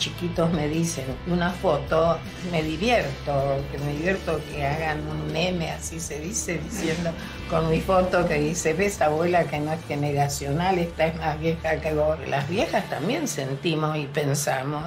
chiquitos me dicen una foto, me divierto, que me divierto que hagan un meme, así se dice, diciendo con mi foto que dice, ves abuela que no es generacional, esta es más vieja que vos. Las viejas también sentimos y pensamos.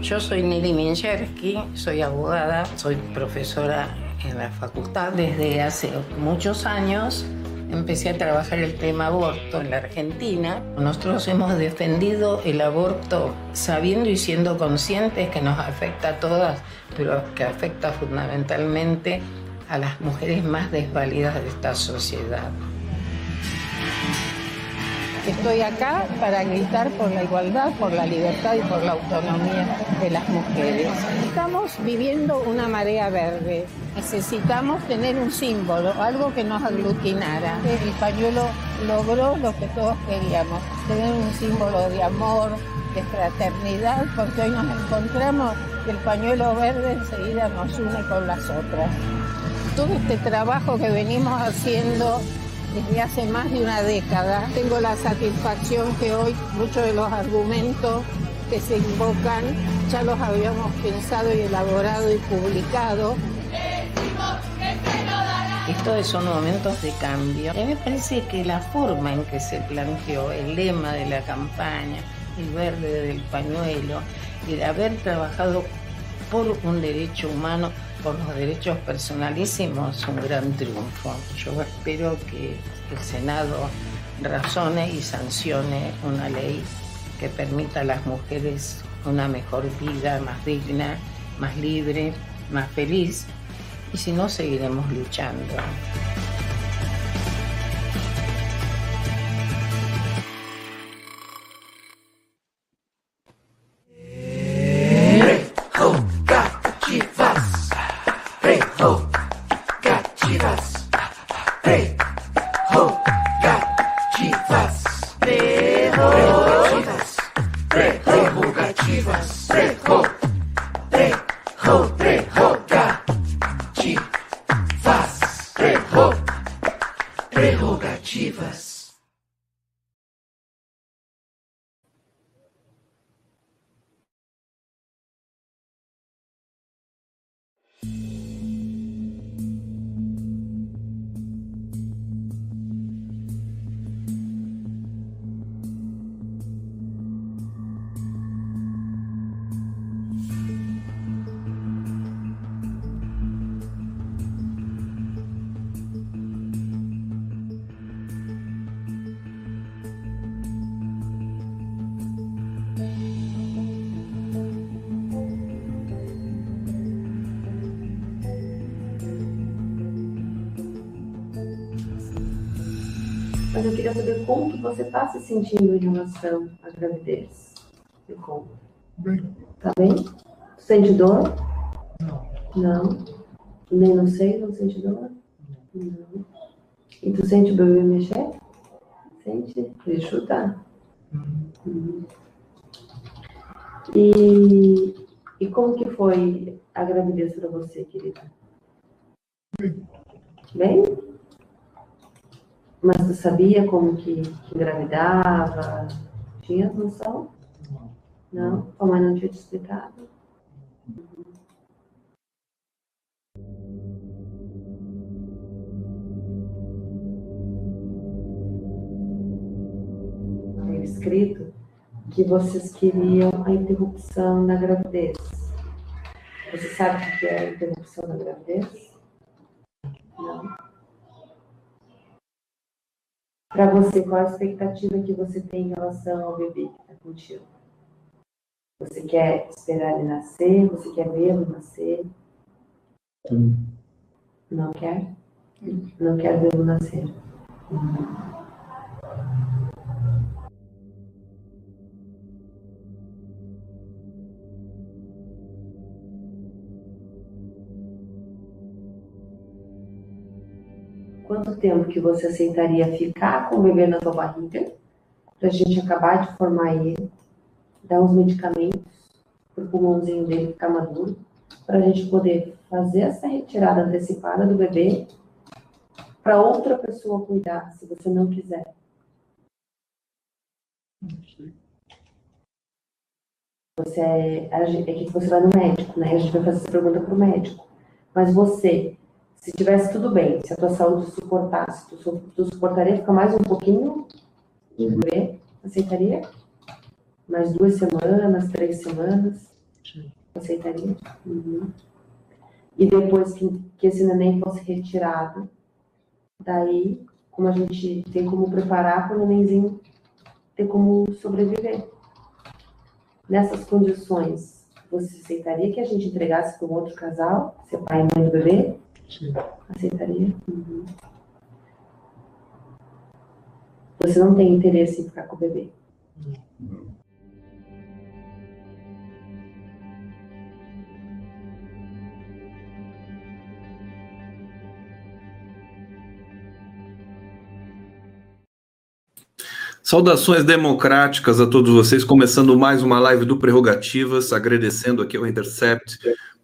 Yo soy Nili Minchersky, soy abogada, soy profesora en la facultad desde hace muchos años empecé a trabajar el tema aborto en la Argentina. Nosotros hemos defendido el aborto sabiendo y siendo conscientes que nos afecta a todas, pero que afecta fundamentalmente a las mujeres más desvalidas de esta sociedad. Estoy acá para gritar por la igualdad, por la libertad y por la autonomía de las mujeres. Estamos viviendo una marea verde. Necesitamos tener un símbolo, algo que nos aglutinara. El pañuelo logró lo que todos queríamos, tener un símbolo de amor, de fraternidad, porque hoy nos encontramos que el pañuelo verde enseguida nos une con las otras. Todo este trabajo que venimos haciendo desde hace más de una década. Tengo la satisfacción que hoy muchos de los argumentos que se invocan ya los habíamos pensado y elaborado y publicado. Estos son momentos de cambio. A mí me parece que la forma en que se planteó el lema de la campaña, el verde del pañuelo, el haber trabajado por un derecho humano por los derechos personalísimos un gran triunfo. Yo espero que el Senado razone y sancione una ley que permita a las mujeres una mejor vida, más digna, más libre, más feliz. Y si no, seguiremos luchando. Você está se sentindo em relação à gravidez. Me conta. Bem. Tá bem? Sente dor? Não. Não. Nem no seio, não sente dor? Não. E tu sente o bebê mexer? Sente? Ele chutar? Uhum. Uhum. E, e como que foi a gravidez para você, querida? Bem. Bem? Mas tu sabia como que, que engravidava? Tinha noção? Não. Não? A mãe não tinha te explicado? Foi escrito que vocês queriam a interrupção da gravidez. Você sabe o que é a interrupção da gravidez? Não. Para você, qual a expectativa que você tem em relação ao bebê que está contigo? Você quer esperar ele nascer? Você quer vê-lo nascer? Sim. Não quer? Não quer vê-lo nascer. Quanto tempo que você aceitaria ficar com o bebê na sua barriga para a gente acabar de formar ele, dar uns medicamentos para o pulmãozinho dele ficar maduro, para a gente poder fazer essa retirada antecipada do bebê para outra pessoa cuidar, se você não quiser. Você é, é que você vai no médico, né? A gente vai fazer essa pergunta para o médico. Mas você, se tivesse tudo bem, se a tua saúde suportasse, tu, tu suportaria ficar mais um pouquinho? Uhum. Aceitaria? Mais duas semanas, três semanas? Sim. Aceitaria? Uhum. E depois que, que esse neném fosse retirado, daí, como a gente tem como preparar para o nenenzinho ter como sobreviver nessas condições, você aceitaria que a gente entregasse para um outro casal, seu pai e mãe do bebê? Sim. Aceitaria? Uhum. Você não tem interesse em ficar com o bebê? Saudações democráticas a todos vocês, começando mais uma live do Prerrogativas, agradecendo aqui ao Intercept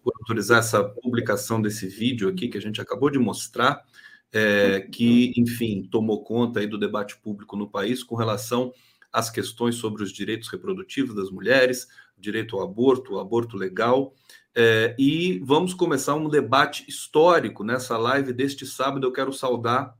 por autorizar essa publicação desse vídeo aqui que a gente acabou de mostrar, é, que, enfim, tomou conta aí do debate público no país com relação às questões sobre os direitos reprodutivos das mulheres, direito ao aborto, o aborto legal, é, e vamos começar um debate histórico nessa live deste sábado. Eu quero saudar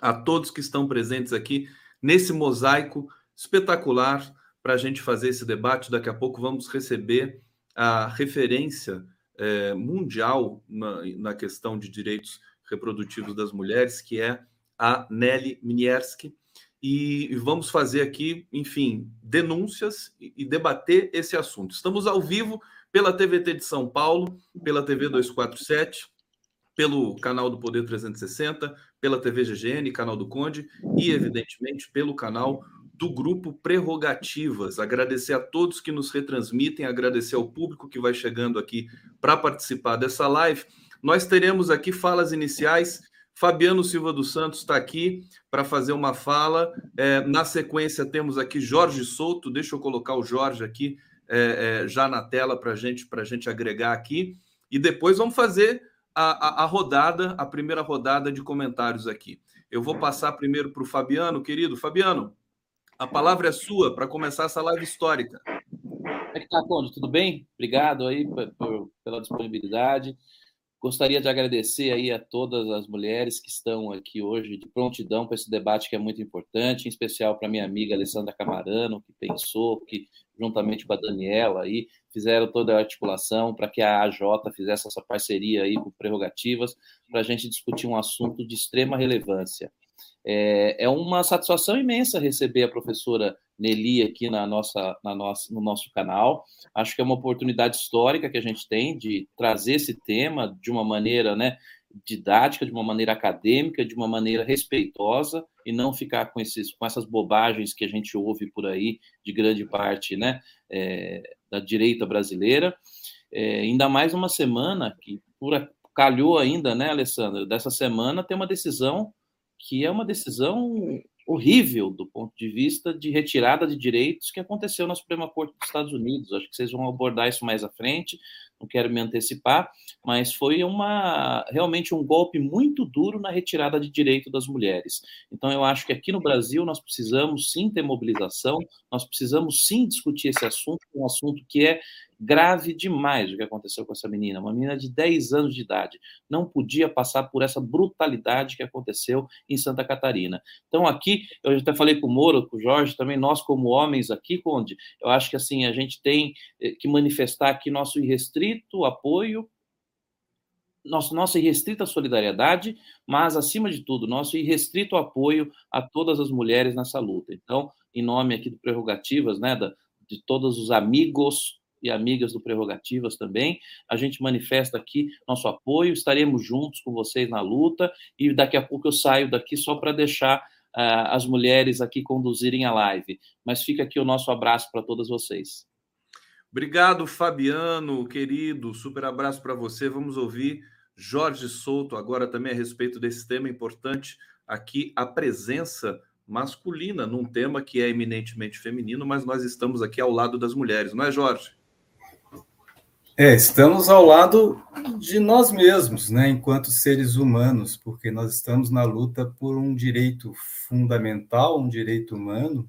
a todos que estão presentes aqui nesse mosaico espetacular para a gente fazer esse debate. Daqui a pouco vamos receber a referência é, mundial na, na, questão de direitos reprodutivos das mulheres, que é a Nelly Minierski. E, e vamos fazer aqui, enfim, denúncias e, e debater esse assunto. Estamos ao vivo pela TVT de São Paulo, pela TV 247, pelo canal do Poder 360, pela TV GGN, canal do Conde, e, evidentemente, pelo canal do Grupo Prerrogativas. Agradecer a todos que nos retransmitem, agradecer ao público que vai chegando aqui para participar dessa live. Nós teremos aqui falas iniciais. Fabiano Silva dos Santos está aqui para fazer uma fala. É, na sequência, temos aqui Jorge Souto. Deixa eu colocar o Jorge aqui é, é, já na tela para gente, a gente agregar aqui. E depois vamos fazer a, a, a rodada, a primeira rodada de comentários aqui. Eu vou passar primeiro para o Fabiano, querido. Fabiano, a palavra é sua para começar essa live histórica. Como é que tá, Conde? Tudo bem? Obrigado aí por, pela disponibilidade. Gostaria de agradecer aí a todas as mulheres que estão aqui hoje de prontidão para esse debate que é muito importante, em especial para minha amiga Alessandra Camarano, que pensou, que juntamente com a Daniela aí fizeram toda a articulação para que a AJ fizesse essa parceria aí com prerrogativas para a gente discutir um assunto de extrema relevância. É, é, uma satisfação imensa receber a professora Nelly aqui na nossa, na nossa, no nosso canal. Acho que é uma oportunidade histórica que a gente tem de trazer esse tema de uma maneira né, didática, de uma maneira acadêmica, de uma maneira respeitosa e não ficar com, esses, com essas bobagens que a gente ouve por aí de grande parte né, é, da direita brasileira. É, ainda mais uma semana que por, calhou ainda, né, Alessandra? Dessa semana tem uma decisão que é uma decisão horrível do ponto de vista de retirada de direitos que aconteceu na Suprema Corte dos Estados Unidos. Acho que vocês vão abordar isso mais à frente, não quero me antecipar, mas foi uma realmente um golpe muito duro na retirada de direito das mulheres. Então eu acho que aqui no Brasil nós precisamos sim ter mobilização, nós precisamos sim discutir esse assunto, um assunto que é grave demais o que aconteceu com essa menina, uma menina de 10 anos de idade, não podia passar por essa brutalidade que aconteceu em Santa Catarina. Então aqui, eu até falei com o Moro, com o Jorge, também nós como homens aqui, Conde, eu acho que assim, a gente tem eh, que manifestar aqui nosso irrestrito apoio nosso, nossa irrestrita solidariedade, mas, acima de tudo, nosso irrestrito apoio a todas as mulheres nessa luta. Então, em nome aqui do Prerrogativas, né, da, de todos os amigos e amigas do Prerrogativas também. A gente manifesta aqui nosso apoio, estaremos juntos com vocês na luta e daqui a pouco eu saio daqui só para deixar uh, as mulheres aqui conduzirem a live. Mas fica aqui o nosso abraço para todas vocês. Obrigado, Fabiano, querido. Super abraço para você. Vamos ouvir Jorge Souto agora também a respeito desse tema importante aqui, a presença masculina num tema que é eminentemente feminino, mas nós estamos aqui ao lado das mulheres, não é, Jorge? É, estamos ao lado de nós mesmos, né, enquanto seres humanos, porque nós estamos na luta por um direito fundamental, um direito humano,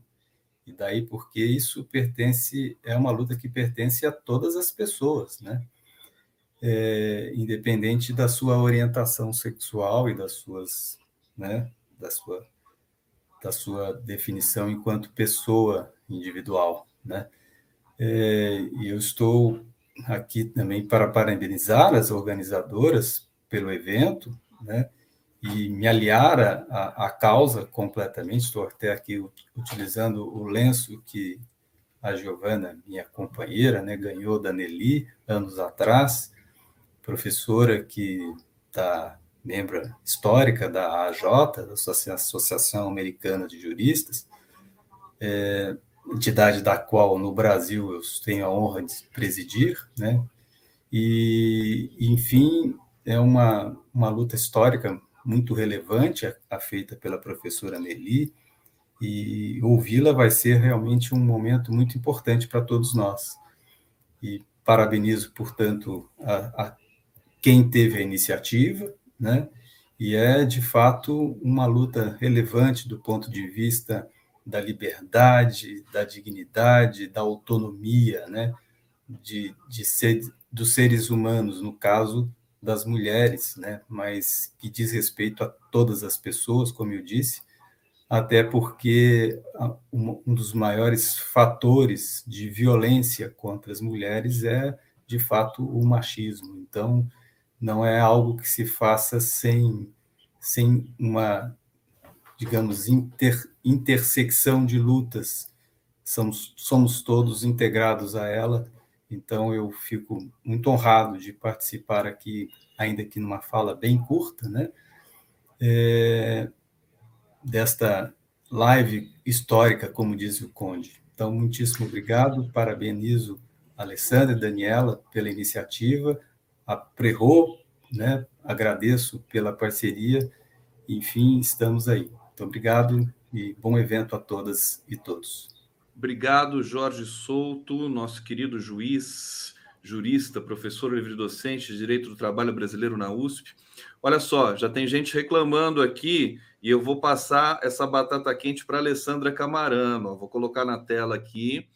E daí porque isso pertence, é uma luta que pertence a todas as pessoas, né? É, independente da sua orientação sexual e das suas, né, da sua, da sua definição enquanto pessoa individual, né? É, e eu estou aqui também para parabenizar as organizadoras pelo evento, né? E me aliar à, causa completamente. Estou até aqui utilizando o lenço que a Giovana, minha companheira, né, ganhou da Nelly anos atrás, professora que está membro histórica da AJ, da Associação Americana de Juristas, é, entidade da qual no Brasil eu tenho a honra de presidir, né? E, enfim, é uma, uma luta histórica muito relevante a, a feita pela professora Nelly, e ouvi-la vai ser realmente um momento muito importante para todos nós. E parabenizo, portanto, a, a quem teve a iniciativa, né? E é, de fato, uma luta relevante do ponto de vista da liberdade, da dignidade, da autonomia, né? De, de ser, dos seres humanos, no caso das mulheres, né? Mas que diz respeito a todas as pessoas, como eu disse, até porque um dos maiores fatores de violência contra as mulheres é, de fato, o machismo. Então, não é algo que se faça sem, sem uma digamos, inter, intersecção de lutas. Somos, somos todos integrados a ela, então eu fico muito honrado de participar aqui, ainda que numa fala bem curta, né? É, desta live histórica, como diz o Conde. Então, muitíssimo obrigado, parabenizo a Alessandra e Daniela pela iniciativa, a Prerro, né? agradeço pela parceria, enfim, estamos aí. Muito obrigado e bom evento a todas e todos. Obrigado, Jorge Souto, nosso querido juiz, jurista, professor livre-docente de Direito do Trabalho Brasileiro na USP. Olha só, já tem gente reclamando aqui e eu vou passar essa batata quente para Alessandra Camarano. Vou colocar na tela aqui.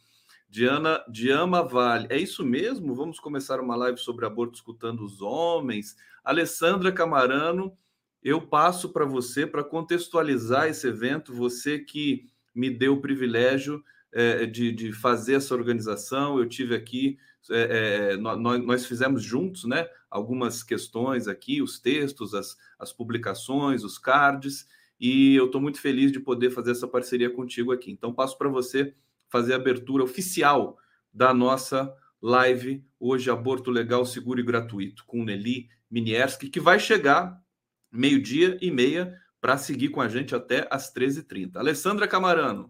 Diana Diama Vale. É isso mesmo? Vamos começar uma live sobre aborto escutando os homens. Alessandra Camarano eu passo para você para contextualizar esse evento, você que me deu o privilégio é, de, de, fazer essa organização. Eu tive aqui, é, é, nós, nós, fizemos juntos né, algumas questões aqui, os textos, as, as publicações, os cards, e eu estou muito feliz de poder fazer essa parceria contigo aqui. Então, passo para você fazer a abertura oficial da nossa live hoje, Aborto Legal, Seguro e Gratuito, com Nelly Minierski, que vai chegar meio-dia e meia, para seguir com a gente até às 13h30. Alessandra Camarano.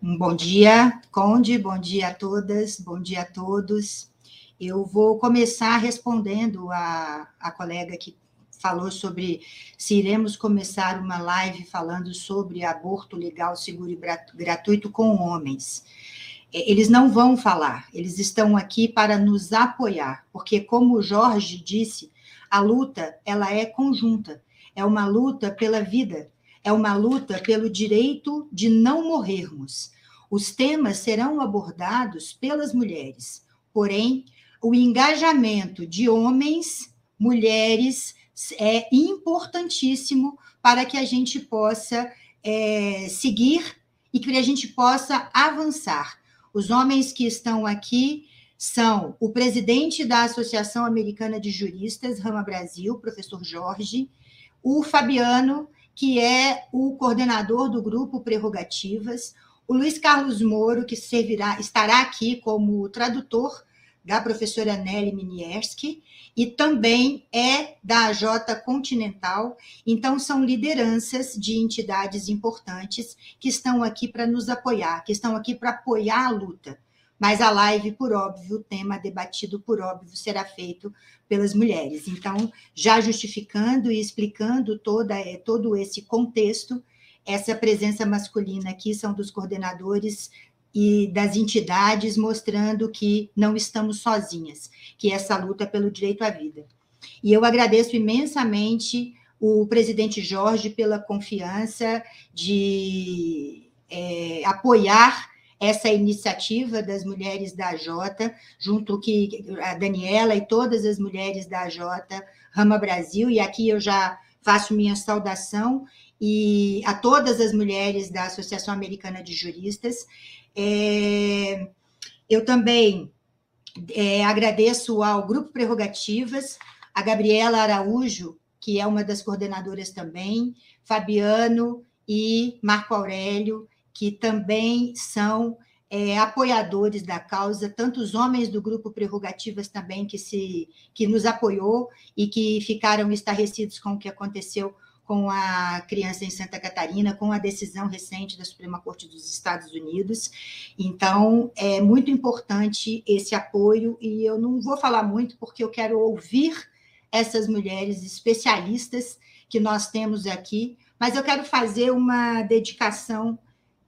Bom dia, Conde, bom dia a todas, bom dia a todos. Eu vou começar respondendo a, a colega que falou sobre se iremos começar uma live falando sobre aborto legal, seguro e gratuito com homens. Eles não vão falar, eles estão aqui para nos apoiar, porque, como o Jorge disse, a luta, ela é conjunta. É uma luta pela vida, é uma luta pelo direito de não morrermos. Os temas serão abordados pelas mulheres, porém, o engajamento de homens, mulheres, é importantíssimo para que a gente possa é, seguir e que a gente possa avançar. Os homens que estão aqui, são o presidente da Associação Americana de Juristas, Rama Brasil, professor Jorge, o Fabiano, que é o coordenador do grupo Prerrogativas, o Luiz Carlos Moro, que servirá, estará aqui como tradutor da professora Nelly Minierski, e também é da AJ Continental. Então, são lideranças de entidades importantes que estão aqui para nos apoiar, que estão aqui para apoiar a luta mas a live, por óbvio, o tema debatido por óbvio será feito pelas mulheres. Então, já justificando e explicando toda, é, todo esse contexto, essa presença masculina aqui são dos coordenadores e das entidades, mostrando que não estamos sozinhas, que essa luta é pelo direito à vida. E eu agradeço imensamente o presidente Jorge pela confiança de é, apoiar essa iniciativa das mulheres da Jota, junto que a Daniela e todas as mulheres da Jota Rama Brasil, e aqui eu já faço minha saudação e a todas as mulheres da Associação Americana de Juristas. É, eu também é, agradeço ao Grupo Prerrogativas, a Gabriela Araújo, que é uma das coordenadoras também, Fabiano e Marco Aurélio, que também são é, apoiadores da causa, tantos homens do grupo Prerrogativas também que se que nos apoiou e que ficaram estarrecidos com o que aconteceu com a criança em Santa Catarina, com a decisão recente da Suprema Corte dos Estados Unidos. Então, é muito importante esse apoio e eu não vou falar muito porque eu quero ouvir essas mulheres especialistas que nós temos aqui, mas eu quero fazer uma dedicação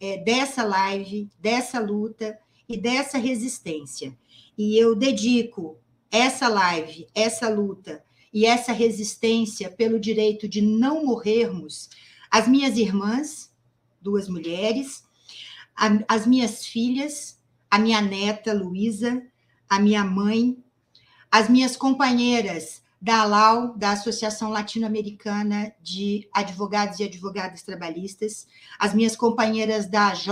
é, dessa live, dessa luta e dessa resistência. E eu dedico essa live, essa luta e essa resistência pelo direito de não morrermos às minhas irmãs, duas mulheres, às minhas filhas, a minha neta Luísa, a minha mãe, as minhas companheiras da ALAU, da Associação Latino-Americana de Advogados e Advogadas Trabalhistas, as minhas companheiras da AJ,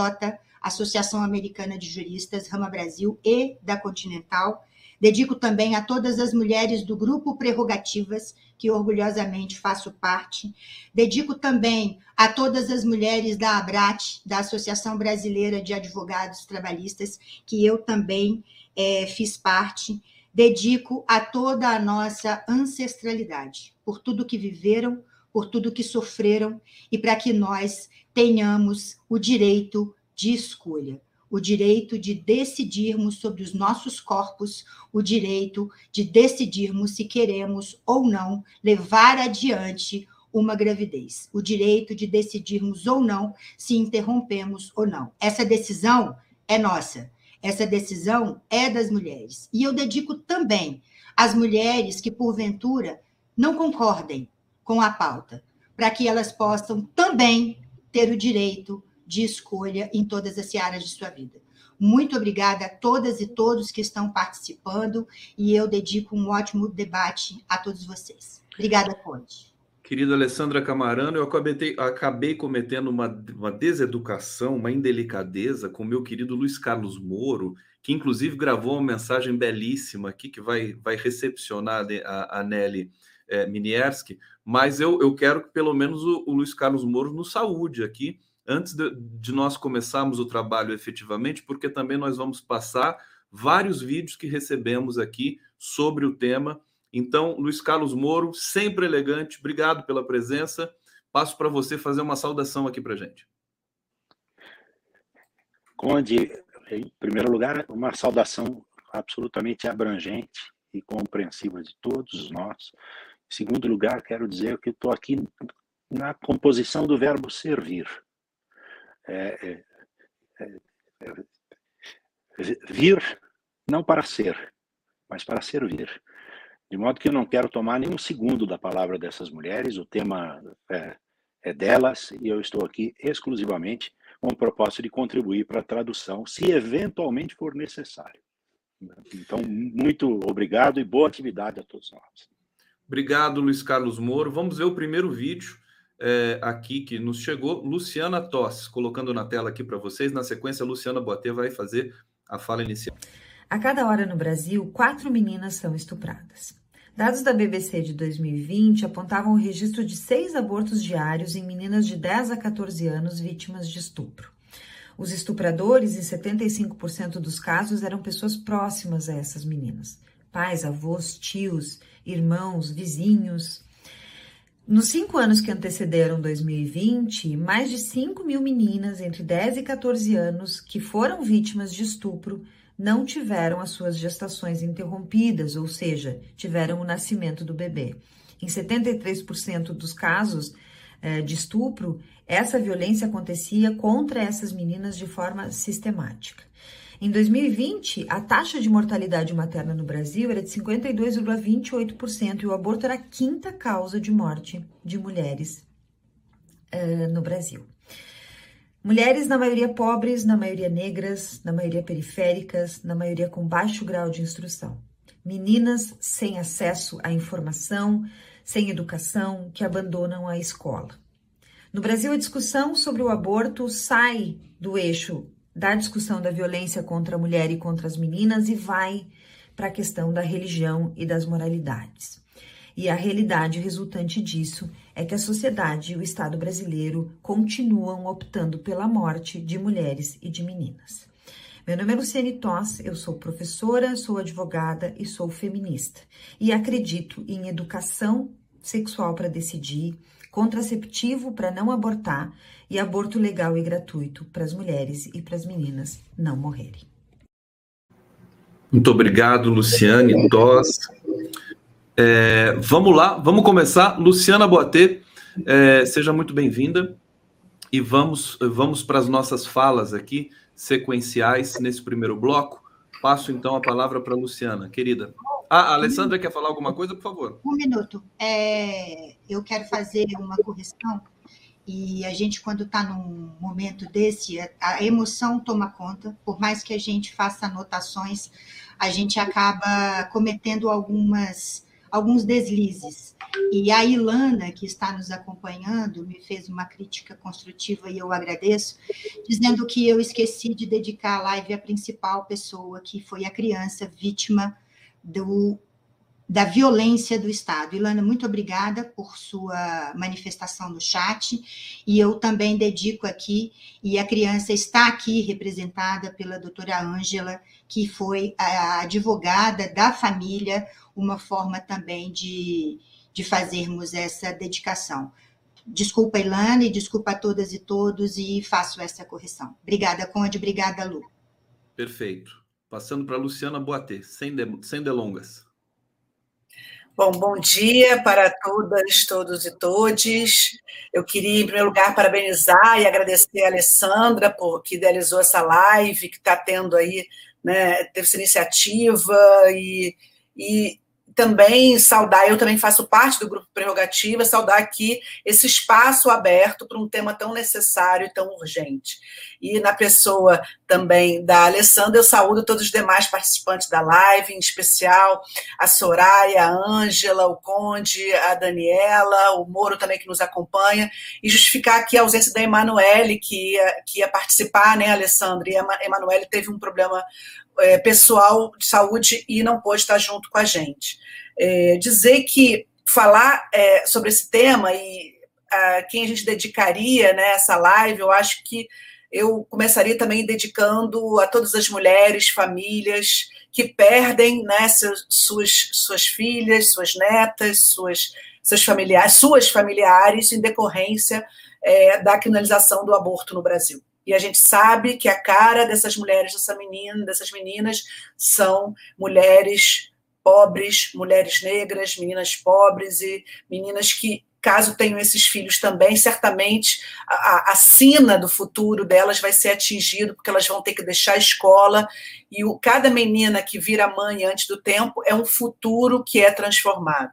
Associação Americana de Juristas, Rama Brasil e da Continental. Dedico também a todas as mulheres do grupo Prerrogativas, que orgulhosamente faço parte. Dedico também a todas as mulheres da ABRAT, da Associação Brasileira de Advogados Trabalhistas, que eu também é, fiz parte dedico a toda a nossa ancestralidade, por tudo que viveram, por tudo que sofreram e para que nós tenhamos o direito de escolha, o direito de decidirmos sobre os nossos corpos, o direito de decidirmos se queremos ou não levar adiante uma gravidez, o direito de decidirmos ou não se interrompemos ou não. Essa decisão é nossa. Essa decisão é das mulheres. E eu dedico também às mulheres que, porventura, não concordem com a pauta, para que elas possam também ter o direito de escolha em todas as áreas de sua vida. Muito obrigada a todas e todos que estão participando e eu dedico um ótimo debate a todos vocês. Obrigada, Conte. Querida Alessandra Camarano, eu acabei, acabei cometendo uma, uma, deseducação, uma indelicadeza com meu querido Luiz Carlos Moro, que inclusive gravou uma mensagem belíssima aqui, que vai, vai recepcionar a, a Nelly é, Minierski, mas eu, eu quero que pelo menos o, o Luiz Carlos Moro nos saúde aqui, antes de, de nós começarmos o trabalho efetivamente, porque também nós vamos passar vários vídeos que recebemos aqui sobre o tema então, Luiz Carlos Moro, sempre elegante, obrigado pela presença. Passo para você fazer uma saudação aqui para gente. Conde, em primeiro lugar, uma saudação absolutamente abrangente e compreensiva de todos nós. Em segundo lugar, quero dizer que estou aqui na composição do verbo servir. É, é, é, é vir não para ser, mas para servir. De modo que eu não quero tomar nenhum segundo da palavra dessas mulheres, o tema é, é delas, e eu estou aqui exclusivamente com o propósito de contribuir para a tradução, se eventualmente for necessário. Então, muito obrigado e boa atividade a todos nós. Obrigado, Luiz Carlos Moro. Vamos ver o primeiro vídeo é, aqui que nos chegou. Luciana Tosses, colocando na tela aqui para vocês. Na sequência, Luciana Boatê vai fazer a fala inicial. A cada hora no Brasil, quatro meninas são estupradas. Dados da BBC de 2020 apontavam o registro de seis abortos diários em meninas de 10 a 14 anos vítimas de estupro. Os estupradores, em 75% dos casos, eram pessoas próximas a essas meninas: pais, avós, tios, irmãos, vizinhos. Nos cinco anos que antecederam 2020, mais de 5 mil meninas entre 10 e 14 anos que foram vítimas de estupro não tiveram as suas gestações interrompidas, ou seja, tiveram o nascimento do bebê. Em 73% dos casos eh, de estupro, essa violência acontecia contra essas meninas de forma sistemática. Em 2020, a taxa de mortalidade materna no Brasil era de 52,28% e o aborto era a quinta causa de morte de mulheres uh, no Brasil. Mulheres, na maioria pobres, na maioria negras, na maioria periféricas, na maioria com baixo grau de instrução. Meninas sem acesso à informação, sem educação, que abandonam a escola. No Brasil, a discussão sobre o aborto sai do eixo da discussão da violência contra a mulher e contra as meninas e vai para a questão da religião e das moralidades. E a realidade resultante disso é que a sociedade e o Estado brasileiro continuam optando pela morte de mulheres e de meninas. Meu nome é Luciane Toss, eu sou professora, sou advogada e sou feminista. E acredito em educação sexual para decidir, contraceptivo para não abortar e aborto legal e gratuito para as mulheres e para as meninas não morrerem. Muito obrigado, Luciane Toss. É, vamos lá, vamos começar. Luciana Boatê, é, seja muito bem-vinda e vamos, vamos para as nossas falas aqui, sequenciais, nesse primeiro bloco. Passo então a palavra para a Luciana, querida. Ah, a Alessandra quer falar alguma coisa, por favor? Um minuto. É, eu quero fazer uma correção. E a gente, quando está num momento desse, a emoção toma conta, por mais que a gente faça anotações, a gente acaba cometendo algumas alguns deslizes. E a Ilana, que está nos acompanhando, me fez uma crítica construtiva e eu agradeço, dizendo que eu esqueci de dedicar a live à principal pessoa, que foi a criança vítima do, da violência do Estado. Ilana, muito obrigada por sua manifestação no chat, e eu também dedico aqui, e a criança está aqui representada pela doutora Ângela, que foi a advogada da família, uma forma também de, de fazermos essa dedicação. Desculpa, Ilane, desculpa a todas e todos, e faço essa correção. Obrigada, Conde, obrigada, Lu. Perfeito. Passando para a Luciana Boatê, sem, de, sem delongas. Bom, bom dia para todas, todos e todes. Eu queria, em primeiro lugar, parabenizar e agradecer a Alessandra por que idealizou essa live, que está tendo aí, né, teve essa iniciativa e, e também saudar, eu também faço parte do grupo Prerrogativa, saudar aqui esse espaço aberto para um tema tão necessário e tão urgente. E na pessoa também da Alessandra, eu saúdo todos os demais participantes da live, em especial a Soraya, a Ângela, o Conde, a Daniela, o Moro também que nos acompanha, e justificar aqui a ausência da Emanuele, que ia, que ia participar, né, Alessandra? E a Emanuele teve um problema é, pessoal de saúde e não pôde estar junto com a gente. É, dizer que falar é, sobre esse tema e a quem a gente dedicaria né, essa live, eu acho que eu começaria também dedicando a todas as mulheres, famílias que perdem né, seus, suas, suas filhas, suas netas, suas, seus familiares, suas familiares em decorrência é, da criminalização do aborto no Brasil. E a gente sabe que a cara dessas mulheres, dessa menina, dessas meninas, são mulheres pobres, mulheres negras, meninas pobres e meninas que, caso tenham esses filhos também, certamente a, a sina do futuro delas vai ser atingido, porque elas vão ter que deixar a escola. E o, cada menina que vira mãe antes do tempo é um futuro que é transformado.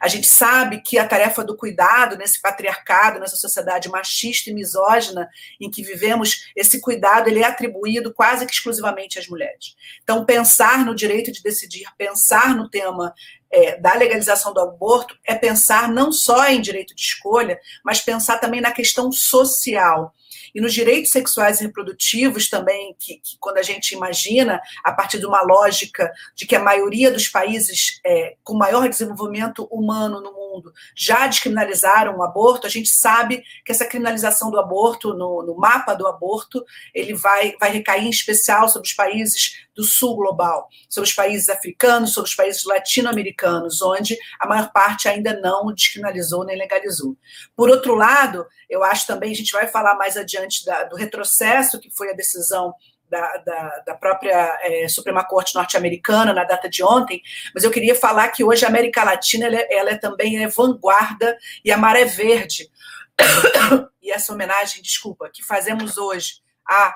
A gente sabe que a tarefa do cuidado nesse patriarcado, nessa sociedade machista e misógina em que vivemos, esse cuidado ele é atribuído quase que exclusivamente às mulheres. Então, pensar no direito de decidir, pensar no tema é, da legalização do aborto é pensar não só em direito de escolha, mas pensar também na questão social. E nos direitos sexuais e reprodutivos também, que, que, quando a gente imagina, a partir de uma lógica de que a maioria dos países é, com maior desenvolvimento humano no mundo já descriminalizaram o aborto, a gente sabe que essa criminalização do aborto, no, no mapa do aborto, ele vai, vai recair em especial sobre os países do sul global, sobre os países africanos, sobre os países latino-americanos, onde a maior parte ainda não descriminalizou nem legalizou. Por outro lado, eu acho também, a gente vai falar mais adiante da, do retrocesso que foi a decisão da, da, da, própria é, Suprema Corte norte-americana na data de ontem, mas eu queria falar que hoje a América Latina ela, é, ela é também é vanguarda e a maré verde. e essa homenagem, desculpa, que fazemos hoje a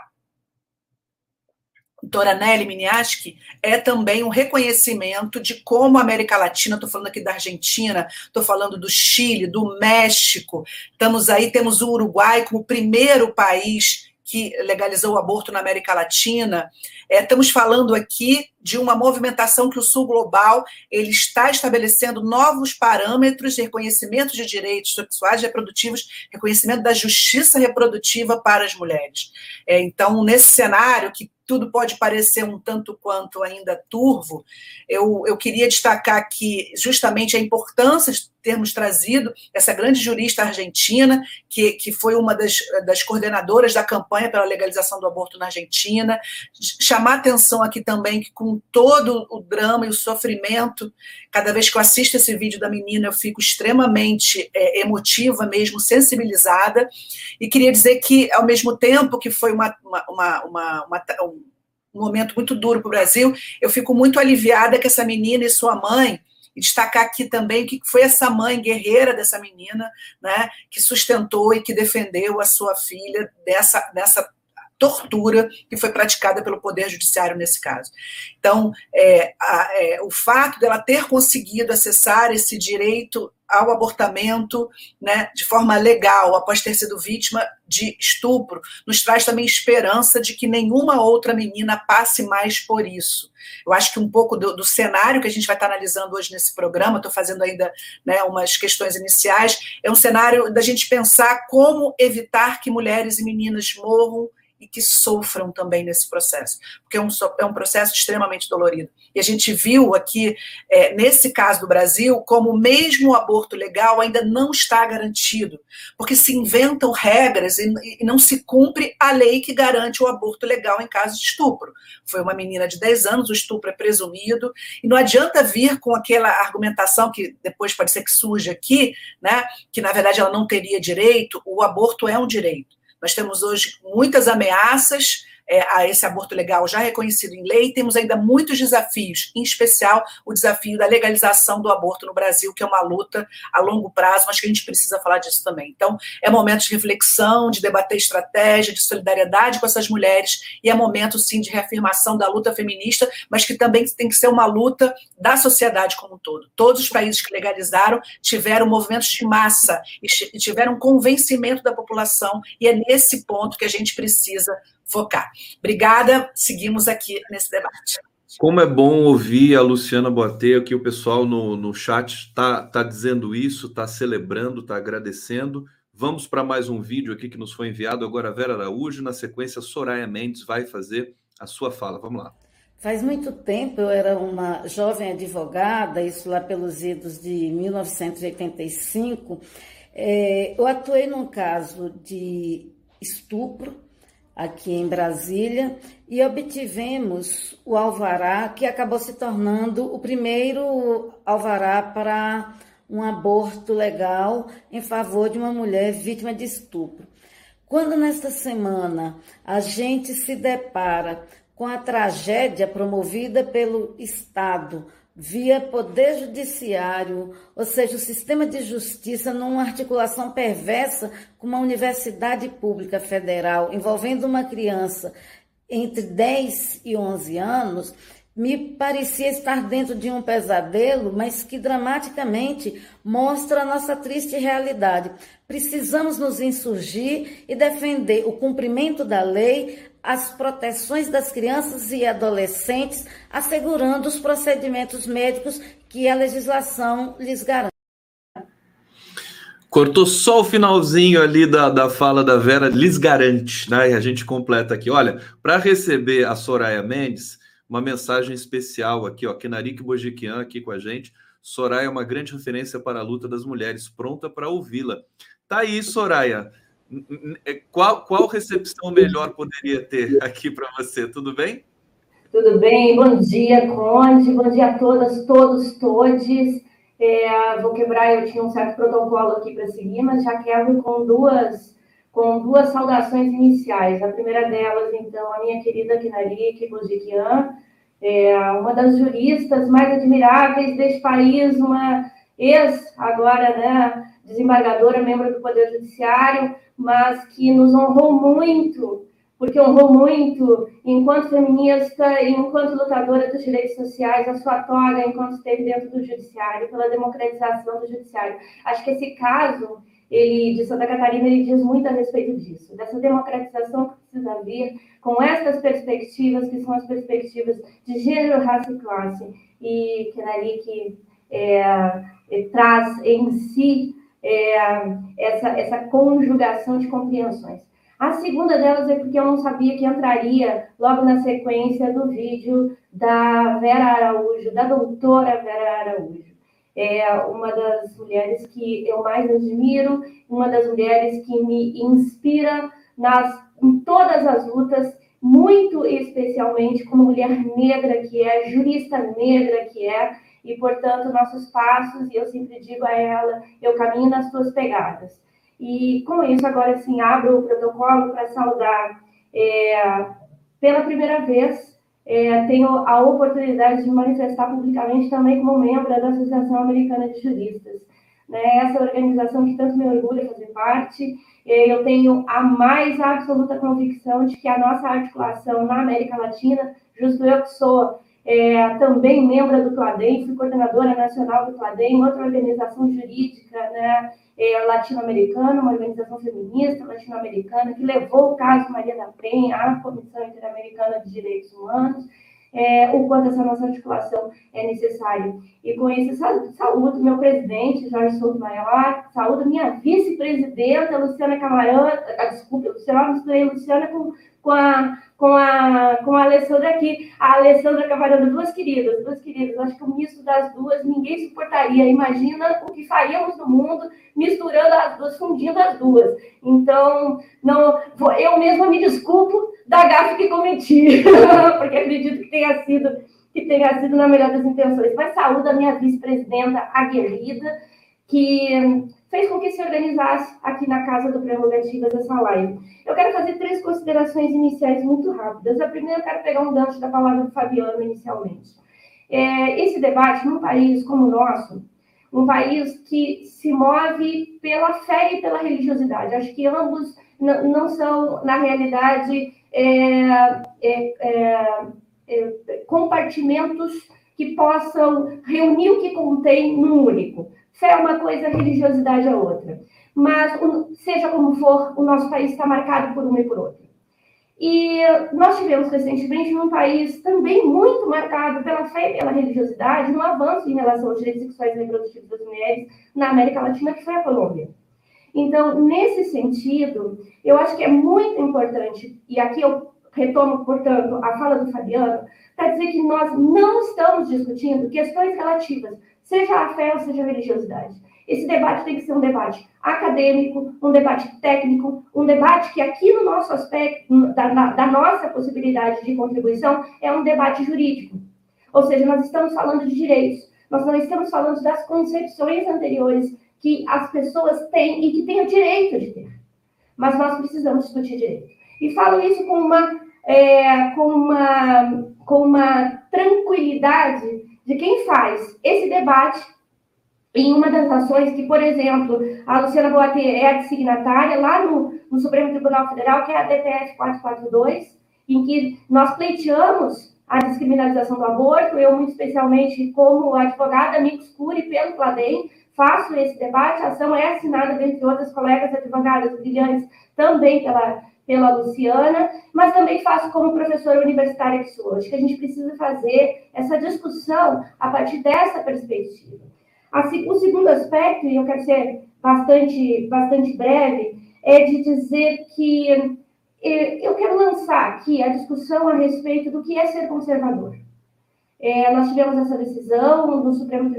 doutora Nelly Miniaski, é também um reconhecimento de como a América Latina, estou falando aqui da Argentina, estou falando do Chile, do México, estamos aí, temos o Uruguai como primeiro país que legalizou o aborto na América Latina. É, estamos falando aqui de uma movimentação que o Sul Global ele está estabelecendo novos parâmetros de reconhecimento de direitos sexuais e reprodutivos, reconhecimento da justiça reprodutiva para as mulheres. É, então, nesse cenário que tudo pode parecer um tanto quanto ainda turvo, eu, eu queria destacar aqui justamente a importância termos trazido essa grande jurista argentina, que, que foi uma das, das coordenadoras da campanha pela legalização do aborto na Argentina, chamar atenção aqui também que com todo o drama e o sofrimento, cada vez que eu assisto esse vídeo da menina, eu fico extremamente é, emotiva mesmo, sensibilizada, e queria dizer que, ao mesmo tempo que foi uma, uma, uma, uma, uma um momento muito duro para o Brasil, eu fico muito aliviada que essa menina e sua mãe e destacar aqui também que foi essa mãe guerreira dessa menina, né, que sustentou e que defendeu a sua filha dessa, dessa tortura que foi praticada pelo Poder Judiciário nesse caso. Então, é, a, é, o fato dela ter conseguido acessar esse direito ao abortamento né, de forma legal, após ter sido vítima de estupro, nos traz também esperança de que nenhuma outra menina passe mais por isso. Eu acho que um pouco do, do cenário que a gente vai estar analisando hoje nesse programa, estou fazendo ainda né, umas questões iniciais, é um cenário da gente pensar como evitar que mulheres e meninas morram e que sofram também nesse processo, porque é um, é um processo extremamente dolorido. E a gente viu aqui, é, nesse caso do Brasil, como mesmo o aborto legal ainda não está garantido, porque se inventam regras e, e não se cumpre a lei que garante o aborto legal em caso de estupro. Foi uma menina de 10 anos, o estupro é presumido, e não adianta vir com aquela argumentação que depois pode ser que surja aqui, né, que na verdade ela não teria direito, o aborto é um direito. Nós temos hoje muitas ameaças é, a esse aborto legal já reconhecido em lei, temos ainda muitos desafios, em especial o desafio da legalização do aborto no Brasil, que é uma luta a longo prazo, mas que a gente precisa falar disso também. Então, é momento de reflexão, de debater estratégia, de solidariedade com essas mulheres, e é momento, sim, de reafirmação da luta feminista, mas que também tem que ser uma luta da sociedade como um todo. Todos os países que legalizaram tiveram movimentos de massa e tiveram convencimento da população, e é nesse ponto que a gente precisa focar. Obrigada, seguimos aqui nesse debate. Como é bom ouvir a Luciana Boateio, que o pessoal no, no chat está tá dizendo isso, está celebrando, está agradecendo. Vamos para mais um vídeo aqui que nos foi enviado agora a Vera Araújo. Na sequência, Soraya Mendes vai fazer a sua fala. Vamos lá. Faz muito tempo eu era uma jovem advogada, isso lá pelos idos de 1985. É, eu atuei num caso de estupro aqui em Brasília e obtivemos o alvará que acabou se tornando o primeiro alvará para um aborto legal em favor de uma mulher vítima de estupro. Quando nesta semana a gente se depara com a tragédia promovida pelo Estado via Poder Judiciário, ou seja, o sistema de justiça, numa articulação perversa com uma universidade pública federal, envolvendo uma criança entre 10 e 11 anos, me parecia estar dentro de um pesadelo, mas que dramaticamente mostra a nossa triste realidade. Precisamos nos insurgir e defender o cumprimento da lei, as proteções das crianças e adolescentes, assegurando os procedimentos médicos que a legislação lhes garante. Cortou só o finalzinho ali da, da fala da Vera, lhes garante, né? E a gente completa aqui. Olha, para receber a Soraya Mendes, uma mensagem especial aqui, ó, Kenarik Bojiquian aqui com a gente. Soraya é uma grande referência para a luta das mulheres, pronta para ouvi-la. Tá aí, Soraya. É, qual, qual recepção melhor poderia ter aqui para você? Tudo bem? Tudo bem, bom dia, Conde, bom dia a todas, todos, todes. É, vou quebrar, eu tinha um certo protocolo aqui para seguir, mas já quebro com duas, com duas saudações iniciais. A primeira delas, então, a minha querida Kinarik Bozikian, é, uma das juristas mais admiráveis deste país, uma ex, agora, né, desembargadora, membro do Poder Judiciário, mas que nos honrou muito, porque honrou muito, enquanto feminista enquanto lutadora dos direitos sociais, a sua toga enquanto esteve dentro do judiciário, pela democratização do judiciário. Acho que esse caso ele de Santa Catarina, ele diz muito a respeito disso, dessa democratização que precisa vir com essas perspectivas, que são as perspectivas de gênero, raça e classe, e que ali que é, é, traz em si é, essa, essa conjugação de compreensões. A segunda delas é porque eu não sabia que entraria logo na sequência do vídeo da Vera Araújo, da doutora Vera Araújo. É uma das mulheres que eu mais admiro, uma das mulheres que me inspira nas, em todas as lutas, muito especialmente como mulher negra que é, jurista negra que é, e, portanto, nossos passos, e eu sempre digo a ela, eu caminho nas suas pegadas. E com isso, agora sim, abro o protocolo para saudar é, pela primeira vez. É, tenho a oportunidade de manifestar publicamente também como membro da Associação Americana de Juristas. Né? Essa organização que tanto me orgulha fazer parte. É, eu tenho a mais absoluta convicção de que a nossa articulação na América Latina, justo eu que sou é, também membro do CLADEM, fui coordenadora nacional do CLADEM, outra organização jurídica né, é, latino-americana, uma organização feminista latino-americana, que levou o caso Maria da Penha à Comissão Interamericana de Direitos Humanos, é, o quanto essa nossa articulação é necessária. E com isso, saúdo meu presidente, Jorge Souto Maior, saúdo minha vice-presidenta, Luciana Camarão, ah, desculpa, misturei Luciana com com a, com a, com a Alessandra aqui. A Alessandra Cavalhando, duas queridas, duas queridas. Acho que o misto das duas ninguém suportaria. Imagina o que faríamos no mundo misturando as duas, fundindo as duas. Então, não, eu mesma me desculpo da gafe que cometi, porque acredito que tenha sido que tenha sido na melhor das intenções. Mas saúde a minha vice-presidenta aguerrida, que fez com que se organizasse aqui na Casa do Prerrogativas essa live. Eu quero fazer três considerações iniciais muito rápidas. A primeira, eu quero pegar um gancho da palavra do Fabiano inicialmente. É, esse debate, num país como o nosso, um país que se move pela fé e pela religiosidade, acho que ambos não são, na realidade, é, é, é, é, compartimentos que possam reunir o que contém num único. Fé é uma coisa, religiosidade é outra. Mas, seja como for, o nosso país está marcado por uma e por outra. E nós tivemos recentemente num país também muito marcado pela fé e pela religiosidade, um avanço em relação aos direitos sexuais e reprodutivos das mulheres na América Latina, que foi a Colômbia. Então, nesse sentido, eu acho que é muito importante, e aqui eu retomo, portanto, a fala do Fabiano, para dizer que nós não estamos discutindo questões relativas seja a fé ou seja a religiosidade. Esse debate tem que ser um debate acadêmico, um debate técnico, um debate que aqui no nosso aspecto, da, da nossa possibilidade de contribuição, é um debate jurídico. Ou seja, nós estamos falando de direitos, nós não estamos falando das concepções anteriores que as pessoas têm e que têm o direito de ter. Mas nós precisamos discutir direito. E falo isso com uma, é, com uma, com uma tranquilidade de quem faz esse debate em uma das ações que, por exemplo, a Luciana Boate é a signatária lá no, no, Supremo Tribunal Federal, que é a DTF 442, em que nós pleiteamos a descriminalização do aborto, eu muito especialmente como advogada amigos curi pelo CLADEM, faço esse debate, a ação é assinada, dentre outras colegas advogadas brilhantes, também pela pela Luciana, mas também faço como professora universitária que sou. Acho que a gente precisa fazer essa discussão a partir dessa perspectiva. O segundo aspecto, e eu quero ser bastante, bastante breve, é de dizer que é, eu quero lançar aqui a discussão a respeito do que é ser conservador. É, nós tivemos essa decisão no Supremo,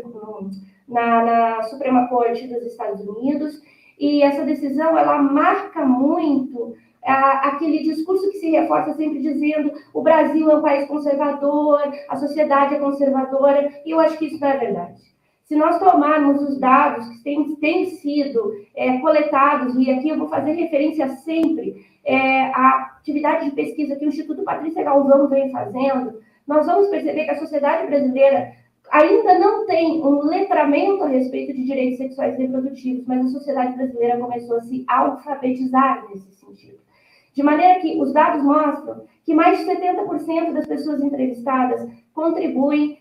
na, na Suprema Corte dos Estados Unidos, e essa decisão ela marca muito aquele discurso que se reforça sempre dizendo o Brasil é um país conservador, a sociedade é conservadora, e eu acho que isso não é verdade. Se nós tomarmos os dados que têm, têm sido é, coletados, e aqui eu vou fazer referência sempre é, à atividade de pesquisa que o Instituto Patrícia Galvão vem fazendo, nós vamos perceber que a sociedade brasileira ainda não tem um letramento a respeito de direitos sexuais e reprodutivos, mas a sociedade brasileira começou a se alfabetizar nesse sentido. De maneira que os dados mostram que mais de 70% das pessoas entrevistadas contribuem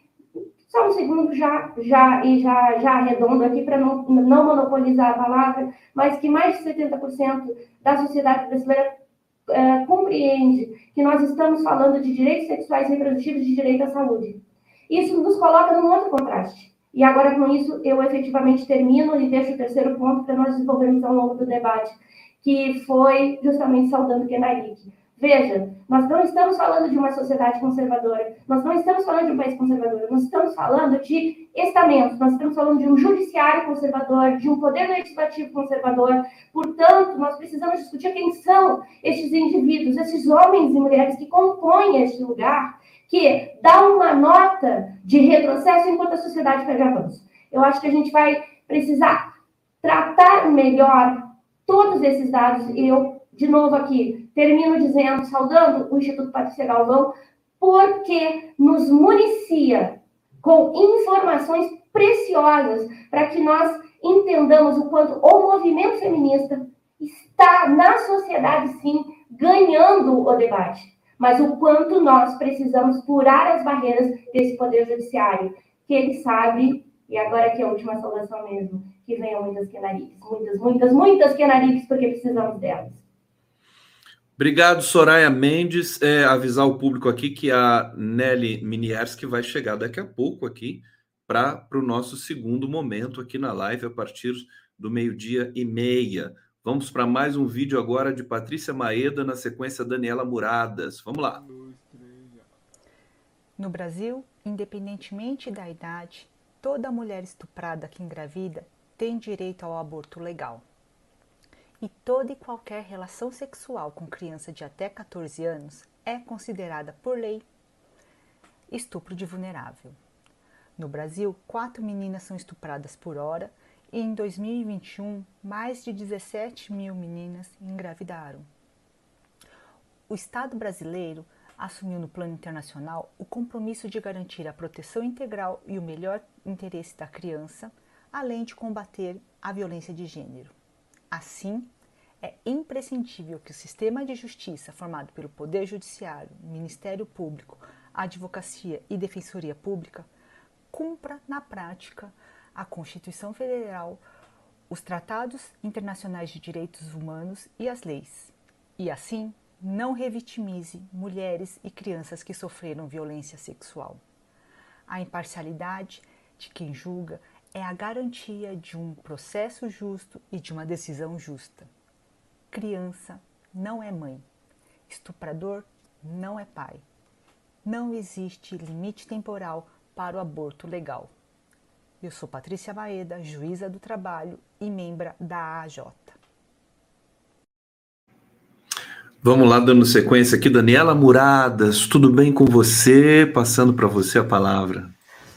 só um segundo já, já e já, já arredondo aqui para não, não monopolizar a palavra, mas que mais de 70% da sociedade brasileira é, compreende que nós estamos falando de direitos sexuais e reprodutivos de direito à saúde. Isso nos coloca num outro contraste. E agora, com isso, eu efetivamente termino e deixo o terceiro ponto para nós desenvolvermos ao longo do debate, que foi justamente saudando Kenarique. Veja, nós não estamos falando de uma sociedade conservadora, nós não estamos falando de um país conservador, nós estamos falando de estamentos, nós estamos falando de um judiciário conservador, de um poder legislativo conservador. Portanto, nós precisamos discutir quem são estes indivíduos, esses homens e mulheres que compõem este lugar, que dá uma nota de retrocesso enquanto a sociedade perde avanço. Eu acho que a gente vai precisar tratar melhor todos esses dados. Eu, de novo aqui, termino dizendo, saudando o Instituto Patrícia Galvão, porque nos municia com informações preciosas para que nós entendamos o quanto o movimento feminista está na sociedade, sim, ganhando o debate mas o quanto nós precisamos furar as barreiras desse poder judiciário, que ele sabe, e agora aqui é a última saudação mesmo, que venham muitas quenariques, muitas, muitas, muitas quenariques, porque precisamos delas. Obrigado, Soraya Mendes. É, avisar o público aqui que a Nelly Minierski vai chegar daqui a pouco aqui para o nosso segundo momento aqui na live, a partir do meio-dia e meia. Vamos para mais um vídeo agora de Patrícia Maeda, na sequência Daniela Muradas. Vamos lá. No Brasil, independentemente da idade, toda mulher estuprada que engravida tem direito ao aborto legal. E toda e qualquer relação sexual com criança de até 14 anos é considerada por lei estupro de vulnerável. No Brasil, quatro meninas são estupradas por hora e em 2021, mais de 17 mil meninas engravidaram. O Estado brasileiro assumiu no plano internacional o compromisso de garantir a proteção integral e o melhor interesse da criança, além de combater a violência de gênero. Assim, é imprescindível que o sistema de justiça formado pelo Poder Judiciário, Ministério Público, Advocacia e Defensoria Pública cumpra na prática a Constituição Federal, os tratados internacionais de direitos humanos e as leis, e assim não revitimize mulheres e crianças que sofreram violência sexual. A imparcialidade de quem julga é a garantia de um processo justo e de uma decisão justa. Criança não é mãe, estuprador não é pai. Não existe limite temporal para o aborto legal. Eu sou Patrícia Maeda, juíza do trabalho e membra da AJ. Vamos lá, dando sequência aqui. Daniela Muradas, tudo bem com você? Passando para você a palavra.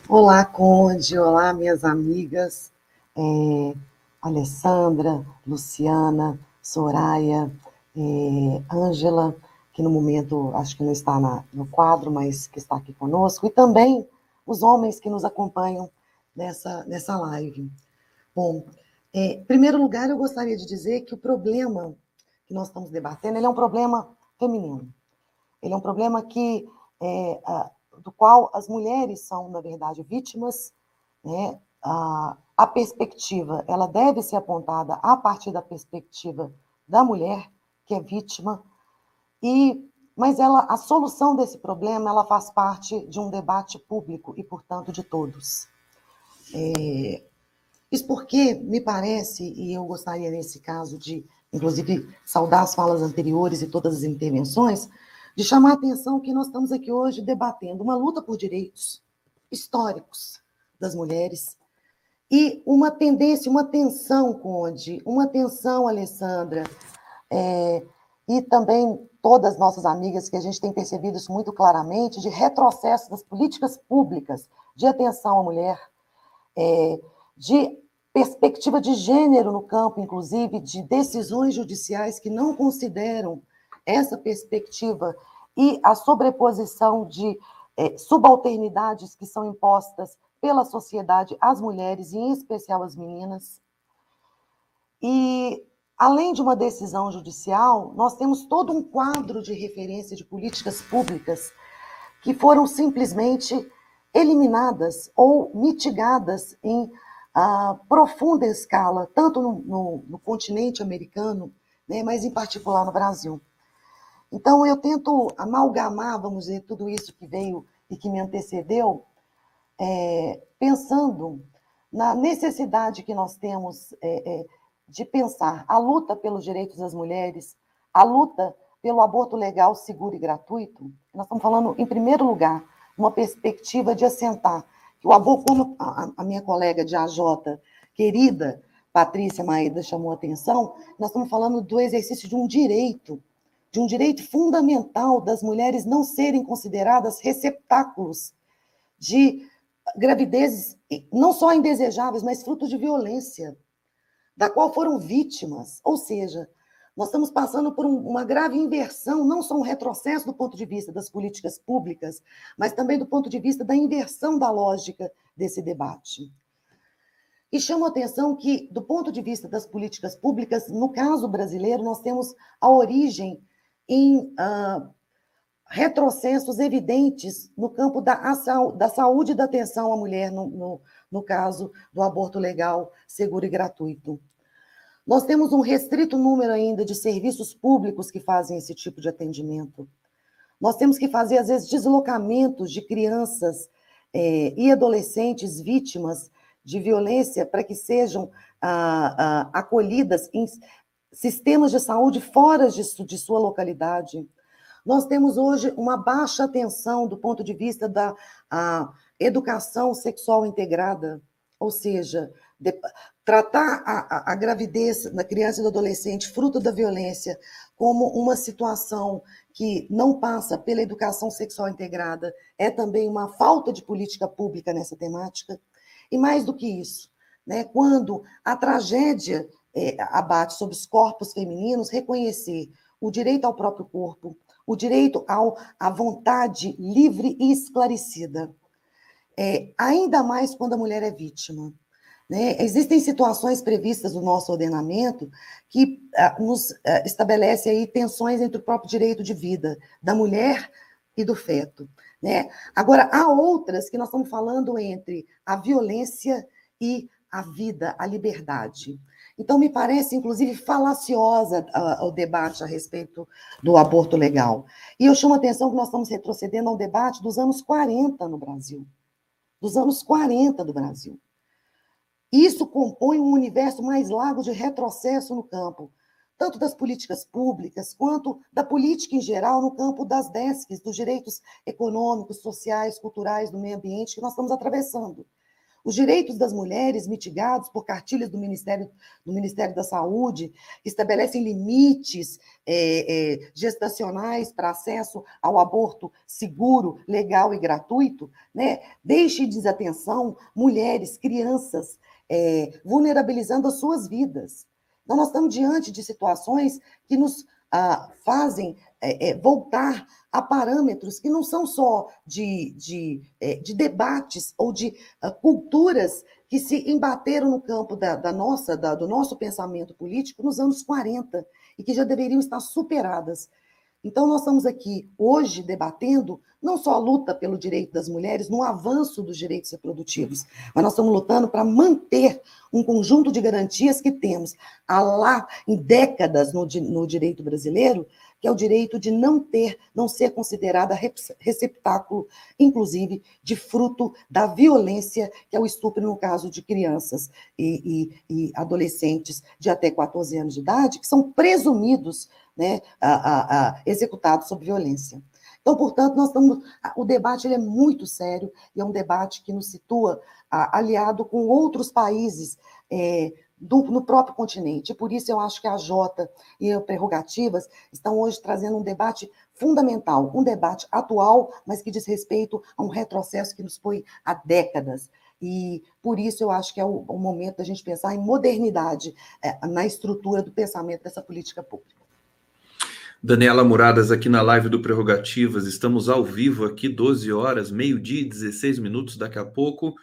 Olá, Conde. Olá, minhas amigas. É, Alessandra, Luciana, Soraya, é, Ângela, que no momento acho que não está na, no quadro, mas que está aqui conosco, e também os homens que nos acompanham nessa, nessa live. Bom, é, em primeiro lugar, eu gostaria de dizer que o problema que nós estamos debatendo ele é um problema feminino. Ele é um problema que, é, do qual as mulheres são, na verdade, vítimas. Né? A, perspectiva ela deve ser apontada a partir da perspectiva da mulher que é vítima e mas ela a solução desse problema ela faz parte de um debate público e portanto de todos é, isso porque me parece, e eu gostaria nesse caso de, inclusive, saudar as falas anteriores e todas as intervenções, de chamar a atenção que nós estamos aqui hoje debatendo uma luta por direitos históricos das mulheres e uma tendência, uma tensão, Conde, uma tensão, Alessandra, é, e também todas as nossas amigas que a gente tem percebido isso muito claramente, de retrocesso das políticas públicas de atenção à mulher, é, de perspectiva de gênero no campo, inclusive, de decisões judiciais que não consideram essa perspectiva e a sobreposição de é, subalternidades que são impostas pela sociedade às mulheres, e em especial às meninas. E, além de uma decisão judicial, nós temos todo um quadro de referência de políticas públicas que foram simplesmente eliminadas ou mitigadas em uh, profunda escala, tanto no, no, no continente americano, né, mas em particular no Brasil. Então, eu tento amalgamar, vamos dizer, tudo isso que veio e que me antecedeu, é, pensando na necessidade que nós temos é, é, de pensar a luta pelos direitos das mulheres, a luta pelo aborto legal, seguro e gratuito. Nós estamos falando, em primeiro lugar, uma perspectiva de assentar que o avô, como a, a minha colega de AJ, querida Patrícia Maeda, chamou a atenção, nós estamos falando do exercício de um direito, de um direito fundamental das mulheres não serem consideradas receptáculos de gravidezes não só indesejáveis, mas fruto de violência, da qual foram vítimas. Ou seja, nós estamos passando por um, uma grave inversão, não só um retrocesso do ponto de vista das políticas públicas, mas também do ponto de vista da inversão da lógica desse debate. E chamo a atenção que, do ponto de vista das políticas públicas, no caso brasileiro, nós temos a origem em uh, retrocessos evidentes no campo da, da saúde e da atenção à mulher, no, no, no caso do aborto legal, seguro e gratuito. Nós temos um restrito número ainda de serviços públicos que fazem esse tipo de atendimento. Nós temos que fazer, às vezes, deslocamentos de crianças é, e adolescentes vítimas de violência para que sejam ah, ah, acolhidas em sistemas de saúde fora de, de sua localidade. Nós temos hoje uma baixa atenção do ponto de vista da educação sexual integrada, ou seja, de, tratar a, a, gravidez na criança e no adolescente, fruto da violência, como uma situação que não passa pela educação sexual integrada, é também uma falta de política pública nessa temática. E mais do que isso, né, quando a tragédia é, abate sobre os corpos femininos, reconhecer o direito ao próprio corpo, o direito ao, à vontade livre e esclarecida. É, ainda mais quando a mulher é vítima. Né? Existem situações previstas no nosso ordenamento que ah, nos ah, estabelece aí tensões entre o próprio direito de vida da mulher e do feto. Né? Agora, há outras que nós estamos falando entre a violência e a vida, a liberdade. Então, me parece, inclusive, falaciosa uh, o debate a respeito do aborto legal. E eu chamo a atenção que nós estamos retrocedendo ao debate dos anos 40 no Brasil. Dos anos 40 do Brasil. Isso compõe um universo mais largo de retrocesso no campo, tanto das políticas públicas quanto da política em geral no campo das DESCs, dos direitos econômicos, sociais, culturais, do meio ambiente que nós estamos atravessando. Os direitos das mulheres mitigados por cartilhas do Ministério, do Ministério da Saúde, estabelecem limites é, é, gestacionais para acesso ao aborto seguro, legal e gratuito, né? deixe desatenção mulheres, crianças, é, vulnerabilizando as suas vidas. Então, nós estamos diante de situações que nos ah, fazem é, é, voltar a parâmetros que não são só de, de, é, de debates ou de uh, culturas que se embateram no campo da, da nossa, da, do nosso pensamento político nos anos 40 e que já deveriam estar superadas. Então, nós estamos aqui hoje debatendo não só a luta pelo direito das mulheres, no avanço dos direitos reprodutivos, mas nós estamos lutando para manter um conjunto de garantias que temos há lá em décadas no, no direito brasileiro, que é o direito de não ter, não ser considerada receptáculo, inclusive, de fruto da violência, que é o estupro no caso de crianças e, e, e adolescentes de até 14 anos de idade, que são presumidos né, a, a, a, executados sob violência. Então, portanto, nós estamos. O debate é muito sério e é um debate que nos situa aliado com outros países é, do, no próprio continente. Por isso, eu acho que a Jota e a Prerrogativas estão hoje trazendo um debate fundamental, um debate atual, mas que diz respeito a um retrocesso que nos foi há décadas. E por isso eu acho que é o, o momento da gente pensar em modernidade é, na estrutura do pensamento dessa política pública. Daniela Muradas aqui na live do Prerrogativas. Estamos ao vivo aqui, 12 horas, meio-dia e 16 minutos. Daqui a pouco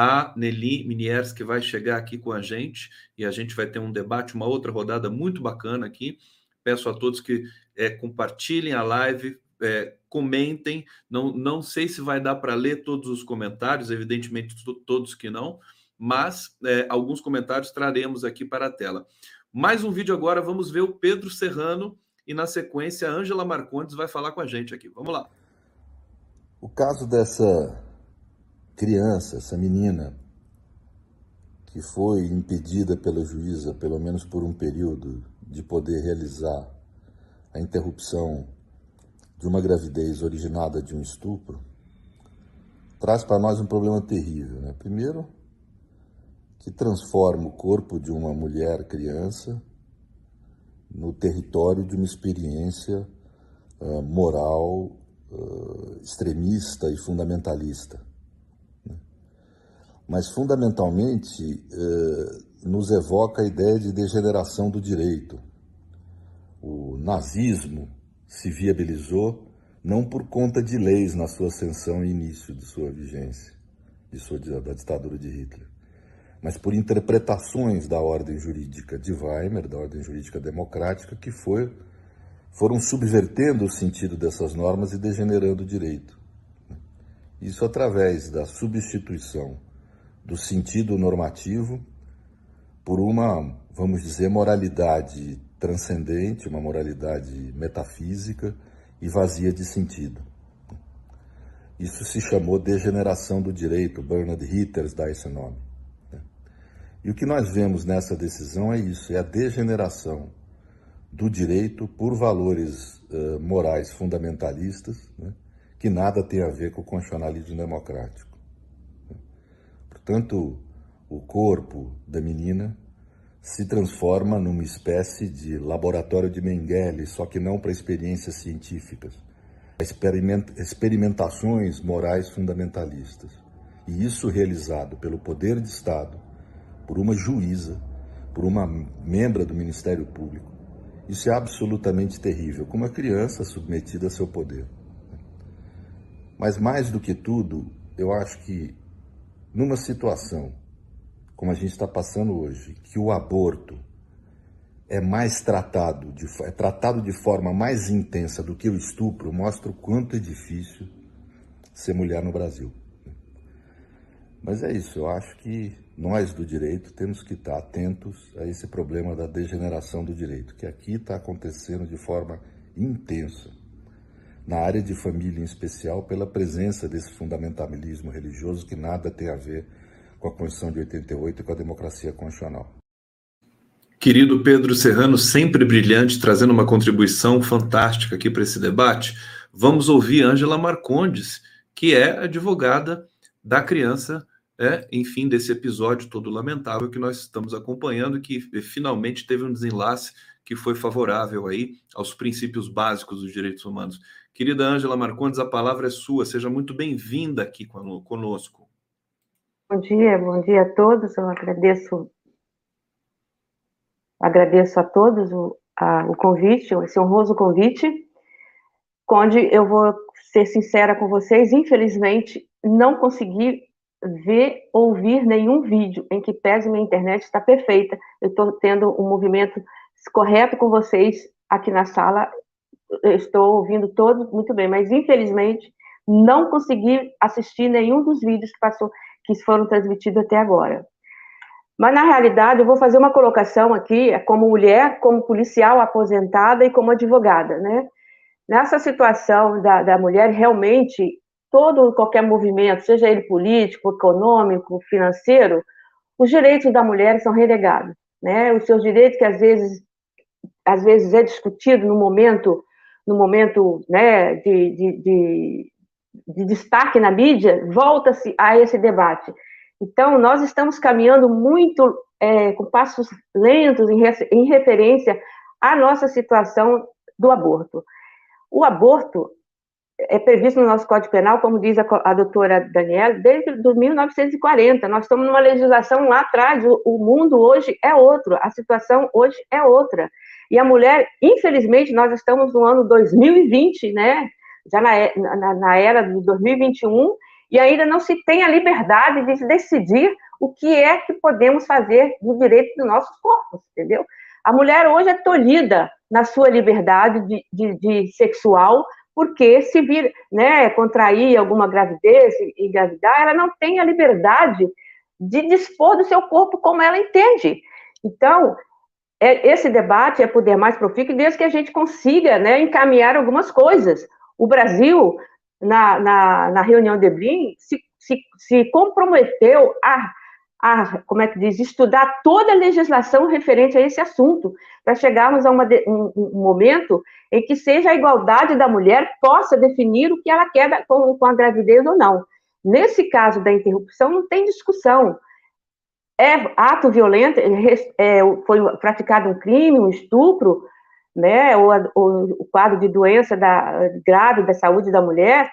a Nelly Miniers, que vai chegar aqui com a gente e a gente vai ter um debate, uma outra rodada muito bacana aqui. Peço a todos que é, compartilhem a live, é, comentem. Não, não sei se vai dar para ler todos os comentários, evidentemente todos que não, mas é, alguns comentários traremos aqui para a tela. Mais um vídeo agora, vamos ver o Pedro Serrano e na sequência a Ângela Marcondes vai falar com a gente aqui. Vamos lá. O caso dessa criança, essa menina, que foi impedida pela juíza, pelo menos por um período, de poder realizar a interrupção de uma gravidez originada de um estupro, traz para nós um problema terrível. Né? Primeiro, que transforma o corpo de uma mulher criança no território de uma experiência uh, moral uh, extremista e fundamentalista. Mas, fundamentalmente, uh, nos evoca a ideia de degeneração do direito. O nazismo se viabilizou não por conta de leis na sua ascensão e início de sua vigência, de sua, da ditadura de Hitler mas por interpretações da ordem jurídica de Weimar, da ordem jurídica democrática, que foi, foram subvertendo o sentido dessas normas e degenerando o direito. Isso através da substituição do sentido normativo por uma, vamos dizer, moralidade transcendente, uma moralidade metafísica e vazia de sentido. Isso se chamou degeneração do direito, Bernard Hitters dá esse nome. E o que nós vemos nessa decisão é isso: é a degeneração do direito por valores uh, morais fundamentalistas, né, que nada tem a ver com o constitucionalismo democrático. Portanto, o corpo da menina se transforma numa espécie de laboratório de Mengele, só que não para experiências científicas, experimentações morais fundamentalistas. E isso realizado pelo poder de Estado por uma juíza, por uma membra do Ministério Público. Isso é absolutamente terrível, como uma criança submetida a seu poder. Mas mais do que tudo, eu acho que numa situação como a gente está passando hoje, que o aborto é mais tratado, de, é tratado de forma mais intensa do que o estupro, mostra o quanto é difícil ser mulher no Brasil. Mas é isso, eu acho que nós do direito temos que estar atentos a esse problema da degeneração do direito, que aqui está acontecendo de forma intensa, na área de família em especial, pela presença desse fundamentalismo religioso que nada tem a ver com a Constituição de 88 e com a democracia constitucional. Querido Pedro Serrano, sempre brilhante, trazendo uma contribuição fantástica aqui para esse debate. Vamos ouvir Ângela Marcondes, que é advogada da criança é, enfim, desse episódio todo lamentável que nós estamos acompanhando, que finalmente teve um desenlace que foi favorável aí aos princípios básicos dos direitos humanos. Querida Ângela Marcondes, a palavra é sua. Seja muito bem-vinda aqui conosco. Bom dia, bom dia a todos. Eu agradeço, agradeço a todos o, a, o convite, esse honroso convite. Onde eu vou ser sincera com vocês, infelizmente não consegui ver, ouvir nenhum vídeo em que pese minha internet está perfeita. Eu estou tendo um movimento correto com vocês aqui na sala. Estou ouvindo todos muito bem, mas infelizmente não consegui assistir nenhum dos vídeos que passou, que foram transmitidos até agora. Mas na realidade eu vou fazer uma colocação aqui como mulher, como policial aposentada e como advogada, né? Nessa situação da, da mulher realmente todo qualquer movimento, seja ele político, econômico, financeiro, os direitos da mulher são renegados, né? Os seus direitos que às vezes às vezes é discutido no momento no momento né, de, de, de, de destaque na mídia, volta-se a esse debate. Então, nós estamos caminhando muito é, com passos lentos em, em referência à nossa situação do aborto. O aborto é previsto no nosso Código Penal, como diz a, a doutora Daniela, desde 1940. Nós estamos numa legislação lá atrás, o, o, mundo hoje é outro, a situação hoje é outra. E a mulher, infelizmente, nós estamos no ano 2020, né? Já na, na, na era de 2021, e ainda não se tem a liberdade de decidir o que é que podemos fazer no direito dos nossos corpos, entendeu? A mulher hoje é tolhida na sua liberdade de, de, de sexual porque se vir, né, contrair alguma gravidez e engravidar, ela não tem a liberdade de dispor do seu corpo como ela entende. Então, é, esse debate é poder mais profícuo desde que a gente consiga né, encaminhar algumas coisas. O Brasil, na, na, na reunião de Berlim, se, se, se comprometeu a a, como é que diz, estudar toda a legislação referente a esse assunto, para chegarmos a uma, um, um, momento em que seja a igualdade da mulher possa definir o que ela quer com, com a gravidez ou não. Nesse caso da interrupção, não tem discussão. É ato violento, é, foi praticado um crime, um estupro, né, ou, ou o quadro de doença da, grave da saúde da mulher,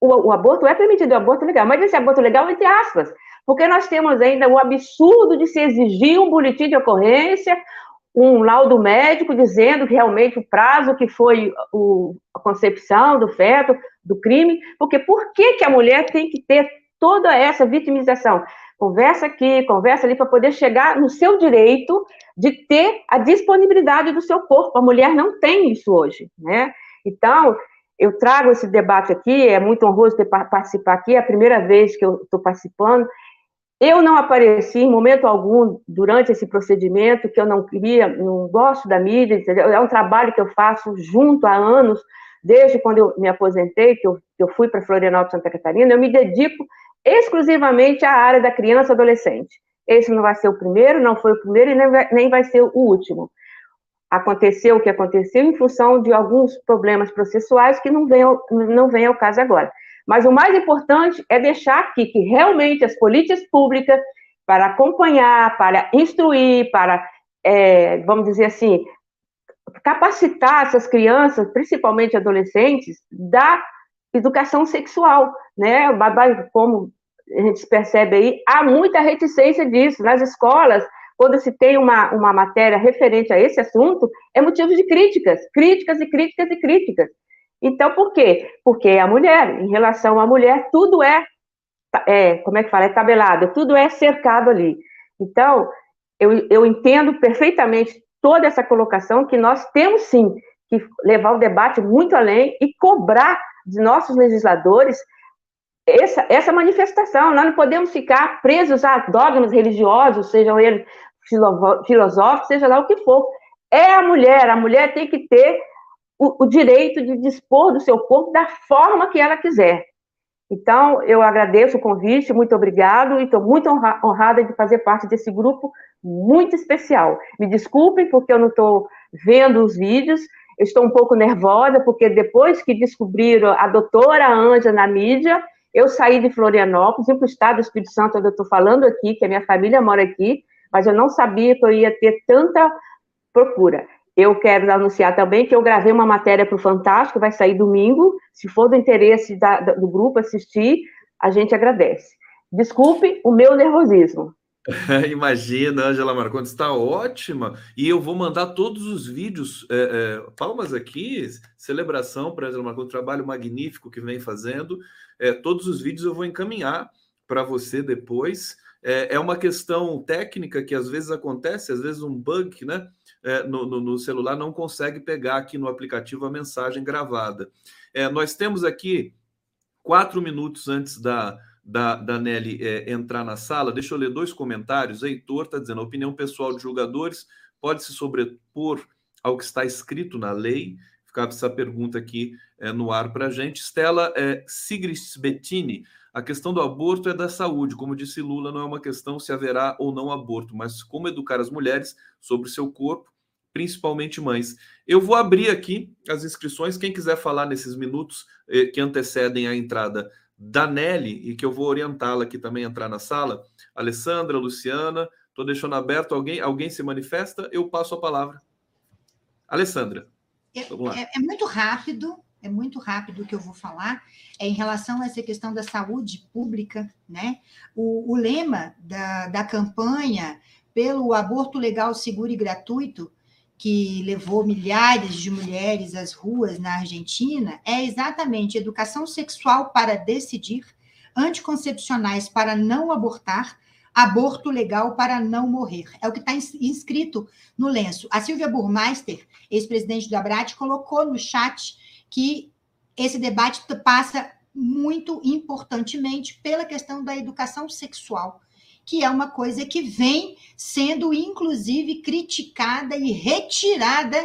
o, o aborto é permitido, o aborto é legal, mas esse aborto legal entre aspas, porque nós temos ainda o absurdo de se exigir um boletim de ocorrência, um laudo médico dizendo que realmente o prazo que foi o, a concepção do feto, do crime, porque por que, que a mulher tem que ter toda essa vitimização? Conversa aqui, conversa ali, para poder chegar no seu direito de ter a disponibilidade do seu corpo. A mulher não tem isso hoje, né? Então, eu trago esse debate aqui, é muito honroso ter participar aqui, é a primeira vez que eu estou participando, eu não apareci em momento algum durante esse procedimento, que eu não queria, não gosto da mídia, entendeu? é um trabalho que eu faço junto há anos, desde quando eu me aposentei, que eu, que eu fui para Florianópolis, Santa Catarina, eu me dedico exclusivamente à área da criança e adolescente. Esse não vai ser o primeiro, não foi o primeiro e nem vai, nem vai ser o último. Aconteceu o que aconteceu em função de alguns problemas processuais que não vem, não vem ao caso agora. Mas o mais importante é deixar aqui que realmente as políticas públicas para acompanhar, para instruir, para, é, vamos dizer assim, capacitar essas crianças, principalmente adolescentes, da educação sexual, né? Como a gente percebe aí, há muita reticência disso nas escolas. Quando se tem uma, uma matéria referente a esse assunto, é motivo de críticas, críticas e críticas e críticas. Então, por quê? Porque a mulher, em relação à mulher, tudo é, é como é que fala, é tabelado, tudo é cercado ali. Então, eu, eu entendo perfeitamente toda essa colocação que nós temos sim que levar o debate muito além e cobrar de nossos legisladores essa, essa manifestação. Nós não podemos ficar presos a dogmas religiosos, sejam eles filosóficos, seja lá o que for. É a mulher, a mulher tem que ter o, o direito de dispor do seu corpo da forma que ela quiser. Então, eu agradeço o convite, muito obrigado, e estou muito honrada de fazer parte desse grupo muito especial. Me desculpem porque eu não estou vendo os vídeos, eu estou um pouco nervosa, porque depois que descobriram a doutora Anja na mídia, eu saí de Florianópolis, vim para o estado do Espírito Santo, onde eu estou falando aqui, que a minha família mora aqui, mas eu não sabia que eu ia ter tanta procura. Eu quero anunciar também que eu gravei uma matéria para o Fantástico, vai sair domingo. Se for do interesse da, do grupo assistir, a gente agradece. Desculpe o meu nervosismo. Imagina, Angela Marcondes está ótima. E eu vou mandar todos os vídeos, é, é, palmas aqui, celebração para Angela Marcondes, trabalho magnífico que vem fazendo. É, todos os vídeos eu vou encaminhar para você depois. É, é, uma questão técnica que às vezes acontece, às vezes um bug, né? é, no, no, no, celular não consegue pegar aqui no aplicativo a mensagem gravada. É, nós temos aqui quatro minutos antes da, da, da Nelly é, entrar na sala. Deixa eu ler dois comentários. Heitor está dizendo: a opinião pessoal de jogadores pode se sobrepor ao que está escrito na lei. Ficava essa pergunta aqui é, no ar para a gente. Stella é, Sigris Bettini. A questão do aborto é da saúde. Como disse Lula, não é uma questão se haverá ou não aborto, mas como educar as mulheres sobre o seu corpo, principalmente mães. Eu vou abrir aqui as inscrições. Quem quiser falar nesses minutos eh, que antecedem a entrada da Nelly, e que eu vou orientá-la aqui também entrar na sala, Alessandra, Luciana, estou deixando aberto. Alguém, alguém se manifesta? Eu passo a palavra. Alessandra. É, é, é muito rápido, é muito rápido o que eu vou falar, é em relação a essa questão da saúde pública, né? O, o lema da, da campanha pelo aborto legal, seguro e gratuito, que levou milhares de mulheres às ruas na Argentina, é exatamente educação sexual para decidir, anticoncepcionais para não abortar, aborto legal para não morrer. É o que está inscrito no lenço. A Silvia Burmeister, ex-presidente do Abrat, colocou no chat que esse debate passa muito importantemente pela questão da educação sexual, que é uma coisa que vem sendo, inclusive, criticada e retirada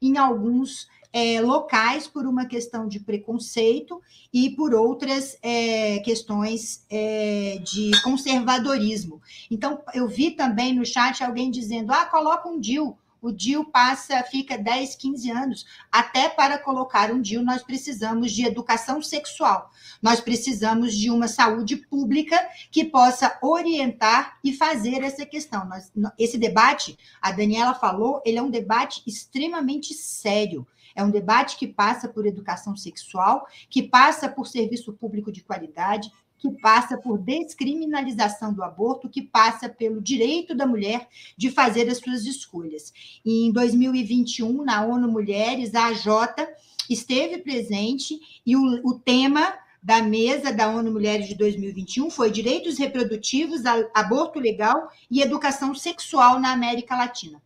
em alguns é, locais por uma questão de preconceito e por outras é, questões é, de conservadorismo. Então, eu vi também no chat alguém dizendo: ah, coloca um DIL o DIL passa, fica 10, 15 anos. Até para colocar um DIL, nós precisamos de educação sexual. Nós precisamos de uma saúde pública que possa orientar e fazer essa questão. Nós, esse debate, a Daniela falou, ele é um debate extremamente sério. É um debate que passa por educação sexual, que passa por serviço público de qualidade, que passa por descriminalização do aborto, que passa pelo direito da mulher de fazer as suas escolhas. E em 2021, na ONU Mulheres, a AJ esteve presente e o, o tema da mesa da ONU Mulheres de 2021 foi direitos reprodutivos, aborto legal e educação sexual na América Latina.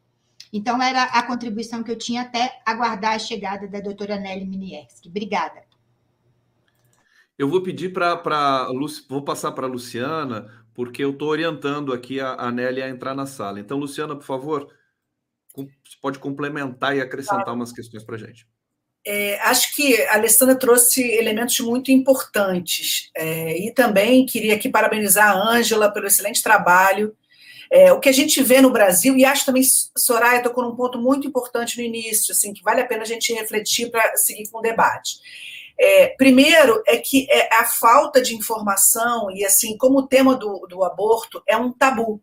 Então, era a contribuição que eu tinha até aguardar a chegada da doutora Nelly Minierski. Obrigada. Eu vou pedir para. Vou passar para a Luciana, porque eu estou orientando aqui a, a Nelly a entrar na sala. Então, Luciana, por favor, você pode complementar e acrescentar claro. umas questões para a gente. É, acho que a Alessandra trouxe elementos muito importantes. É, e também queria aqui parabenizar a Ângela pelo excelente trabalho. É, o que a gente vê no Brasil, e acho também, Soraya tocou num ponto muito importante no início, assim, que vale a pena a gente refletir para seguir com o debate é, primeiro é que é a falta de informação, e assim, como o tema do, do aborto é um tabu.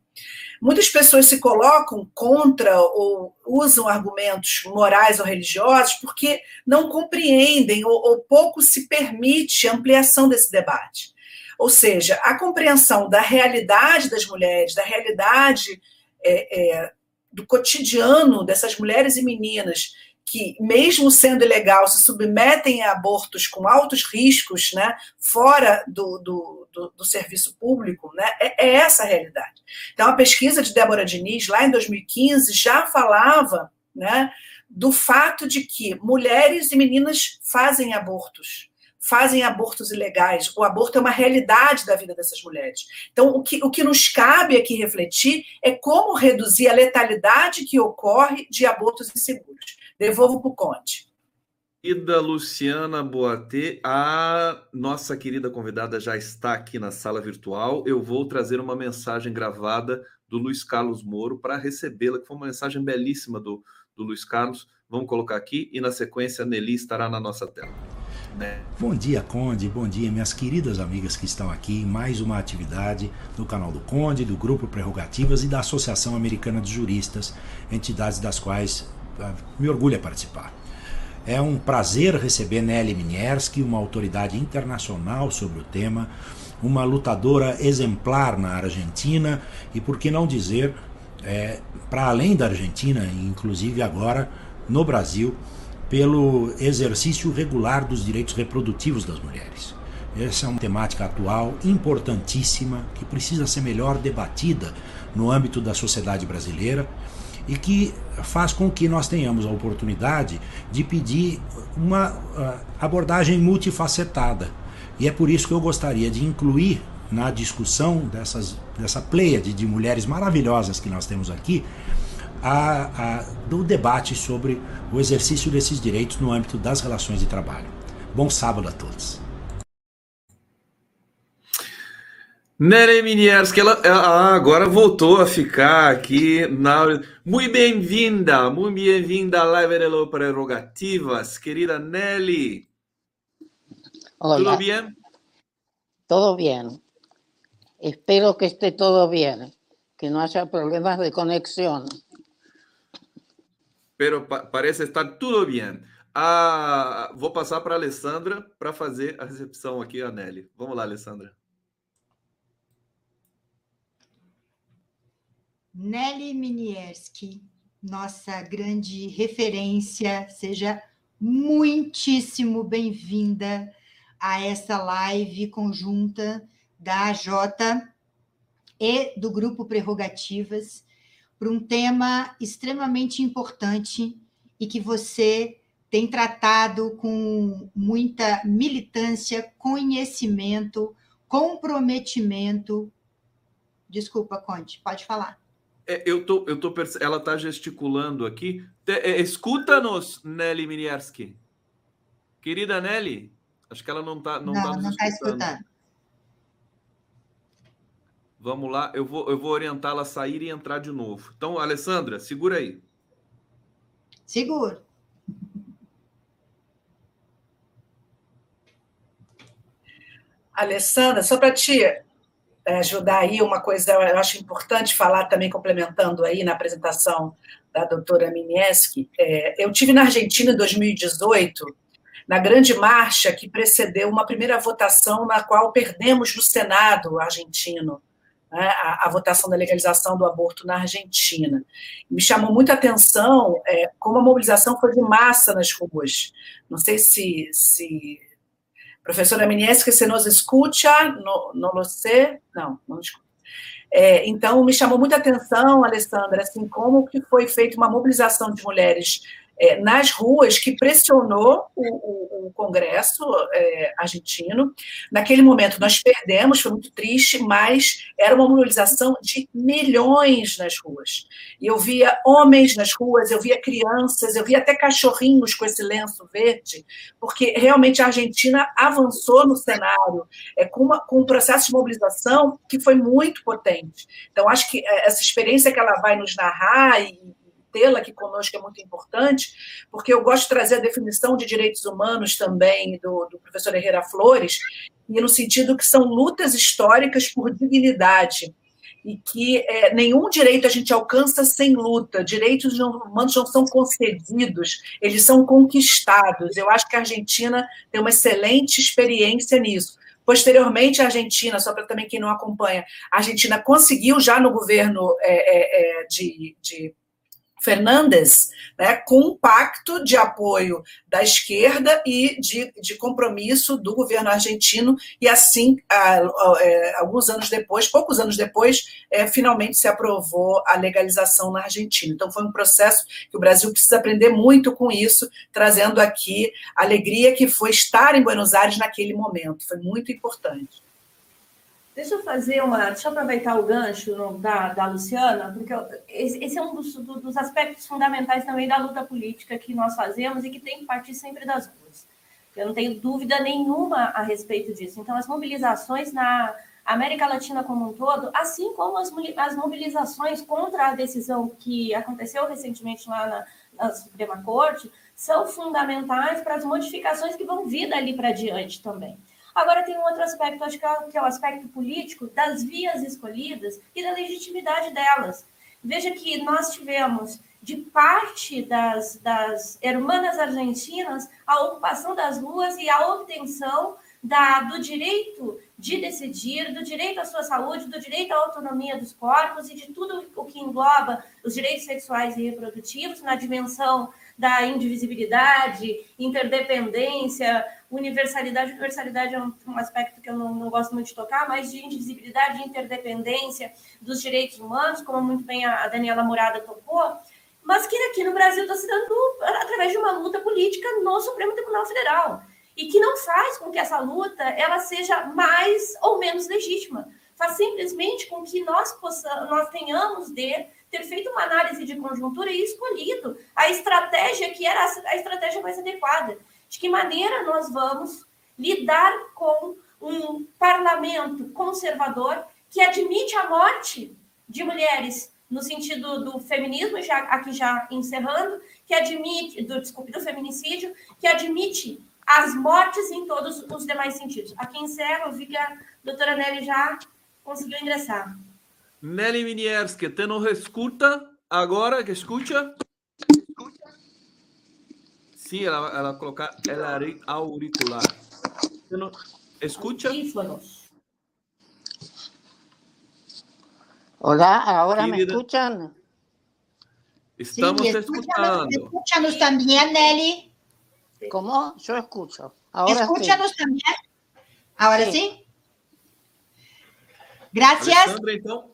Muitas pessoas se colocam contra ou usam argumentos morais ou religiosos porque não compreendem ou, ou pouco se permite ampliação desse debate. Ou seja, a compreensão da realidade das mulheres, da realidade é, é, do cotidiano dessas mulheres e meninas que, mesmo sendo ilegal, se submetem a abortos com altos riscos, né, fora do, do, do, do serviço público, né, é, é, essa a realidade. Então, a pesquisa de Débora Diniz, lá em 2015, já falava né, do fato de que mulheres e meninas fazem abortos, fazem abortos ilegais. O aborto é uma realidade da vida dessas mulheres. Então, o que, o que nos cabe aqui refletir é como reduzir a letalidade que ocorre de abortos inseguros. Devolvo para o Conde. Querida Luciana Boatê, a nossa querida convidada já está aqui na sala virtual. Eu vou trazer uma mensagem gravada do Luiz Carlos Moro para recebê-la, que foi uma mensagem belíssima do, do Luiz Carlos. Vamos colocar aqui e na sequência a Nelly estará na nossa tela. Né? Bom dia, Conde. Bom dia, minhas queridas amigas que estão aqui mais uma atividade do canal do Conde, do Grupo Prerrogativas e da Associação Americana de Juristas, entidades das quais me orgulha participar. É um prazer receber Nelly Minierski, uma autoridade internacional sobre o tema, uma lutadora exemplar na Argentina e, por que não dizer, é, para além da Argentina, inclusive agora no Brasil, pelo exercício regular dos direitos reprodutivos das mulheres. Essa é uma temática atual importantíssima que precisa ser melhor debatida no âmbito da sociedade brasileira e que faz com que nós tenhamos a oportunidade de pedir uma uh, abordagem multifacetada. E é por isso que eu gostaria de incluir na discussão dessas, dessa pleiade de mulheres maravilhosas que nós temos aqui, a, a, do debate sobre o exercício desses direitos no âmbito das relações de trabalho. Bom sábado a todos. Nery Minierski, ela, ela, agora voltou a ficar aqui na. Muito bem-vinda, muito bem-vinda à Live de Prerrogativas, querida Nelly. Hola. ¿Todo bien? Todo bien. Espero que esté todo bien, que no haya problemas de conexión. pero pa parece estar tudo bem. Ah, vou passar para a Alessandra para fazer a recepção aqui, a Nelly. Vamos lá, Alessandra. Nelly Minierski, nossa grande referência, seja muitíssimo bem-vinda a essa live conjunta da AJ e do Grupo Prerrogativas para um tema extremamente importante e que você tem tratado com muita militância, conhecimento, comprometimento. Desculpa, Conte, pode falar. É, eu tô, eu tô perce... Ela está gesticulando aqui. É, Escuta-nos, Nelly Minierski. Querida Nelly, acho que ela não está não, não, tá não está escutando. Vamos lá, eu vou, eu vou orientá-la a sair e entrar de novo. Então, Alessandra, segura aí. Seguro. Alessandra, só para eh, ajudar aí, uma coisa eu acho importante falar também, complementando aí na apresentação da doutora Minieski, é, eu tive na Argentina em 2018, na grande marcha que precedeu uma primeira votação na qual perdemos no Senado argentino, né, a, a, votação da legalização do aborto na Argentina. Me chamou muita atenção é, como a mobilização foi de massa nas ruas. Não sei se, se professora Miniesca, se nos escuta, não, lo sei, não, não escuta. É, então, me chamou muita atenção, Alessandra, assim, como que foi feita uma mobilização de mulheres é, nas ruas que pressionou o, o, o Congresso é, argentino. Naquele momento nós perdemos, foi muito triste, mas era uma mobilização de milhões nas ruas. Eu via homens nas ruas, eu via crianças, eu via até cachorrinhos com esse lenço verde, porque realmente a Argentina avançou no cenário é, com, uma, com um processo de mobilização que foi muito potente. Então, acho que é, essa experiência que ela vai nos narrar e tê-la aqui conosco é muito importante, porque eu gosto de trazer a definição de direitos humanos também do, do professor Herrera Flores, e no sentido que são lutas históricas por dignidade, e que é, nenhum direito a gente alcança sem luta. Direitos humanos não são concedidos, eles são conquistados. Eu acho que a Argentina tem uma excelente experiência nisso. Posteriormente, a Argentina, só para também quem não acompanha, a Argentina conseguiu já no governo é, é, de, de Fernandes, né, com um pacto de apoio da esquerda e de, de compromisso do governo argentino, e assim, é, alguns anos depois, poucos anos depois, é, finalmente se aprovou a legalização na Argentina. Então, foi um processo que o Brasil precisa aprender muito com isso, trazendo aqui a alegria que foi estar em Buenos Aires naquele momento. Foi muito importante. Deixa eu fazer uma. Deixa eu aproveitar o gancho no, da, da Luciana, porque esse é um dos, dos, aspectos fundamentais também da luta política que nós fazemos e que tem que partir sempre das ruas. Eu não tenho dúvida nenhuma a respeito disso. Então, as mobilizações na América Latina como um todo, assim como as, as mobilizações contra a decisão que aconteceu recentemente lá na, na Suprema Corte, são fundamentais para as modificações que vão vir dali para diante também. Agora tem um outro aspecto, acho que é, que é o aspecto político das vias escolhidas e da legitimidade delas. Veja que nós tivemos, de parte das, das hermanas argentinas, a ocupação das ruas e a obtenção da, do direito de decidir, do direito à sua saúde, do direito à autonomia dos corpos e de tudo o que engloba os direitos sexuais e reprodutivos na dimensão da indivisibilidade, interdependência, universalidade. Universalidade é um, um aspecto que eu não, não, gosto muito de tocar, mas de indivisibilidade interdependência dos direitos humanos, como muito bem a, a Daniela Murada tocou, mas que aqui no Brasil está se dando através de uma luta política no Supremo Tribunal Federal. E que não faz com que essa luta ela seja mais ou menos legítima, faz simplesmente com que nós possamos, nós tenhamos de ter feito uma análise de conjuntura e escolhido a estratégia que era a estratégia mais adequada. De que maneira nós vamos lidar com um parlamento conservador que admite a morte de mulheres no sentido do feminismo, já aqui já encerrando, que admite, do, desculpe, do feminicídio, que admite as mortes em todos os demais sentidos. Aqui encerro, eu vi que a doutora Nelly já conseguiu ingressar. Nelly Minierski, te nos escuta agora? Que escucha? Sim, ela, ela colocar ela auricular. Você não, escucha? Hola, ahora Querida, me escuchan. Estamos sí, escuchando. Escúchanos también, Nelly. ¿Cómo? Yo escucho. Ahora Escúchanos sí. también. Ahora sí. sí. Gracias. Alessandra, então.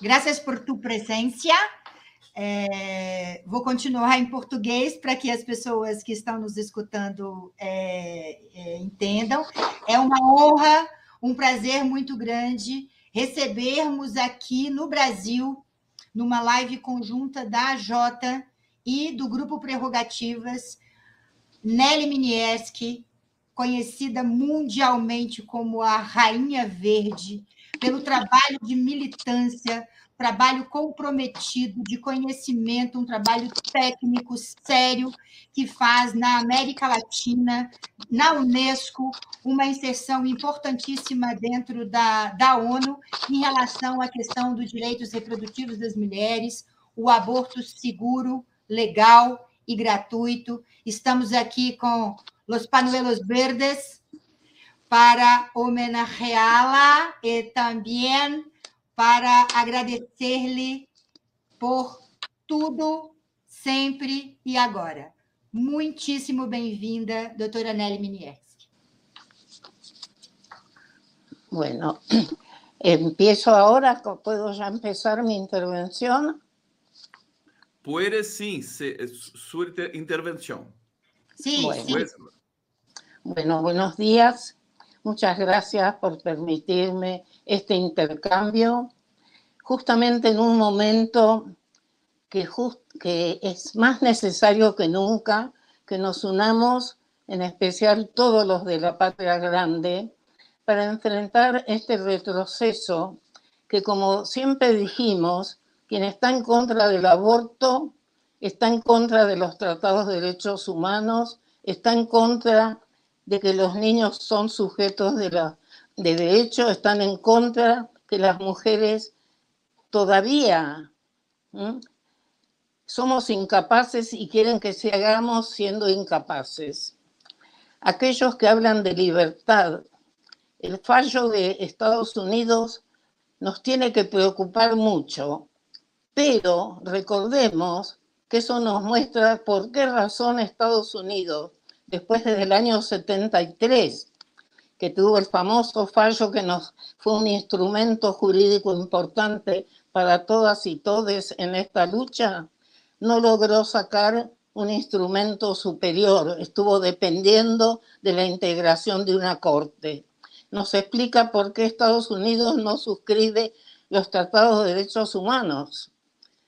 Gracias por tu presencia. É, vou continuar em português para que as pessoas que estão nos escutando é, é, entendam. É uma honra, um prazer muito grande recebermos aqui no Brasil, numa live conjunta da AJ e do Grupo Prerrogativas, Nelly Minieski, conhecida mundialmente como a Rainha Verde, pelo trabalho de militância trabalho comprometido de conhecimento, um trabalho técnico sério que faz na América Latina, na Unesco, uma inserção importantíssima dentro da, da ONU em relação à questão dos direitos reprodutivos das mulheres, o aborto seguro, legal e gratuito. Estamos aqui com Los Panuelos Verdes para homenageá-la e também para agradecer-lhe por tudo, sempre e agora. Muitíssimo bem-vinda, doutora Nelly Minieski. Bueno, empiezo ahora, ¿puedo ya empezar mi intervención? Puede sim, su intervención. Sí, bueno, sí. Bueno, buenos días. Muchas gracias por permitirme este intercambio, justamente en un momento que, es más necesario que nunca que nos unamos, en especial todos los de la patria grande, para enfrentar este retroceso que, como siempre dijimos, quien está en contra del aborto está en contra de los tratados de derechos humanos, está en contra de que los niños son sujetos de, la, de derecho, están en contra que las mujeres todavía somos incapaces y quieren que se hagamos siendo incapaces. Aquellos que hablan de libertad, el fallo de Estados Unidos nos tiene que preocupar mucho, pero recordemos que eso nos muestra por qué razón Estados Unidos después del año 73, que tuvo el famoso fallo que nos fue un instrumento jurídico importante para todas y todes en esta lucha, no logró sacar un instrumento superior, estuvo dependiendo de la integración de una corte. Nos explica por qué Estados Unidos no suscribe los tratados de derechos humanos.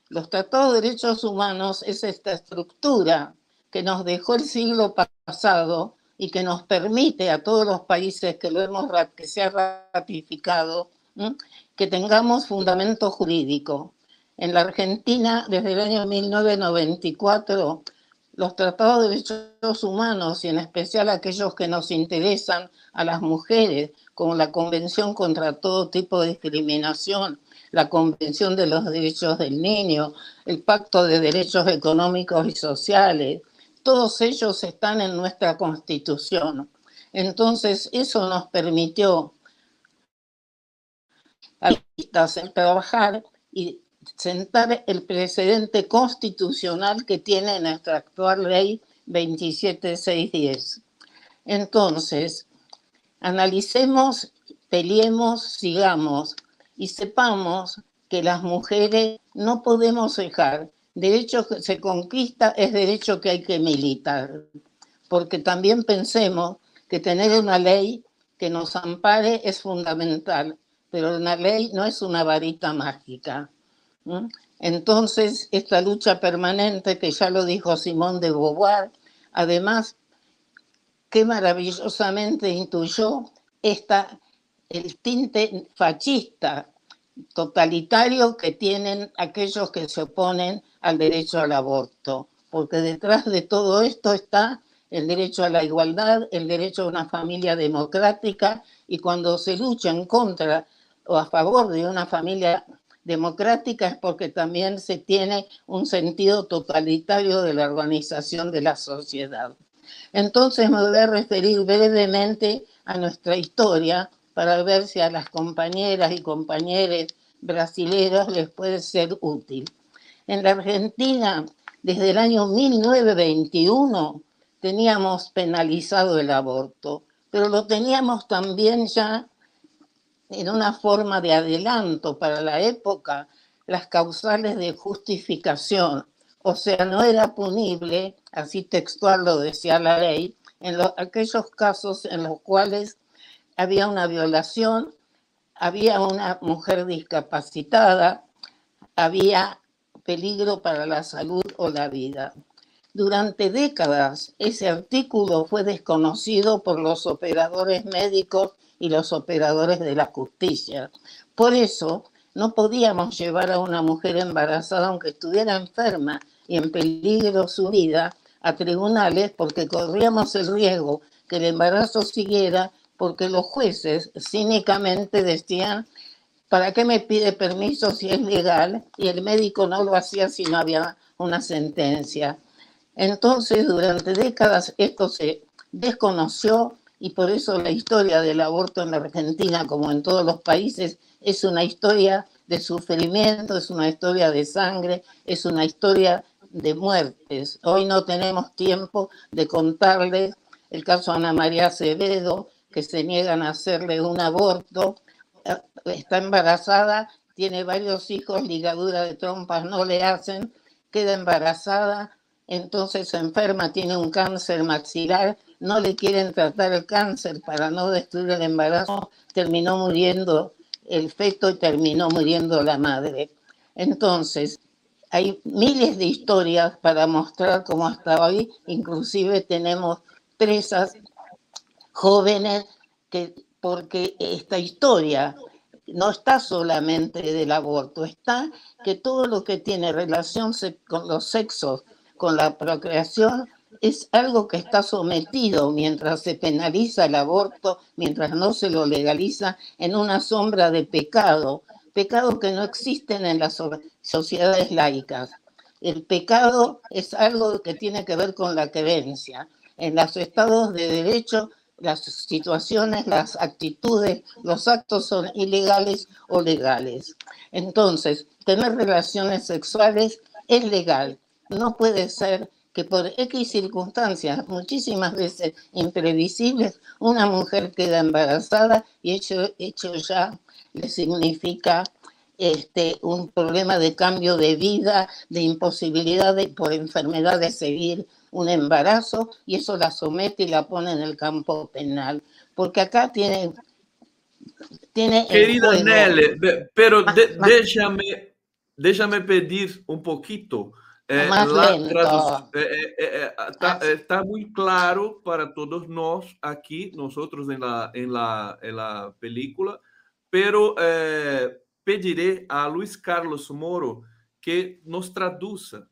Los tratados de derechos humanos es esta estructura que nos dejó el siglo pasado y que nos permite a todos los países que lo hemos que se ha ratificado que tengamos fundamento jurídico. En la Argentina, desde el año 1994, los tratados de derechos humanos y en especial aquellos que nos interesan a las mujeres, como la Convención contra todo tipo de discriminación, la Convención de los Derechos del Niño, el Pacto de Derechos Económicos y Sociales, todos ellos están en nuestra constitución. Entonces, eso nos permitió a trabajar y sentar el precedente constitucional que tiene nuestra actual ley 27610. Entonces, analicemos, peleemos, sigamos y sepamos que las mujeres no podemos dejar derecho que se conquista es derecho que hay que militar, porque también pensemos que tener una ley que nos ampare es fundamental, pero una ley no es una varita mágica. Entonces, esta lucha permanente, que ya lo dijo Simón de Beauvoir, además, qué maravillosamente intuyó esta, el tinte fascista totalitario que tienen aquellos que se oponen al derecho al aborto, porque detrás de todo esto está el derecho a la igualdad, el derecho a una familia democrática, y cuando se lucha en contra o a favor de una familia democrática es porque también se tiene un sentido totalitario de la organización de la sociedad. Entonces me voy a referir brevemente a nuestra historia para ver si a las compañeras y compañeros brasileños les puede ser útil. En la Argentina, desde el año 1921, teníamos penalizado el aborto, pero lo teníamos también ya en una forma de adelanto para la época, las causales de justificación. O sea, no era punible, así textual lo decía la ley, en aquellos casos en los cuales había una violación, había una mujer discapacitada, había peligro para la salud o la vida. Durante décadas ese artículo fue desconocido por los operadores médicos y los operadores de la justicia. Por eso no podíamos llevar a una mujer embarazada, aunque estuviera enferma y en peligro su vida, a tribunales porque corríamos el riesgo que el embarazo siguiera porque los jueces cínicamente decían, ¿para qué me pide permiso si es legal? Y el médico no lo hacía si no había una sentencia. Entonces, durante décadas esto se desconoció y por eso la historia del aborto en la Argentina, como en todos los países, es una historia de sufrimiento, es una historia de sangre, es una historia de muertes. Hoy no tenemos tiempo de contarles el caso de Ana María Acevedo, que se niegan a hacerle un aborto, está embarazada, tiene varios hijos, ligadura de trompas no le hacen, queda embarazada, entonces se enferma, tiene un cáncer maxilar, no le quieren tratar el cáncer para no destruir el embarazo, terminó muriendo el feto y terminó muriendo la madre. Entonces, hay miles de historias para mostrar cómo hasta hoy, inclusive tenemos presas jóvenes que porque esta historia no está solamente del aborto, está que todo lo que tiene relación con los sexos, con la procreación, es algo que está sometido mientras se penaliza el aborto, mientras no se lo legaliza, en una sombra de pecado, pecado que no existen en las sociedades laicas. El pecado es algo que tiene que ver con la creencia. En los estados de derecho, las situaciones, las actitudes, los actos son ilegales o legales. Entonces, tener relaciones sexuales es legal. No puede ser que por X circunstancias, muchísimas veces imprevisibles, una mujer queda embarazada y hecho, hecho ya le significa este, un problema de cambio de vida, de imposibilidad por enfermedad de seguir un embarazo y eso la somete y la pone en el campo penal. Porque acá tiene... tiene Querida pero de, déjame, déjame pedir un poquito É, lá, é, é, tá, tá, muito claro para todos nós aqui, nós outros em la, em la, em la película, pero eh, pedirei a Luiz Carlos Moro que nos traduza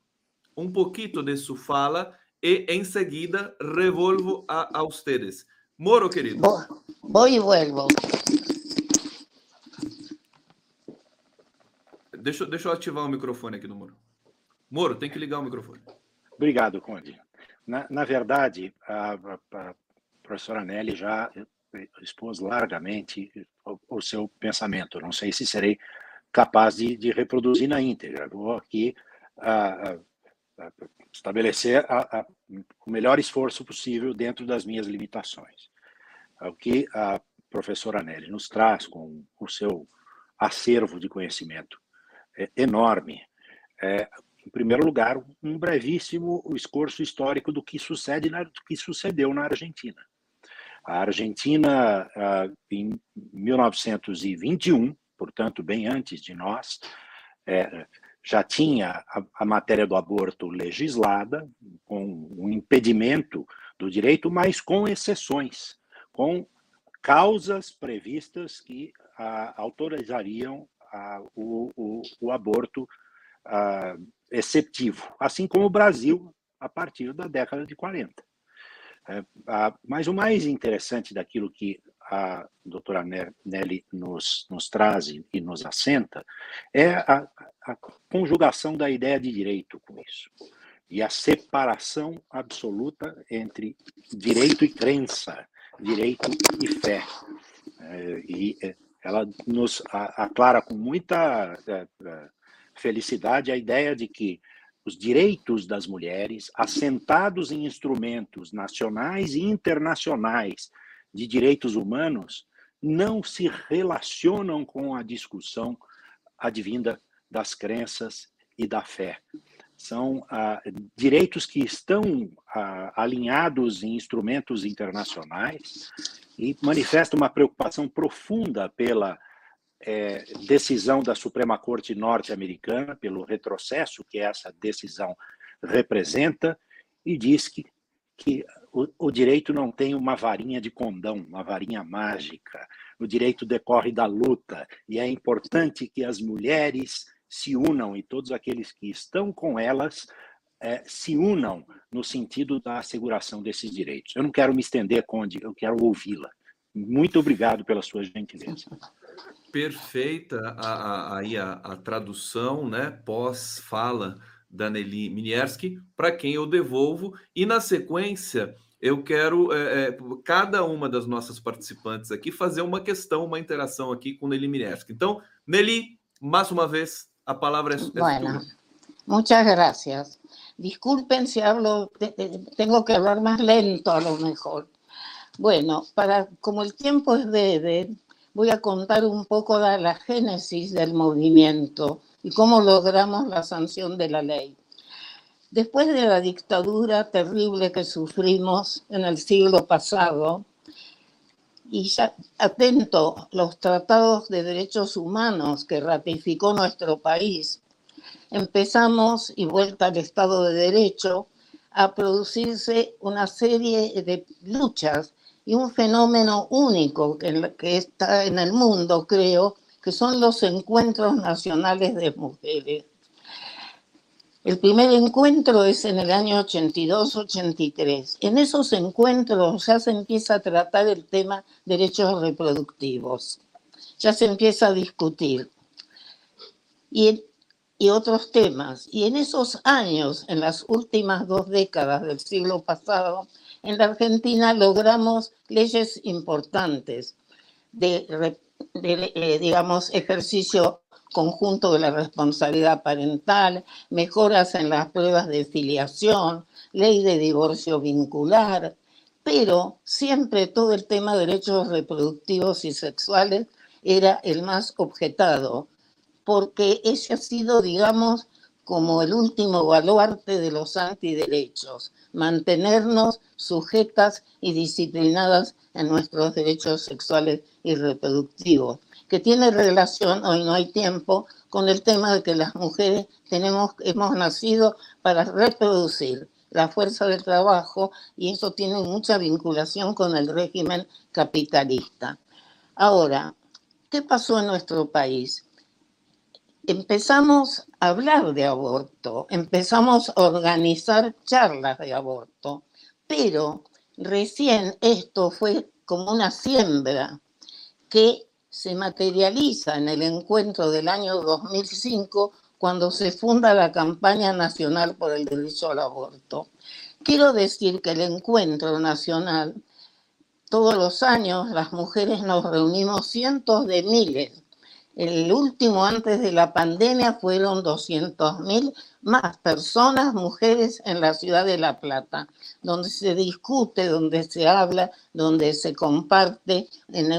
um pouquinho de sua fala e em seguida revolvo a, a ustedes. Moro, querido. Vou e vuelvo. Deixa, deixa eu ativar o microfone aqui no Moro. Moro, tem que ligar o microfone. Obrigado, Conde. Na, na verdade, a, a, professora Nelly já expôs largamente o, o, seu pensamento. Não sei se serei capaz de, de reproduzir na íntegra. Vou aqui a, estabelecer o melhor esforço possível dentro das minhas limitações. O que a professora Nelly nos traz com o seu acervo de conhecimento é enorme, é, em primeiro lugar, um brevíssimo esforço histórico do que sucede na, do que sucedeu na Argentina. A Argentina, ah, em 1921, portanto, bem antes de nós, é, já tinha a, a, matéria do aborto legislada, com um impedimento do direito, mas com exceções, com causas previstas que ah, autorizariam o, o, o, aborto a, exceptivo, assim como o Brasil a partir da década de 40. É, mas o mais interessante daquilo que a doutora Nelly nos, nos traz e nos assenta é a, a conjugação da ideia de direito com isso e a separação absoluta entre direito e crença, direito e fé. É, e é, ela nos aclara com muita é, felicidade a ideia de que os direitos das mulheres, assentados em instrumentos nacionais e internacionais de direitos humanos, não se relacionam com a discussão advinda das crenças e da fé. São ah, direitos que estão ah, alinhados em instrumentos internacionais e manifestam uma preocupação profunda pela é, decisão da Suprema Corte norte-americana, pelo retrocesso que essa decisão representa, e diz que, que o, direito não tem uma varinha de condão, uma varinha mágica. O direito decorre da luta, e é importante que as mulheres se unam e todos aqueles que estão com elas é, se unam no sentido da asseguração desses direitos. Eu não quero me estender, Conde, eu quero ouvi-la. Muito obrigado pela sua gentileza. Perfeita a, a, a, tradução, né, pós-fala da Nelly Minierski, para quem eu devolvo, e na sequência eu quero é, é, cada uma das nossas participantes aqui fazer uma questão, uma interação aqui com Nelly Minierski. Então, Nelly, mais uma vez, a palabra es, bueno, muchas gracias. Disculpen si hablo, tengo que hablar más lento a lo mejor. Bueno, para como el tiempo es breve, voy a contar un poco de la génesis del movimiento y cómo logramos la sanción de la ley. Después de la dictadura terrible que sufrimos en el siglo pasado, y ya atento los tratados de derechos humanos que ratificó nuestro país, empezamos, y vuelta al Estado de Derecho, a producirse una serie de luchas y un fenómeno único que, que está en el mundo, creo, que son los encuentros nacionales de mujeres. El primer encuentro es en el año 82-83. En esos encuentros ya se empieza a tratar el tema derechos reproductivos, ya se empieza a discutir. Y, y otros temas. Y en esos años, en las últimas dos décadas del siglo pasado, en la Argentina logramos leyes importantes de, de eh, digamos, ejercicio conjunto de la responsabilidad parental, mejoras en las pruebas de filiación, ley de divorcio vincular, pero siempre todo el tema de derechos reproductivos y sexuales era el más objetado, porque ese ha sido, digamos, como el último baluarte de los antiderechos, mantenernos sujetas y disciplinadas en nuestros derechos sexuales y reproductivos que tiene relación, hoy no hay tiempo, con el tema de que las mujeres tenemos, hemos nacido para reproducir la fuerza del trabajo y eso tiene mucha vinculación con el régimen capitalista. Ahora, ¿qué pasó en nuestro país? Empezamos a hablar de aborto, empezamos a organizar charlas de aborto, pero recién esto fue como una siembra que se materializa en el encuentro del año 2005 cuando se funda la campaña nacional por el derecho al aborto. Quiero decir que el encuentro nacional, todos los años las mujeres nos reunimos cientos de miles. El último antes de la pandemia fueron 200.000 más personas, mujeres en la ciudad de La Plata, donde se discute, donde se habla, donde se comparte en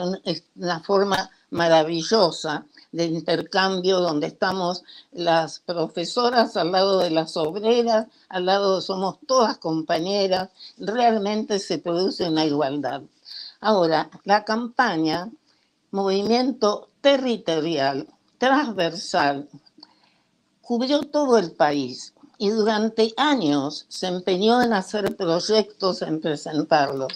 una forma maravillosa de intercambio, donde estamos las profesoras al lado de las obreras, al lado somos todas compañeras, realmente se produce una igualdad. Ahora, la campaña, movimiento territorial, transversal, cubrió todo el país y durante años se empeñó en hacer proyectos, en presentarlos.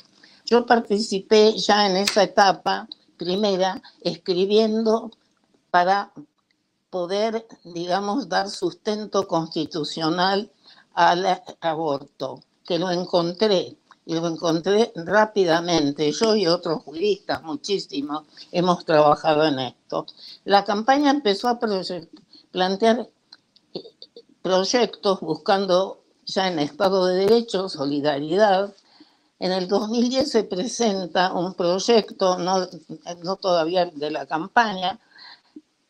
Yo participé ya en esa etapa primera escribiendo para poder, digamos, dar sustento constitucional al aborto, que lo encontré y lo encontré rápidamente. Yo y otros juristas, muchísimos, hemos trabajado en esto. La campaña empezó a plantear proyectos buscando ya en Estado de Derecho, solidaridad. En el 2010 se presenta un proyecto, no, no todavía de la campaña,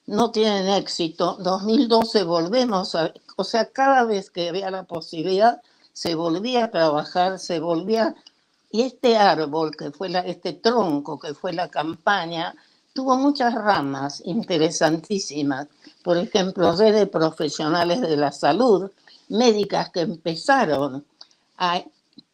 no tienen éxito. 2012 volvemos a, o sea, cada vez que había la posibilidad, se volvía a trabajar, se volvía, y este árbol que fue la, este tronco que fue la campaña, tuvo muchas ramas interesantísimas. Por ejemplo, redes profesionales de la salud, médicas que empezaron a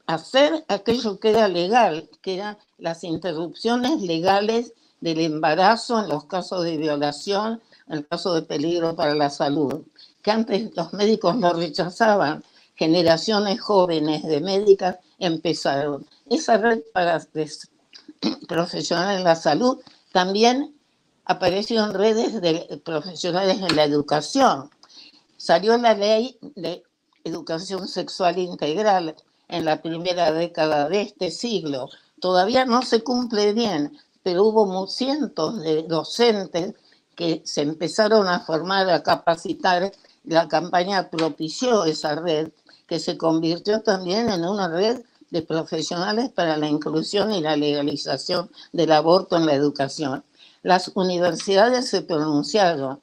hacer aquello que era legal, que eran las interrupciones legales del embarazo en los casos de violación, en el caso de peligro para la salud, que antes los médicos lo rechazaban. Generaciones jóvenes de médicas empezaron. Esa red para profesionales en la salud también apareció en redes de profesionales en la educación. Salió la ley de educación sexual integral en la primera década de este siglo. Todavía no se cumple bien, pero hubo cientos de docentes que se empezaron a formar, a capacitar. La campaña propició esa red, que se convirtió también en una red de profesionales para la inclusión y la legalización del aborto en la educación. Las universidades se pronunciaron.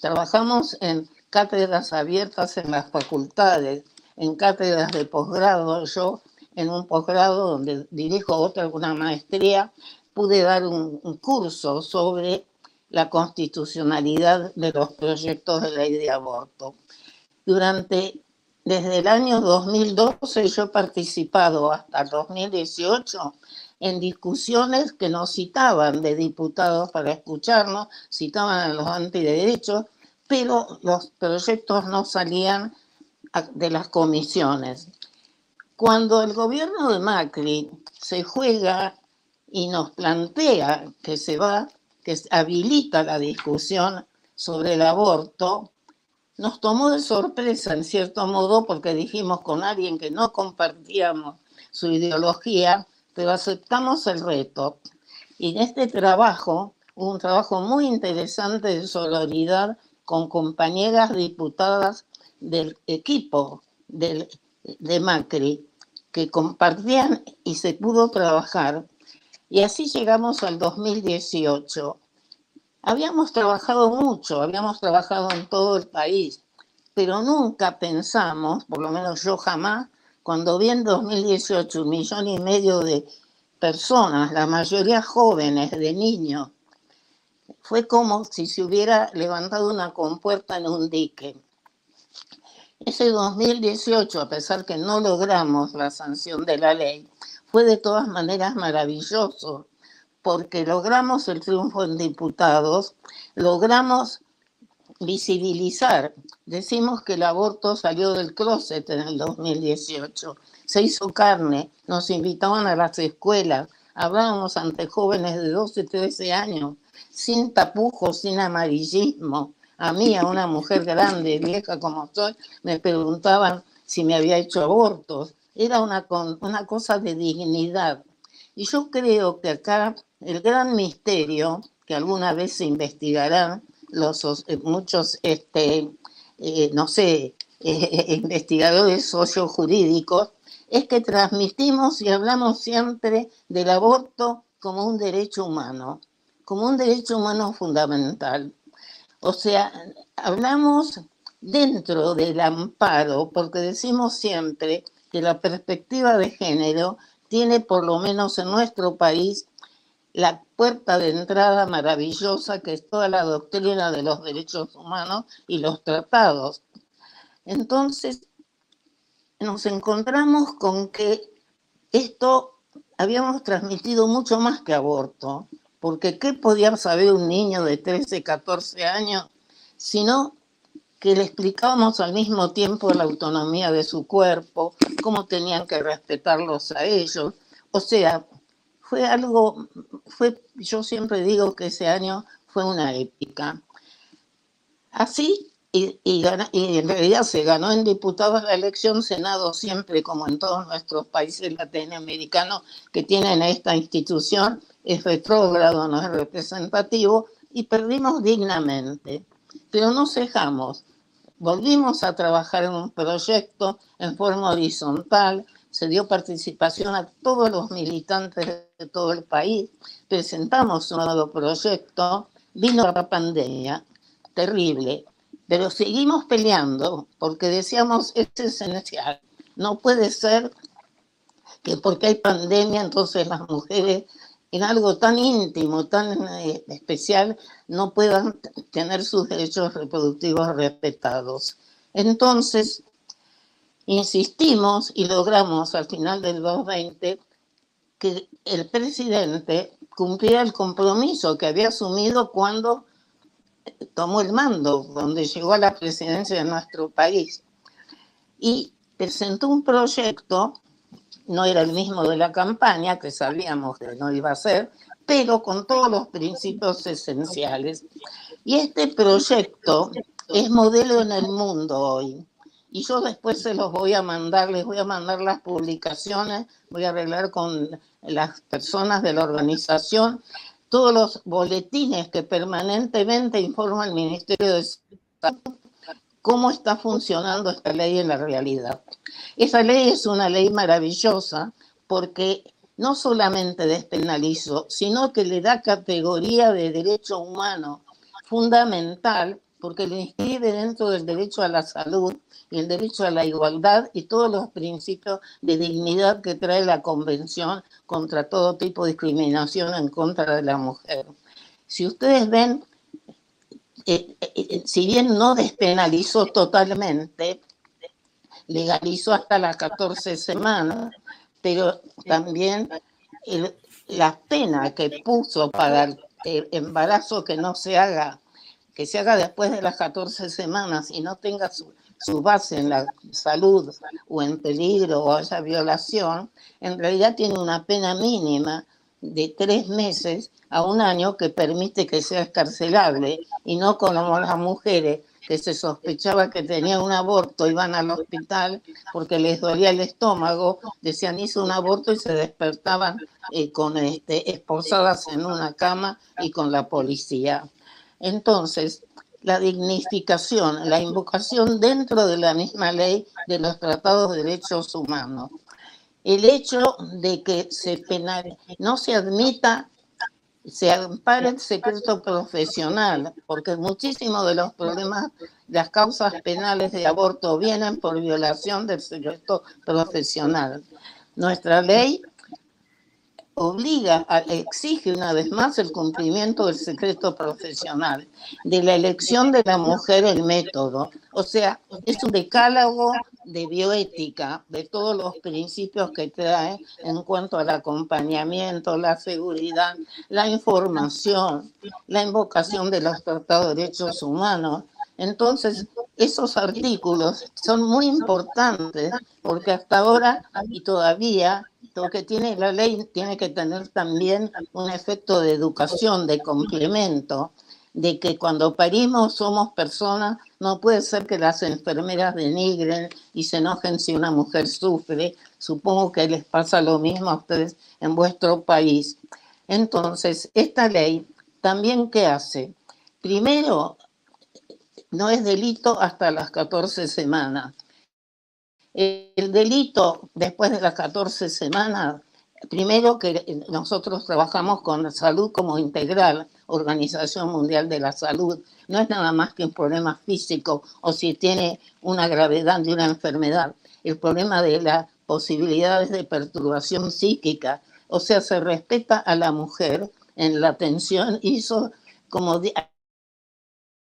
Trabajamos en cátedras abiertas en las facultades, en cátedras de posgrado. Yo en un posgrado donde dirijo otra, una maestría, pude dar un, un curso sobre la constitucionalidad de los proyectos de ley de aborto. Durante, desde el año 2012 yo he participado hasta el 2018 en discusiones que nos citaban de diputados para escucharnos, citaban a los antiderechos, pero los proyectos no salían de las comisiones. Cuando el gobierno de Macri se juega y nos plantea que se va, que habilita la discusión sobre el aborto, nos tomó de sorpresa en cierto modo porque dijimos con alguien que no compartíamos su ideología, pero aceptamos el reto. Y en este trabajo, un trabajo muy interesante de solidaridad con compañeras diputadas del equipo de Macri, que compartían y se pudo trabajar. Y así llegamos al 2018. Habíamos trabajado mucho, habíamos trabajado en todo el país, pero nunca pensamos, por lo menos yo jamás, cuando vi en 2018 un millón y medio de personas, la mayoría jóvenes, de niños, fue como si se hubiera levantado una compuerta en un dique. Ese 2018, a pesar que no logramos la sanción de la ley, fue de todas maneras maravilloso, porque logramos el triunfo en diputados, logramos visibilizar. Decimos que el aborto salió del closet en el 2018, se hizo carne, nos invitaban a las escuelas, hablábamos ante jóvenes de 12, 13 años, sin tapujos, sin amarillismo, a mí, a una mujer grande, vieja como soy, me preguntaban si me había hecho abortos. Era una, una cosa de dignidad. Y yo creo que acá el gran misterio, que alguna vez se investigarán los, eh, muchos, este, eh, no sé, investigadores sociojurídicos, es que transmitimos y hablamos siempre del aborto como un derecho humano, como un derecho humano fundamental. O sea, hablamos dentro del amparo, porque decimos siempre que la perspectiva de género tiene por lo menos en nuestro país la puerta de entrada maravillosa que es toda la doctrina de los derechos humanos y los tratados. Entonces, nos encontramos con que esto habíamos transmitido mucho más que aborto porque ¿qué podía saber un niño de 13, 14 años? Sino que le explicábamos al mismo tiempo la autonomía de su cuerpo, cómo tenían que respetarlos a ellos. O sea, fue algo, fue, yo siempre digo que ese año fue una épica. Así, y, y, en realidad se ganó en diputados la elección, Senado siempre, como en todos nuestros países latinoamericanos que tienen esta institución, es retrógrado, no es representativo, y perdimos dignamente. Pero no cejamos. Volvimos a trabajar en un proyecto en forma horizontal, se dio participación a todos los militantes de todo el país, presentamos un nuevo proyecto, vino la pandemia, terrible, pero seguimos peleando porque decíamos, es esencial, no puede ser que porque hay pandemia entonces las mujeres en algo tan íntimo, tan eh, especial, no puedan tener sus derechos reproductivos respetados. Entonces, insistimos y logramos al final del 2020 que el presidente cumpliera el compromiso que había asumido cuando tomó el mando, donde llegó a la presidencia de nuestro país. Y presentó un proyecto, no era el mismo de la campaña, que sabíamos que no iba a ser, pero con todos los principios esenciales. Y este proyecto es modelo en el mundo hoy. Y yo después se los voy a mandar, les voy a mandar las publicaciones, voy a arreglar con las personas de la organización todos los boletines que permanentemente informa el Ministerio de Salud cómo está funcionando esta ley en la realidad. Esa ley es una ley maravillosa porque no solamente despenalizó, sino que le da categoría de derecho humano fundamental porque lo inscribe dentro del derecho a la salud y el derecho a la igualdad y todos los principios de dignidad que trae la Convención contra todo tipo de discriminación en contra de la mujer. Si ustedes ven, eh, eh, eh, si bien no despenalizó totalmente, legalizó hasta las 14 semanas, pero también la pena que puso para el embarazo que no se haga, que se haga después de las 14 semanas y no tenga su, su base en la salud o en peligro o haya violación, en realidad tiene una pena mínima de tres meses a un año que permite que sea escarcelable y no como las mujeres que se sospechaba que tenían un aborto, iban al hospital porque les dolía el estómago, decían hizo un aborto y se despertaban eh, con este, esposadas en una cama y con la policía. Entonces, la dignificación, la invocación dentro de la misma ley de los tratados de derechos humanos. El hecho de que se penal, no se admita, se ampare el secreto profesional, porque muchísimos de los problemas, las causas penales de aborto vienen por violación del secreto profesional. Nuestra ley obliga, exige una vez más el cumplimiento del secreto profesional, de la elección de la mujer el método. O sea, es un decálogo de bioética, de todos los principios que trae en cuanto al acompañamiento, la seguridad, la información, la invocación de los tratados de derechos humanos. Entonces, esos artículos son muy importantes porque hasta ahora y todavía lo que tiene la ley tiene que tener también un efecto de educación, de complemento, de que cuando parimos somos personas, no puede ser que las enfermeras denigren y se enojen si una mujer sufre. Supongo que les pasa lo mismo a ustedes en vuestro país. Entonces, esta ley también qué hace? Primero, no es delito hasta las 14 semanas. El delito después de las 14 semanas, primero que nosotros trabajamos con la salud como integral, Organización Mundial de la Salud, no es nada más que un problema físico o si tiene una gravedad de una enfermedad, el problema de las posibilidades de perturbación psíquica, o sea, se respeta a la mujer en la atención. Eso, como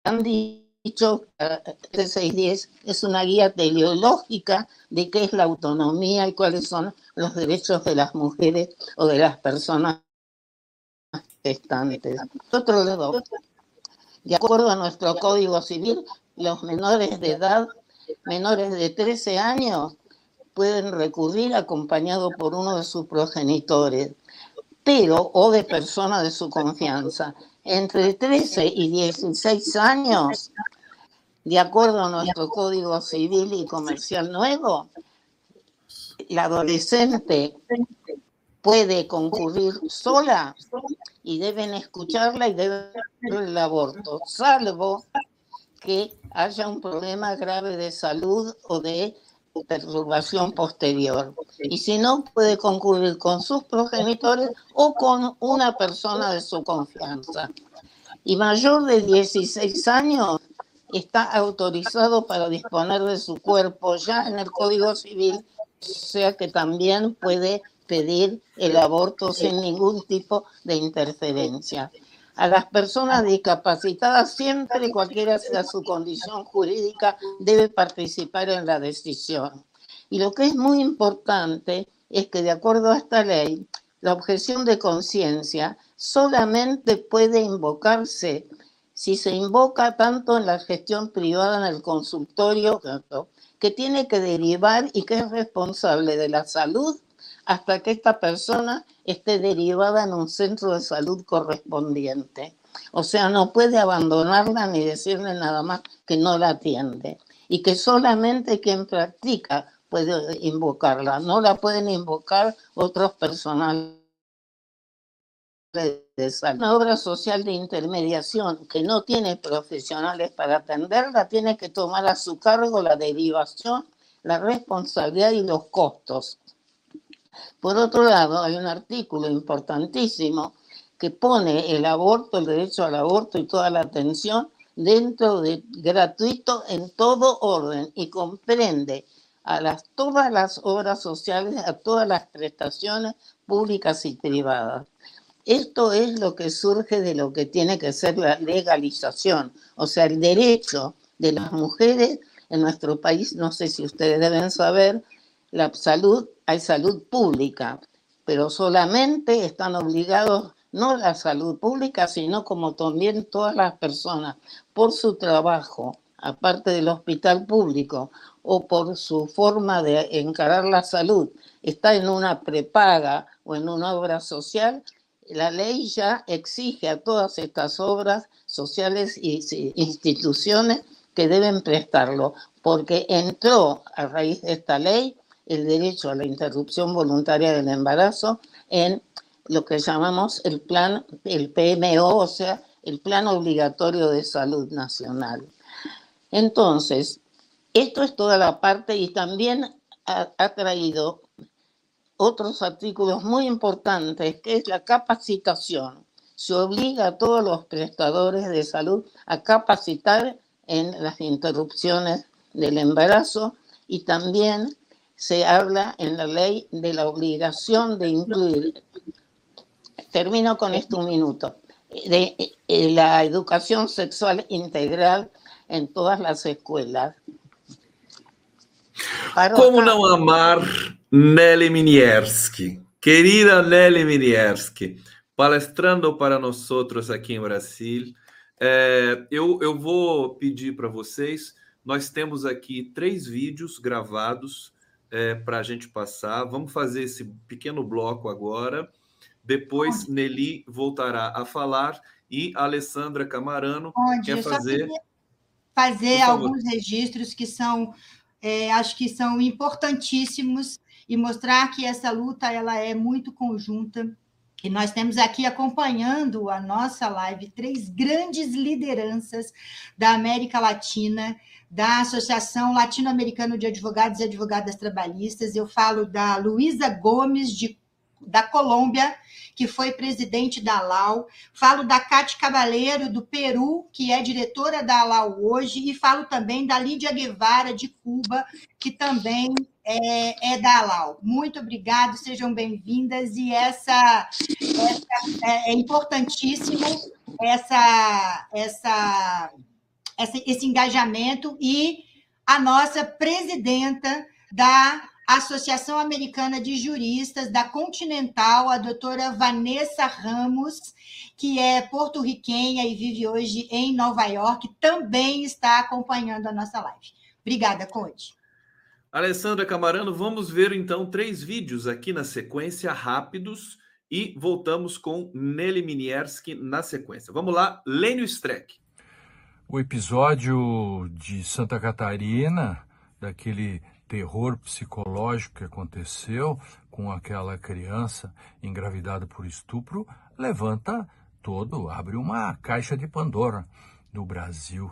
han dicho, 610 eh, es una guía teleológica de qué es la autonomía y cuáles son los derechos de las mujeres o de las personas gestantes. Otro lado, de acuerdo a nuestro Código Civil, los menores de edad, menores de 13 años, pueden recurrir acompañados por uno de sus progenitores, pero o de personas de su confianza entre 13 y 16 años, de acuerdo a nuestro Código Civil y Comercial nuevo, la adolescente puede concurrir sola y deben escucharla y deben el aborto, salvo que haya un problema grave de salud o de perturbación posterior. Y si no, puede concurrir con sus progenitores o con una persona de su confianza. Y mayor de 16 años está autorizado para disponer de su cuerpo ya en el Código Civil, o sea que también puede pedir el aborto sin ningún tipo de interferencia. A las personas discapacitadas, siempre cualquiera sea su condición jurídica, debe participar en la decisión. Y lo que es muy importante es que de acuerdo a esta ley, la objeción de conciencia solamente puede invocarse si se invoca tanto en la gestión privada en el consultorio, que tiene que derivar y que es responsable de la salud hasta que esta persona esté derivada en un centro de salud correspondiente. O sea, no puede abandonarla ni decirle nada más que no la atiende. Y que solamente quien practica puede invocarla, no la pueden invocar otros personales de salud. Una obra social de intermediación que no tiene profesionales para atenderla, tiene que tomar a su cargo la derivación, la responsabilidad y los costos. Por otro lado, hay un artículo importantísimo que pone el aborto, el derecho al aborto y toda la atención dentro de gratuito en todo orden y comprende a todas las obras sociales, a todas las prestaciones públicas y privadas. Esto es lo que surge de lo que tiene que ser la legalización, o sea, el derecho de las mujeres en nuestro país, no sé si ustedes deben saber, la salud, hay salud pública, pero solamente están obligados no la salud pública, sino como también todas las personas, por su trabajo, aparte del hospital público, o por su forma de encarar la salud, está en una prepaga o en una obra social, la ley ya exige a todas estas obras sociales e instituciones que deben prestarlo, porque entró a raíz de esta ley el derecho a la interrupción voluntaria del embarazo en lo que llamamos el plan, el PMO, o sea, el Plan Obligatorio de Salud Nacional. Entonces, esto es toda la parte y también ha, traído otros artículos muy importantes, que es la capacitación. Se obliga a todos los prestadores de salud a capacitar en las interrupciones del embarazo y también se habla en la ley de la obligación de incluir, termino con esto un minuto, de, de la educación sexual integral en todas las escuelas. Como não amar Nelly Minierski? Querida Nelly Minierski, palestrando para nós outros aqui em Brasil. É, eu, eu vou pedir para vocês, nós temos aqui três vídeos gravados é, para a gente passar. Vamos fazer esse pequeno bloco agora. Depois Onde? Nelly voltará a falar e a Alessandra Camarano Onde? quer fazer. Fazer alguns registros que são é, acho que são importantíssimos e mostrar que essa luta ela é muito conjunta. E nós temos aqui acompanhando a nossa live três grandes lideranças da América Latina, da Associação Latino-Americana de Advogados e Advogadas Trabalhistas. Eu falo da Luísa Gomes, de, da Colômbia, que foi presidente da ALAU, falo da Cátia Cabaleiro, do Peru, que é diretora da ALAU hoje, e falo também da Lídia Guevara, de Cuba, que também é, é da ALAU. Muito obrigado, sejam bem-vindas, e essa, essa é, é importantíssimo essa, essa, esse engajamento, e a nossa presidenta da Associação Americana de Juristas da Continental, a doutora Vanessa Ramos, que é porto-riquenha e vive hoje em Nova York, também está acompanhando a nossa live. Obrigada, Conde. Alessandra Camarano, vamos ver então três vídeos aqui na sequência, rápidos, e voltamos com Nelly Minierski na sequência. Vamos lá, Lênio Streck. O episódio de Santa Catarina, daquele terror psicológico que aconteceu com aquela criança engravidada por estupro levanta todo, abre uma caixa de Pandora no Brasil,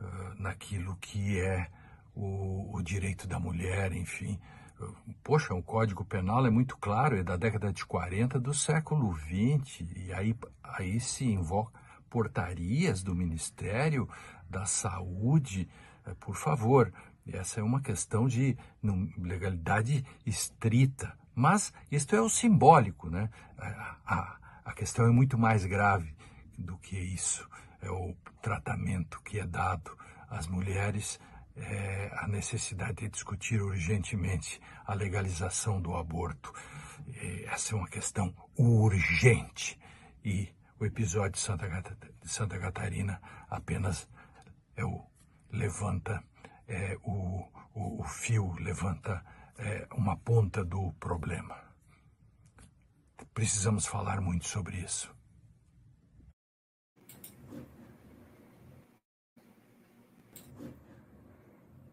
uh, naquilo que é o, o, direito da mulher, enfim. Poxa, o Código Penal é muito claro, é da década de 40 do século 20, e aí, aí se invoca portarias do Ministério da Saúde. Por favor, essa é uma questão de legalidade estrita, Mas isto é o simbólico, né? A, a, questão é muito mais grave do que isso. É o tratamento que é dado às mulheres, é a necessidade de discutir urgentemente a legalização do aborto. Essa é uma questão urgente. E o episódio de Santa, de Santa Catarina apenas é o, levanta é, o, o, o, fio, levanta é, uma ponta do problema. Precisamos falar muito sobre isso.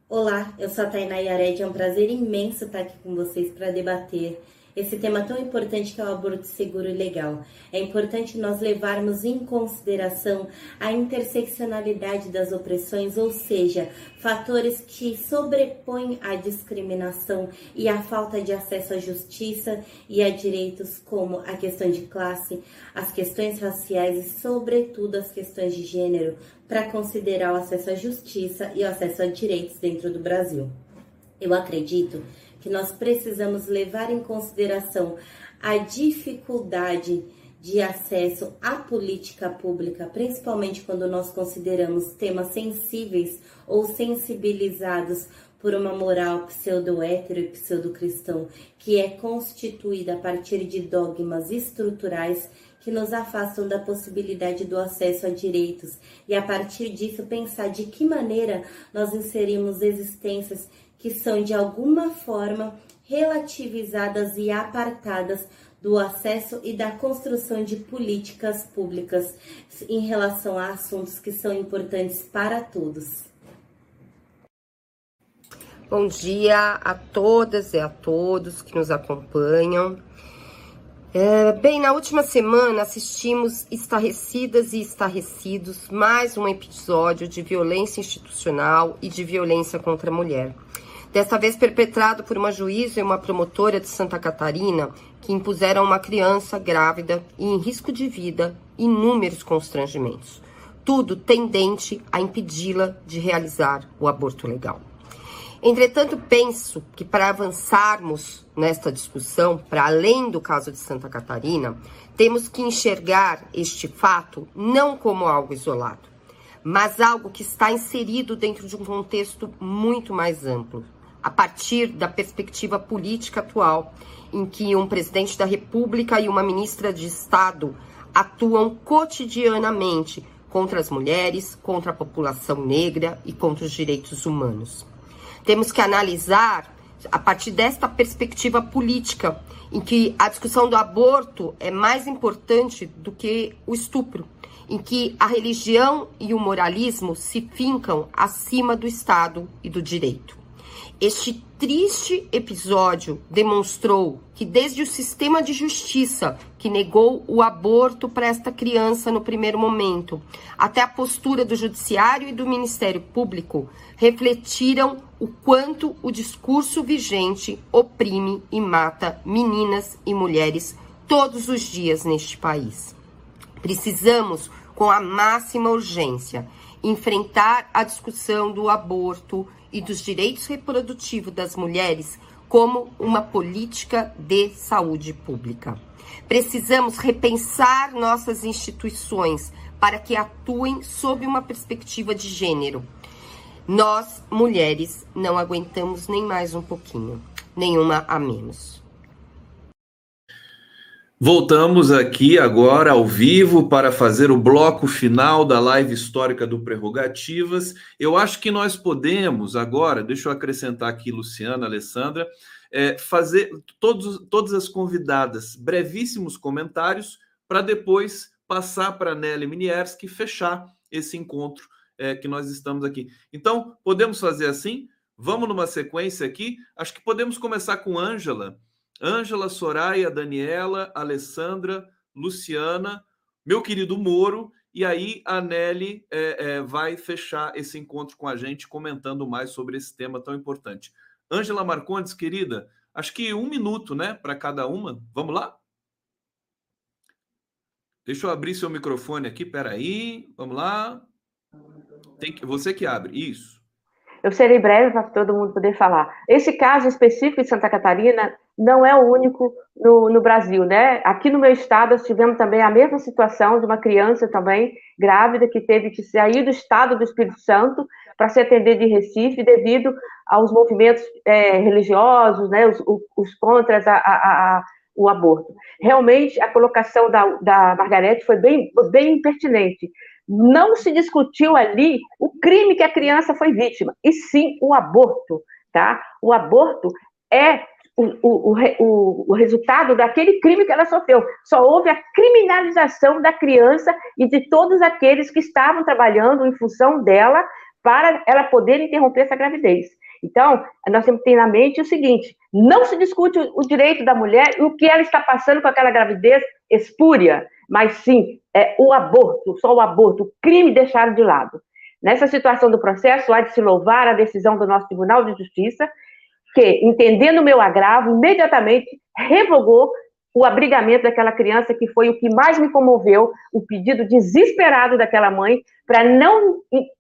Olá, eu sou a Tainá Yared, é um prazer imenso estar aqui com vocês para debater esse tema tão importante que é o aborto seguro e legal. É importante nós levarmos em consideração a interseccionalidade das opressões, ou seja, fatores que sobrepõem a discriminação e a falta de acesso à justiça e a direitos como a questão de classe, as questões raciais e, sobretudo, as questões de gênero, para considerar o acesso à justiça e o acesso a direitos dentro do Brasil. Eu acredito que nós precisamos levar em consideração a dificuldade de acesso à política pública, principalmente quando nós consideramos temas sensíveis ou sensibilizados por uma moral pseudo-hétero e pseudo-cristão, que é constituída a partir de dogmas estruturais que nos afastam da possibilidade do acesso a direitos. E a partir disso pensar de que maneira nós inserimos existências que são de alguma forma relativizadas e apartadas do acesso e da construção de políticas públicas em relação a assuntos que são importantes para todos. Bom dia a todas e a todos que nos acompanham. É, bem, na última semana assistimos estarrecidas e estarrecidos mais um episódio de violência institucional e de violência contra a mulher desta vez perpetrado por uma juíza e uma promotora de Santa Catarina que impuseram a uma criança grávida e em risco de vida inúmeros constrangimentos, tudo tendente a impedi-la de realizar o aborto legal. Entretanto, penso que para avançarmos nesta discussão, para além do caso de Santa Catarina, temos que enxergar este fato não como algo isolado, mas algo que está inserido dentro de um contexto muito mais amplo, a partir da perspectiva política atual, em que um presidente da República e uma ministra de Estado atuam cotidianamente contra as mulheres, contra a população negra e contra os direitos humanos. Temos que analisar a partir desta perspectiva política, em que a discussão do aborto é mais importante do que o estupro, em que a religião e o moralismo se fincam acima do Estado e do direito. Este triste episódio demonstrou que, desde o sistema de justiça que negou o aborto para esta criança no primeiro momento, até a postura do Judiciário e do Ministério Público, refletiram o quanto o discurso vigente oprime e mata meninas e mulheres todos os dias neste país. Precisamos, com a máxima urgência, enfrentar a discussão do aborto e dos direitos reprodutivos das mulheres como uma política de saúde pública. Precisamos repensar nossas instituições para que atuem sob uma perspectiva de gênero. Nós, mulheres, não aguentamos nem mais um pouquinho, nenhuma a menos. Voltamos aqui agora ao vivo para fazer o bloco final da live histórica do Prerrogativas. Eu acho que nós podemos agora, deixa eu acrescentar aqui, Luciana, Alessandra, é, fazer todos, todas as convidadas brevíssimos comentários para depois passar para a Nelly Minierski fechar esse encontro é, que nós estamos aqui. Então, podemos fazer assim? Vamos numa sequência aqui. Acho que podemos começar com Ângela Ângela, Soraya, Daniela, Alessandra, Luciana, meu querido Moro, e aí a Nelly é, é, vai fechar esse encontro com a gente comentando mais sobre esse tema tão importante. Ângela Marcondes, querida, acho que um minuto, né, para cada uma. Vamos lá? Deixa eu abrir seu microfone aqui, peraí. Vamos lá. Tem que, você que abre, isso. Eu serei breve para todo mundo poder falar. Esse caso específico de Santa Catarina não é o único no, no, Brasil, né? Aqui no meu estado, nós tivemos também a mesma situação de uma criança também grávida que teve que sair do estado do Espírito Santo para se atender de Recife devido aos movimentos é, religiosos, né? Os, os contras a, a, a, o aborto. Realmente, a colocação da, da Margarete foi bem, bem pertinente. Não se discutiu ali o crime que a criança foi vítima, e sim o aborto, tá? O aborto é o, o, o, o, resultado daquele crime que ela sofreu. Só houve a criminalização da criança e de todos aqueles que estavam trabalhando em função dela para ela poder interromper essa gravidez. Então, nós temos que ter na mente o seguinte: não se discute o direito da mulher e o que ela está passando com aquela gravidez espúria, mas sim é, o aborto, só o aborto, o crime deixado de lado. Nessa situação do processo, há de se louvar a decisão do nosso Tribunal de Justiça que, entendendo o meu agravo, imediatamente revogou o abrigamento daquela criança, que foi o que mais me comoveu, o pedido desesperado daquela mãe para não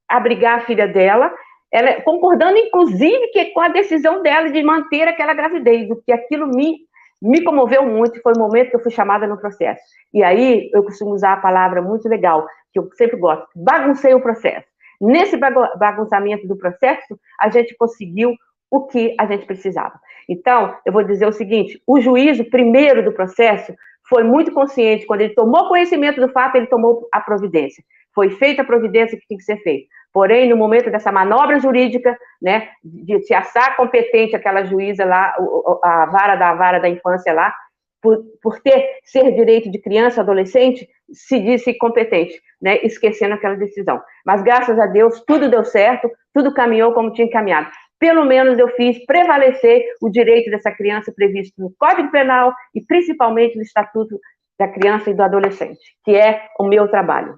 abrigar a filha dela, ela, concordando, inclusive, que com a decisão dela de manter aquela gravidez, o que aquilo me, me comoveu muito, foi o momento que eu fui chamada no processo. E aí, eu costumo usar a palavra muito legal, que eu sempre gosto, baguncei o processo. Nesse bagunçamento do processo, a gente conseguiu o que a gente precisava. Então, eu vou dizer o seguinte: o juízo primeiro do processo foi muito consciente, quando ele tomou conhecimento do fato, ele tomou a providência. Foi feita a providência que tinha que ser feita. Porém, no momento dessa manobra jurídica, né, de se achar competente aquela juíza lá, a vara da vara da infância lá, por, por ter ser direito de criança, adolescente, se disse competente, né, esquecendo aquela decisão. Mas graças a Deus, tudo deu certo, tudo caminhou como tinha caminhado pelo menos eu fiz prevalecer o direito dessa criança previsto no Código Penal e principalmente no Estatuto da Criança e do Adolescente, que é o meu trabalho.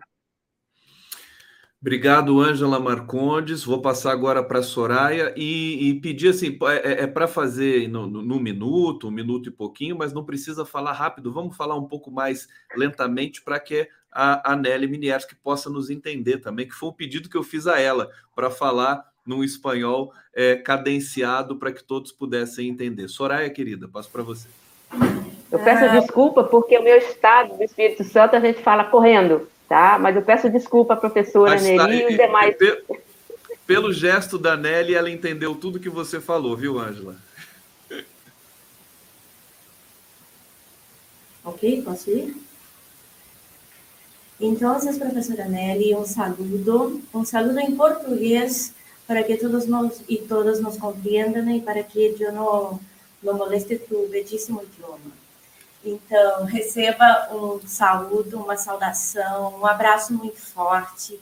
Obrigado, Ângela Marcondes. Vou passar agora para a Soraya e, e, pedir assim: é, é, é para fazer no, minuto, um minuto e pouquinho, mas não precisa falar rápido. Vamos falar um pouco mais lentamente para que a, a Nelly Minierski possa nos entender também, que foi um pedido que eu fiz a ela para falar num espanhol é, cadenciado para que todos pudessem entender. Soraya, querida, passo para você. Eu peço ah. desculpa porque o meu estado do Espírito Santo a gente fala correndo, tá? Mas eu peço desculpa à professora Mas, tá, e os demais. Pelo gesto da Nelly, ela entendeu tudo que você falou, viu, Ângela? Ok, posso ir? Então, professora Nelly, um saludo, um saludo em português para que todos nos e todas nos compreendam e para que eu não, não moleste tu belíssimo idioma. Então, receba um saúdo, uma saudação, um abraço muito forte,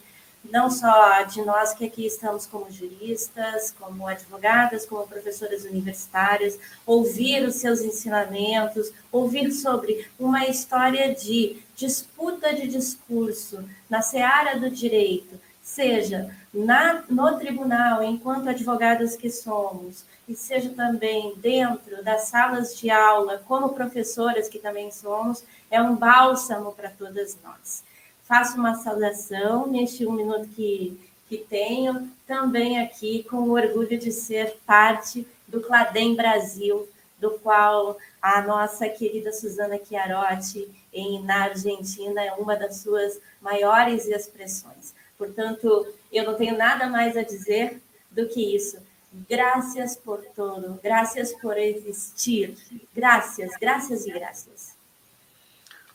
não só de nós que aqui estamos como juristas, como advogadas, como professoras universitárias, ouvir os seus ensinamentos, ouvir sobre uma história de disputa de discurso na seara do direito, seja na, no tribunal, enquanto advogadas que somos, e seja também dentro das salas de aula, como professoras que também somos, é um bálsamo para todas nós. Faço uma saudação neste um minuto que, que tenho, também aqui com o orgulho de ser parte do Cladem Brasil, do qual a nossa querida Suzana Chiarotti, em, na Argentina, é uma das suas maiores expressões. Portanto, eu não tenho nada mais a dizer do que isso. Graças por tudo, graças por existir. Graças, graças e graças.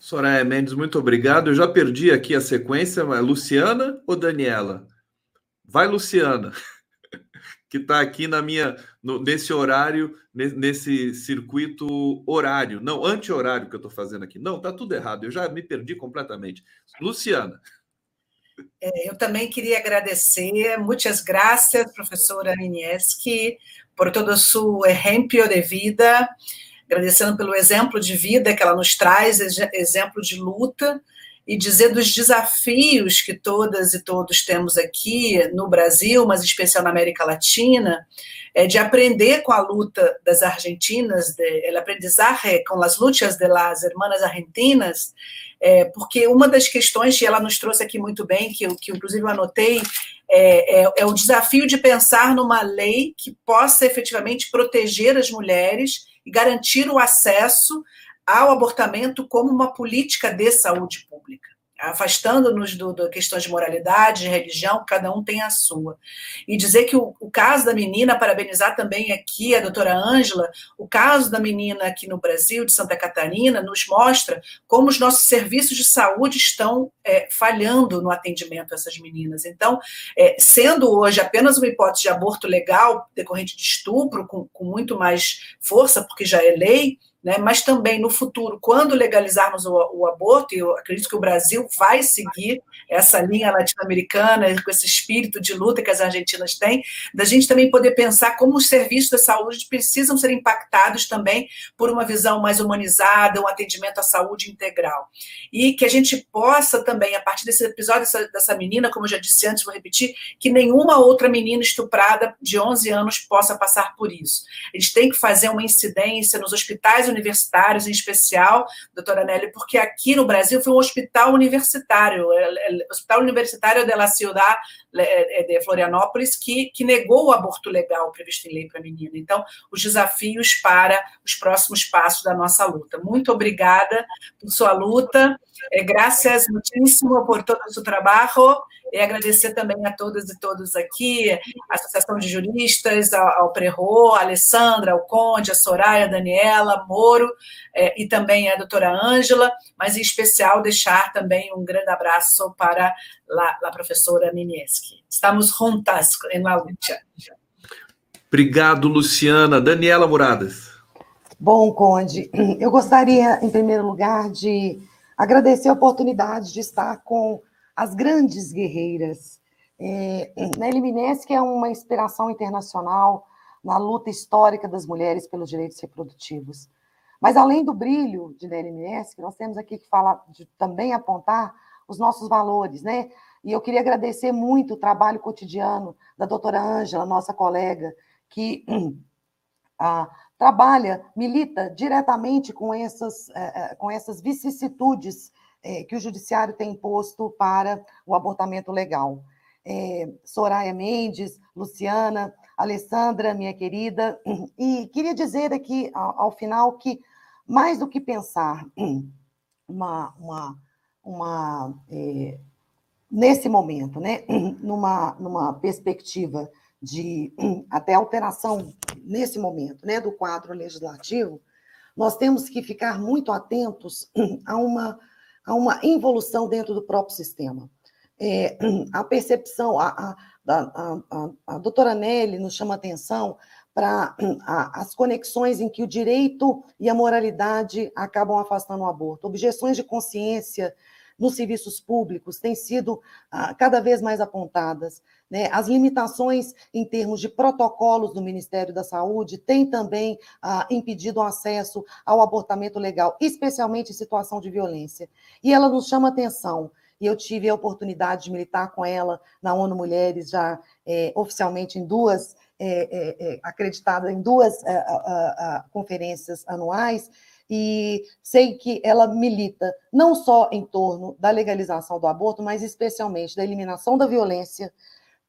Soraya Mendes, muito obrigado. Eu já perdi aqui a sequência, mas Luciana ou Daniela? Vai, Luciana, que está aqui na minha, no, nesse horário, nesse circuito horário, não, anti-horário que eu estou fazendo aqui. Não, está tudo errado, eu já me perdi completamente. Luciana. É, eu também queria agradecer, muitas graças, professora Inieski, por todo o seu exemplo de vida, agradecendo pelo exemplo de vida que ela nos traz, exemplo de luta, e dizer dos desafios que todas e todos temos aqui no Brasil, mas especial na América Latina, é de aprender com a luta das argentinas, de, el aprendizaje com as lutas de las hermanas argentinas, é, porque uma das questões que ela nos trouxe aqui muito bem, que que inclusive eu anotei, é, é, é, o desafio de pensar numa lei que possa efetivamente proteger as mulheres e garantir o acesso ao abortamento como uma política de saúde pública afastando-nos do, do, questões de moralidade, de religião, cada um tem a sua. E dizer que o, o, caso da menina, parabenizar também aqui a doutora Ângela, o caso da menina aqui no Brasil, de Santa Catarina, nos mostra como os nossos serviços de saúde estão é, falhando no atendimento a essas meninas. Então, é, sendo hoje apenas uma hipótese de aborto legal, decorrente de estupro, com, com muito mais força, porque já é lei, né? mas também no futuro, quando legalizarmos o, o, aborto, e eu acredito que o Brasil vai seguir essa linha latino-americana, com esse espírito de luta que as argentinas têm, da gente também poder pensar como os serviços da saúde precisam ser impactados também por uma visão mais humanizada, um atendimento à saúde integral. E que a gente possa também, a partir desse episódio dessa, dessa menina, como eu já disse antes, vou repetir, que nenhuma outra menina estuprada de 11 anos possa passar por isso. A gente tem que fazer uma incidência nos hospitais universitários, em especial, doutora Nelly, porque aqui no Brasil foi um hospital universitário, o é, é, Hospital Universitário de la Ciudad é, de Florianópolis, que, que negou o aborto legal previsto em lei para a menina. Então, os desafios para os próximos passos da nossa luta. Muito obrigada por sua luta, graças muitíssimo por todo o seu trabalho e agradecer também a todas e todos aqui, a Associação de Juristas, ao, ao Prerro, a Alessandra, ao Conde, a Soraya, a Daniela, Moro, é, e também a doutora Ângela, mas em especial deixar também um grande abraço para a, a professora Minieski. Estamos juntas em la lucha. Obrigado, Luciana. Daniela Muradas. Bom, Conde, eu gostaria, em primeiro lugar, de agradecer a oportunidade de estar com as grandes guerreiras. É, Nelly Mineski é uma inspiração internacional na luta histórica das mulheres pelos direitos reprodutivos. Mas, além do brilho de Nelly Mineski, nós temos aqui que falar, de, também apontar os nossos valores, né? E eu queria agradecer muito o trabalho cotidiano da doutora Ângela, nossa colega, que trabalha, milita diretamente com essas, eh, eh, com essas vicissitudes é, que o judiciário tem imposto para o abortamento legal. É, Soraya Mendes, Luciana, Alessandra, minha querida, e queria dizer aqui ao, ao final que, mais do que pensar uma, uma, uma é, nesse momento, né, numa, numa perspectiva de até alteração nesse momento, né, do quadro legislativo, nós temos que ficar muito atentos a uma a uma involução dentro do próprio sistema. É, a percepção, a, a, a, a, a doutora Nelly nos chama atenção para as conexões em que o direito e a moralidade acabam afastando o aborto. Objeções de consciência nos serviços públicos têm sido ah, cada vez mais apontadas. Né? As limitações em termos de protocolos do Ministério da Saúde têm também ah, impedido o acesso ao abortamento legal, especialmente em situação de violência. E ela nos chama atenção e eu tive a oportunidade de militar com ela na ONU Mulheres, já é, oficialmente em duas, é, é, acreditada em duas conferências anuais, e sei que ela milita não só em torno da legalização do aborto, mas especialmente da eliminação da violência,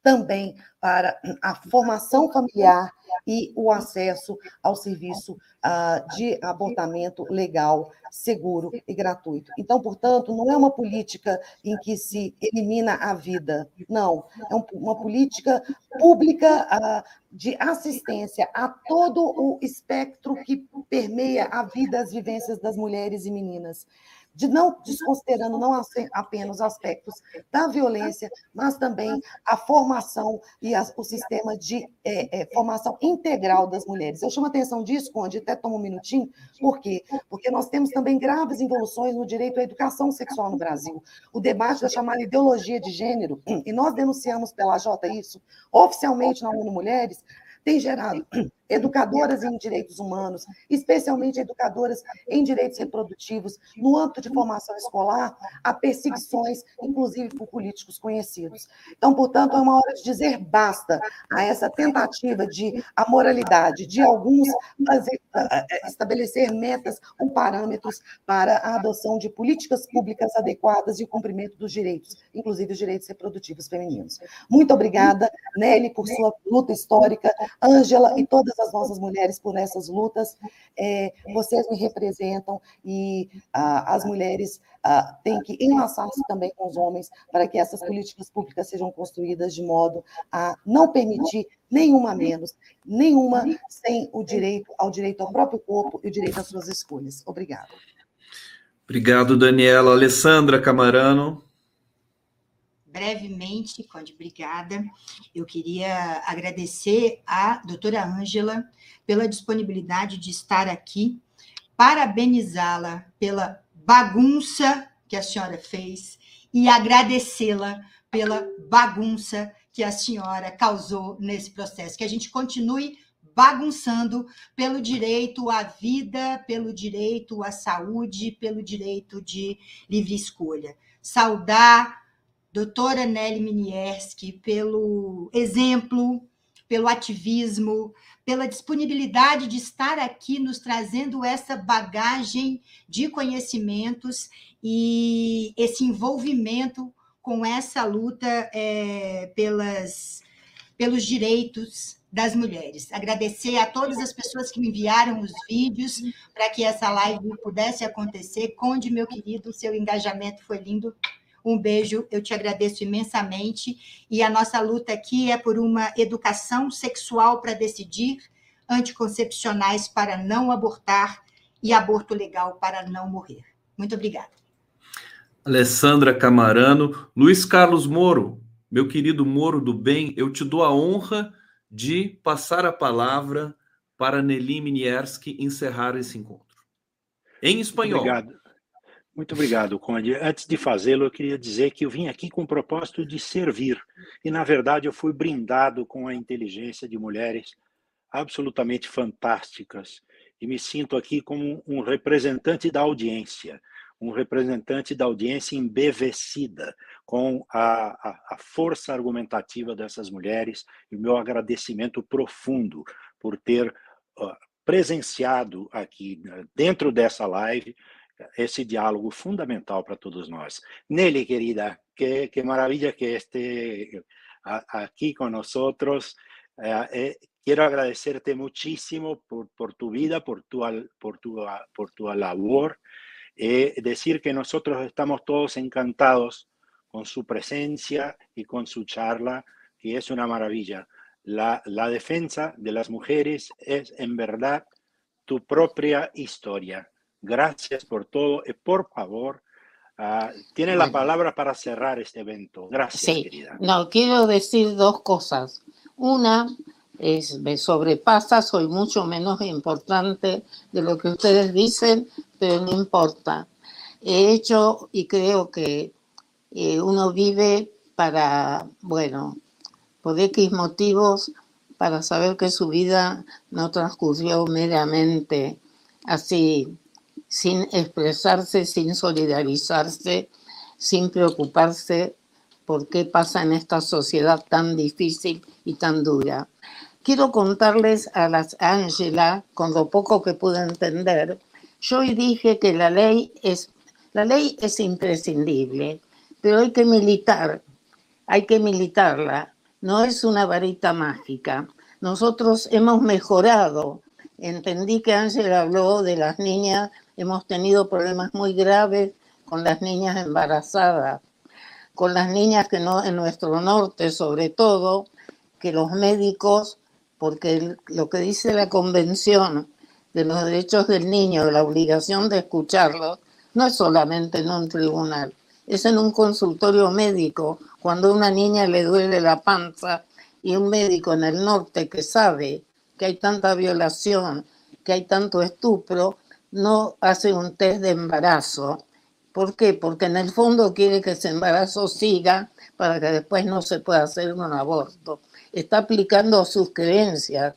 também para a formação familiar e o acesso ao serviço uh, de abortamento legal, seguro e gratuito. Então, portanto, não é uma política em que se elimina a vida, não. É um, uma política pública uh, de assistência a todo o espectro que permeia a vida, as vivências das mulheres e meninas de não desconsiderando não apenas aspectos da violência, mas também a formação e a, o sistema de é, é, formação integral das mulheres. Eu chamo a atenção disso, Conde, até tomo um minutinho, por quê? Porque nós temos também graves involuções no direito à educação sexual no Brasil. O debate da chamada ideologia de gênero, e nós denunciamos pela J isso, oficialmente na ONU Mulheres, tem gerado educadoras em direitos humanos, especialmente educadoras em direitos reprodutivos, no âmbito de formação escolar, há perseguições, inclusive por políticos conhecidos. Então, portanto, é uma hora de dizer basta a essa tentativa de a moralidade de alguns fazer, estabelecer metas ou parâmetros para a adoção de políticas públicas adequadas e o cumprimento dos direitos, inclusive os direitos reprodutivos femininos. Muito obrigada, Nelly, por sua luta histórica, Ângela e todas todas as nossas mulheres por essas lutas. É, vocês me representam e ah, as mulheres ah, têm que enlaçar-se também com os homens para que essas políticas públicas sejam construídas de modo a não permitir nenhuma menos, nenhuma sem o direito ao direito ao próprio corpo e o direito às suas escolhas. Obrigada. Obrigado, Daniela. Alessandra Camarano brevemente, Conde, obrigada. Eu queria agradecer à doutora Ângela pela disponibilidade de estar aqui, parabenizá-la pela bagunça que a senhora fez e agradecê-la pela bagunça que a senhora causou nesse processo. Que a gente continue bagunçando pelo direito à vida, pelo direito à saúde, pelo direito de livre escolha. Saudar doutora Nelly Minierski, pelo exemplo, pelo ativismo, pela disponibilidade de estar aqui nos trazendo essa bagagem de conhecimentos e esse envolvimento com essa luta é, pelas, pelos direitos das mulheres. Agradecer a todas as pessoas que me enviaram os vídeos para que essa live pudesse acontecer. Conde, meu querido, seu engajamento foi lindo. Um beijo, eu te agradeço imensamente. E a nossa luta aqui é por uma educação sexual para decidir, anticoncepcionais para não abortar e aborto legal para não morrer. Muito obrigada. Alessandra Camarano, Luiz Carlos Moro, meu querido Moro do bem, eu te dou a honra de passar a palavra para Nelly Minierski encerrar esse encontro. Em espanhol. Obrigado. Muito obrigado, Conde. Antes de fazê-lo, eu queria dizer que eu vim aqui com o propósito de servir. E, na verdade, eu fui brindado com a inteligência de mulheres absolutamente fantásticas. E me sinto aqui como um representante da audiência, um representante da audiência embevecida com a, a, a força argumentativa dessas mulheres e o meu agradecimento profundo por ter uh, presenciado aqui, dentro dessa live, esse diálogo fundamental para todos nós. Nelly, querida, qué, qué maravilla que esté aquí con nosotros. Eh, eh, quiero agradecerte muchísimo por, por, tu vida, por tu, por tu, por tu labor. Eh, decir que nosotros estamos todos encantados con su presencia y con su charla, que es una maravilla. La, la defensa de las mujeres es en verdad tu propia historia Gracias por todo y por favor, uh, tiene la palabra para cerrar este evento. Gracias, sí. querida. No, quiero decir dos cosas. Una es, me sobrepasa, soy mucho menos importante de lo que ustedes dicen, pero no importa. He hecho y creo que eh, uno vive para, bueno, por X motivos, para saber que su vida no transcurrió meramente así sin expresarse, sin solidarizarse, sin preocuparse por qué pasa en esta sociedad tan difícil y tan dura. Quiero contarles a las Ángela, con lo poco que pude entender, yo hoy dije que la ley es, la ley es imprescindible, pero hay que militar, hay que militarla, no es una varita mágica. Nosotros hemos mejorado. Entendí que Ángela habló de las niñas Hemos tenido problemas muy graves con las niñas embarazadas, con las niñas que no, en nuestro norte sobre todo, que los médicos, porque lo que dice la Convención de los Derechos del Niño, la obligación de escucharlo, no es solamente en un tribunal, es en un consultorio médico, cuando a una niña le duele la panza y un médico en el norte que sabe que hay tanta violación, que hay tanto estupro, no hace un test de embarazo. ¿Por qué? Porque en el fondo quiere que ese embarazo siga para que después no se pueda hacer un aborto. Está aplicando sus creencias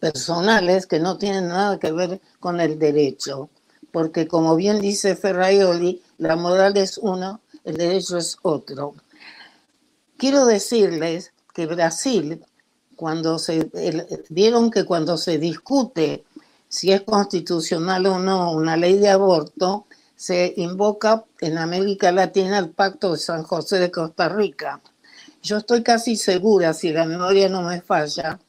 personales que no tienen nada que ver con el derecho. Porque como bien dice Ferraioli, la moral es uno, el derecho es otro. Quiero decirles que Brasil, cuando se vieron que cuando se discute si es constitucional o no una ley de aborto, se invoca en América Latina el Pacto de San José de Costa Rica. Yo estoy casi segura, si la memoria no me falla,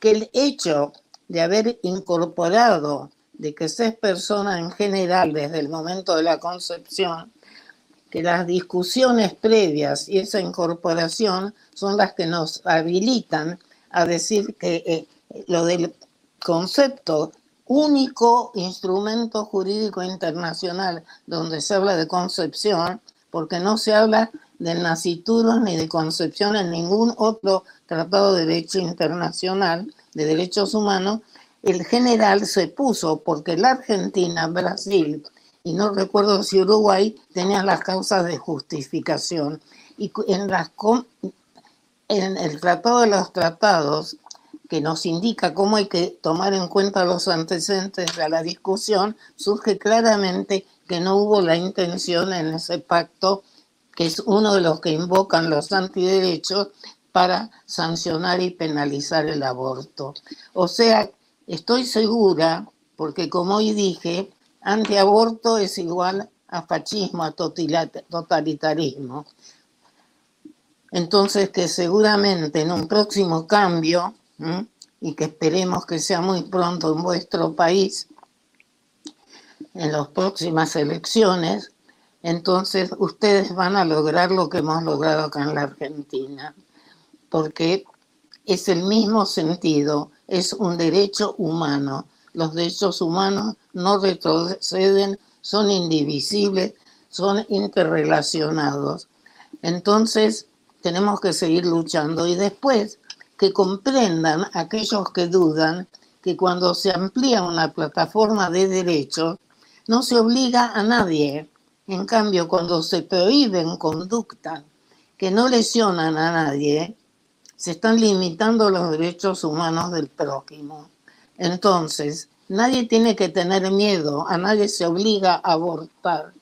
que el hecho de haber incorporado de que se persona en general desde el momento de la concepción, que las discusiones previas y esa incorporación son las que nos habilitan a decir que eh, lo del concepto único instrumento jurídico internacional donde se habla de concepción, porque no se habla de nacituros ni de concepción en ningún otro tratado de derecho internacional de derechos humanos, el general se puso porque la Argentina, Brasil y no recuerdo si Uruguay tenían las causas de justificación. Y en, en el Tratado de los Tratados, que nos indica cómo hay que tomar en cuenta los antecedentes de la discusión, surge claramente que no hubo la intención en ese pacto, que es uno de los que invocan los antiderechos, para sancionar y penalizar el aborto. O sea, Estoy segura, porque como hoy dije, antiaborto es igual a fascismo, a totalitarismo. Entonces que seguramente en un próximo cambio, y que esperemos que sea muy pronto en vuestro país, en las próximas elecciones, entonces ustedes van a lograr lo que hemos logrado acá en la Argentina, porque es el mismo sentido es un derecho humano. Los derechos humanos no retroceden, son indivisibles, son interrelacionados. Entonces, tenemos que seguir luchando y después que comprendan aquellos que dudan que cuando se amplía una plataforma de derechos, no se obliga a nadie. En cambio, cuando se prohíben conductas que no lesionan a nadie, se están limitando los derechos humanos del prójimo. Entonces, nadie tiene que tener miedo, a nadie se obliga a abortar.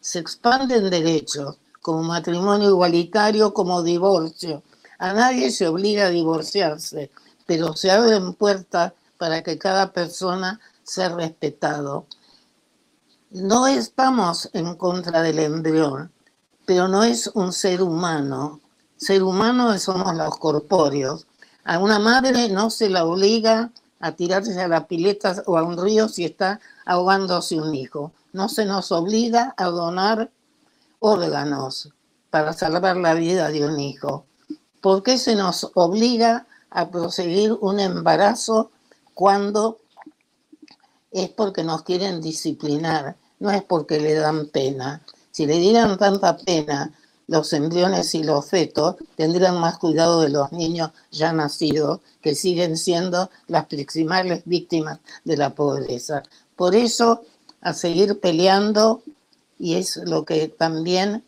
Se expanden derechos, como matrimonio igualitario, como divorcio. A nadie se obliga a divorciarse, pero se abren puertas para que cada persona sea respetado. No estamos en contra del embrión, pero no es un ser humano, ser humano somos los corpóreos. A una madre no se la obliga a tirarse a la pileta o a un río si está ahogándose un hijo. No se nos obliga a donar órganos para salvar la vida de un hijo. ¿Por qué se nos obliga a proseguir un embarazo cuando es porque nos quieren disciplinar? No es porque le dan pena. Si le dieran tanta pena los embriones y los fetos tendrán más cuidado de los niños ya nacidos, que siguen siendo las principales víctimas de la pobreza. Por eso, a seguir peleando, y es lo que también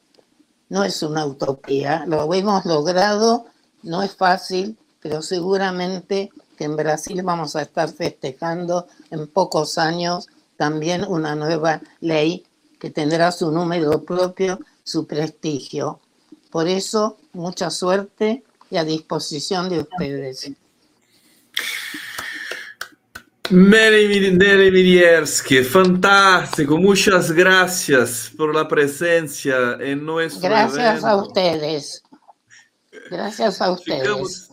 no es una utopía, lo hemos logrado, no es fácil, pero seguramente que en Brasil vamos a estar festejando en pocos años también una nueva ley que tendrá su número propio su prestigio. Por eso, mucha suerte y a disposición de ustedes. Nelly, Mirierski, fantástico. Muchas gracias por la presencia en nuestro Gracias evento. a ustedes. Gracias a ustedes. Ficamos...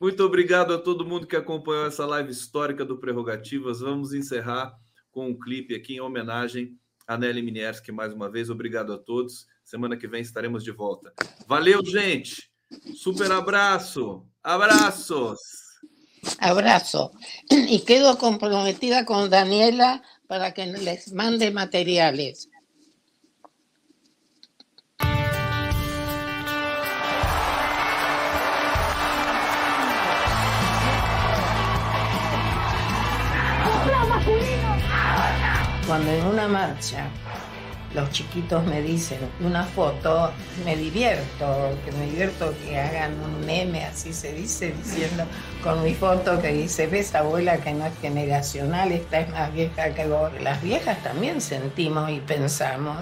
Muito obrigado a todo mundo que acompanhou essa live histórica do Prerrogativas. Vamos encerrar com um clipe aqui em homenagem a Nelly Minierski mais uma vez. Obrigado a todos. Semana que vem estaremos de volta. Valeu, gente. Super abraço. Abraços. Abrazo. Y quedo comprometida con Daniela para que les mande materiales. Cuando en una marcha los chiquitos me dicen una foto, me divierto, que me divierto que hagan un meme, así se dice, diciendo con mi foto que dice, ves abuela que no es generacional, esta es más vieja que vos. Las viejas también sentimos y pensamos.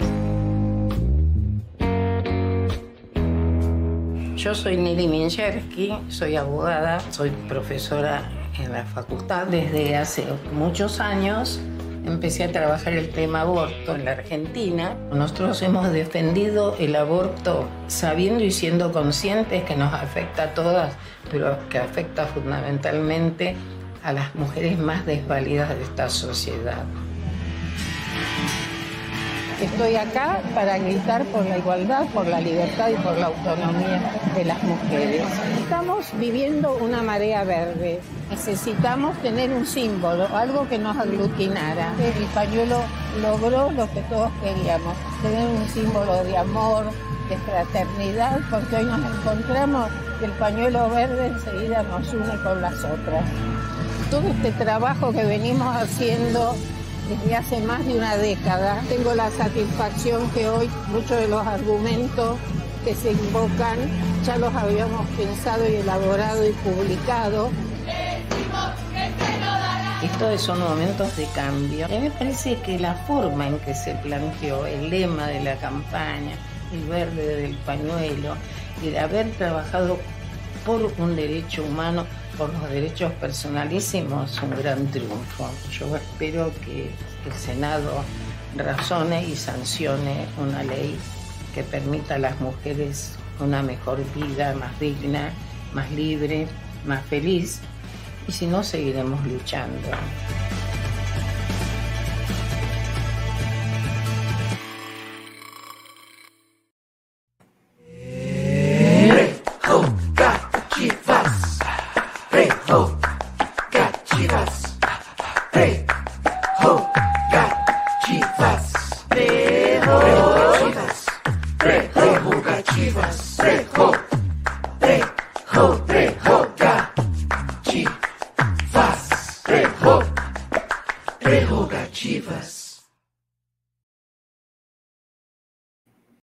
Yo soy Nili Minchersky, soy abogada, soy profesora en la facultad desde hace muchos años empecé a trabajar el tema aborto en la Argentina. Nosotros hemos defendido el aborto sabiendo y siendo conscientes que nos afecta a todas, pero que afecta fundamentalmente a las mujeres más desvalidas de esta sociedad. Estoy acá para gritar por la igualdad, por la libertad y por la autonomía de las mujeres. Estamos viviendo una marea verde. Necesitamos tener un símbolo, algo que nos aglutinara. El pañuelo logró lo que todos queríamos, tener un símbolo de amor, de fraternidad, porque hoy nos encontramos que el pañuelo verde enseguida nos une con las otras. Todo este trabajo que venimos haciendo desde hace más de una década. Tengo la satisfacción que hoy muchos de los argumentos que se invocan ya los habíamos pensado y elaborado y publicado. Estos son momentos de cambio. A mí me parece que la forma en que se planteó el lema de la campaña, el verde del pañuelo, el haber trabajado por un derecho humano, por los derechos personalísimos, un gran triunfo. Yo espero que el Senado razone y sancione una ley que permita a las mujeres una mejor vida, más digna, más libre, más feliz. Y si no, seguiremos luchando.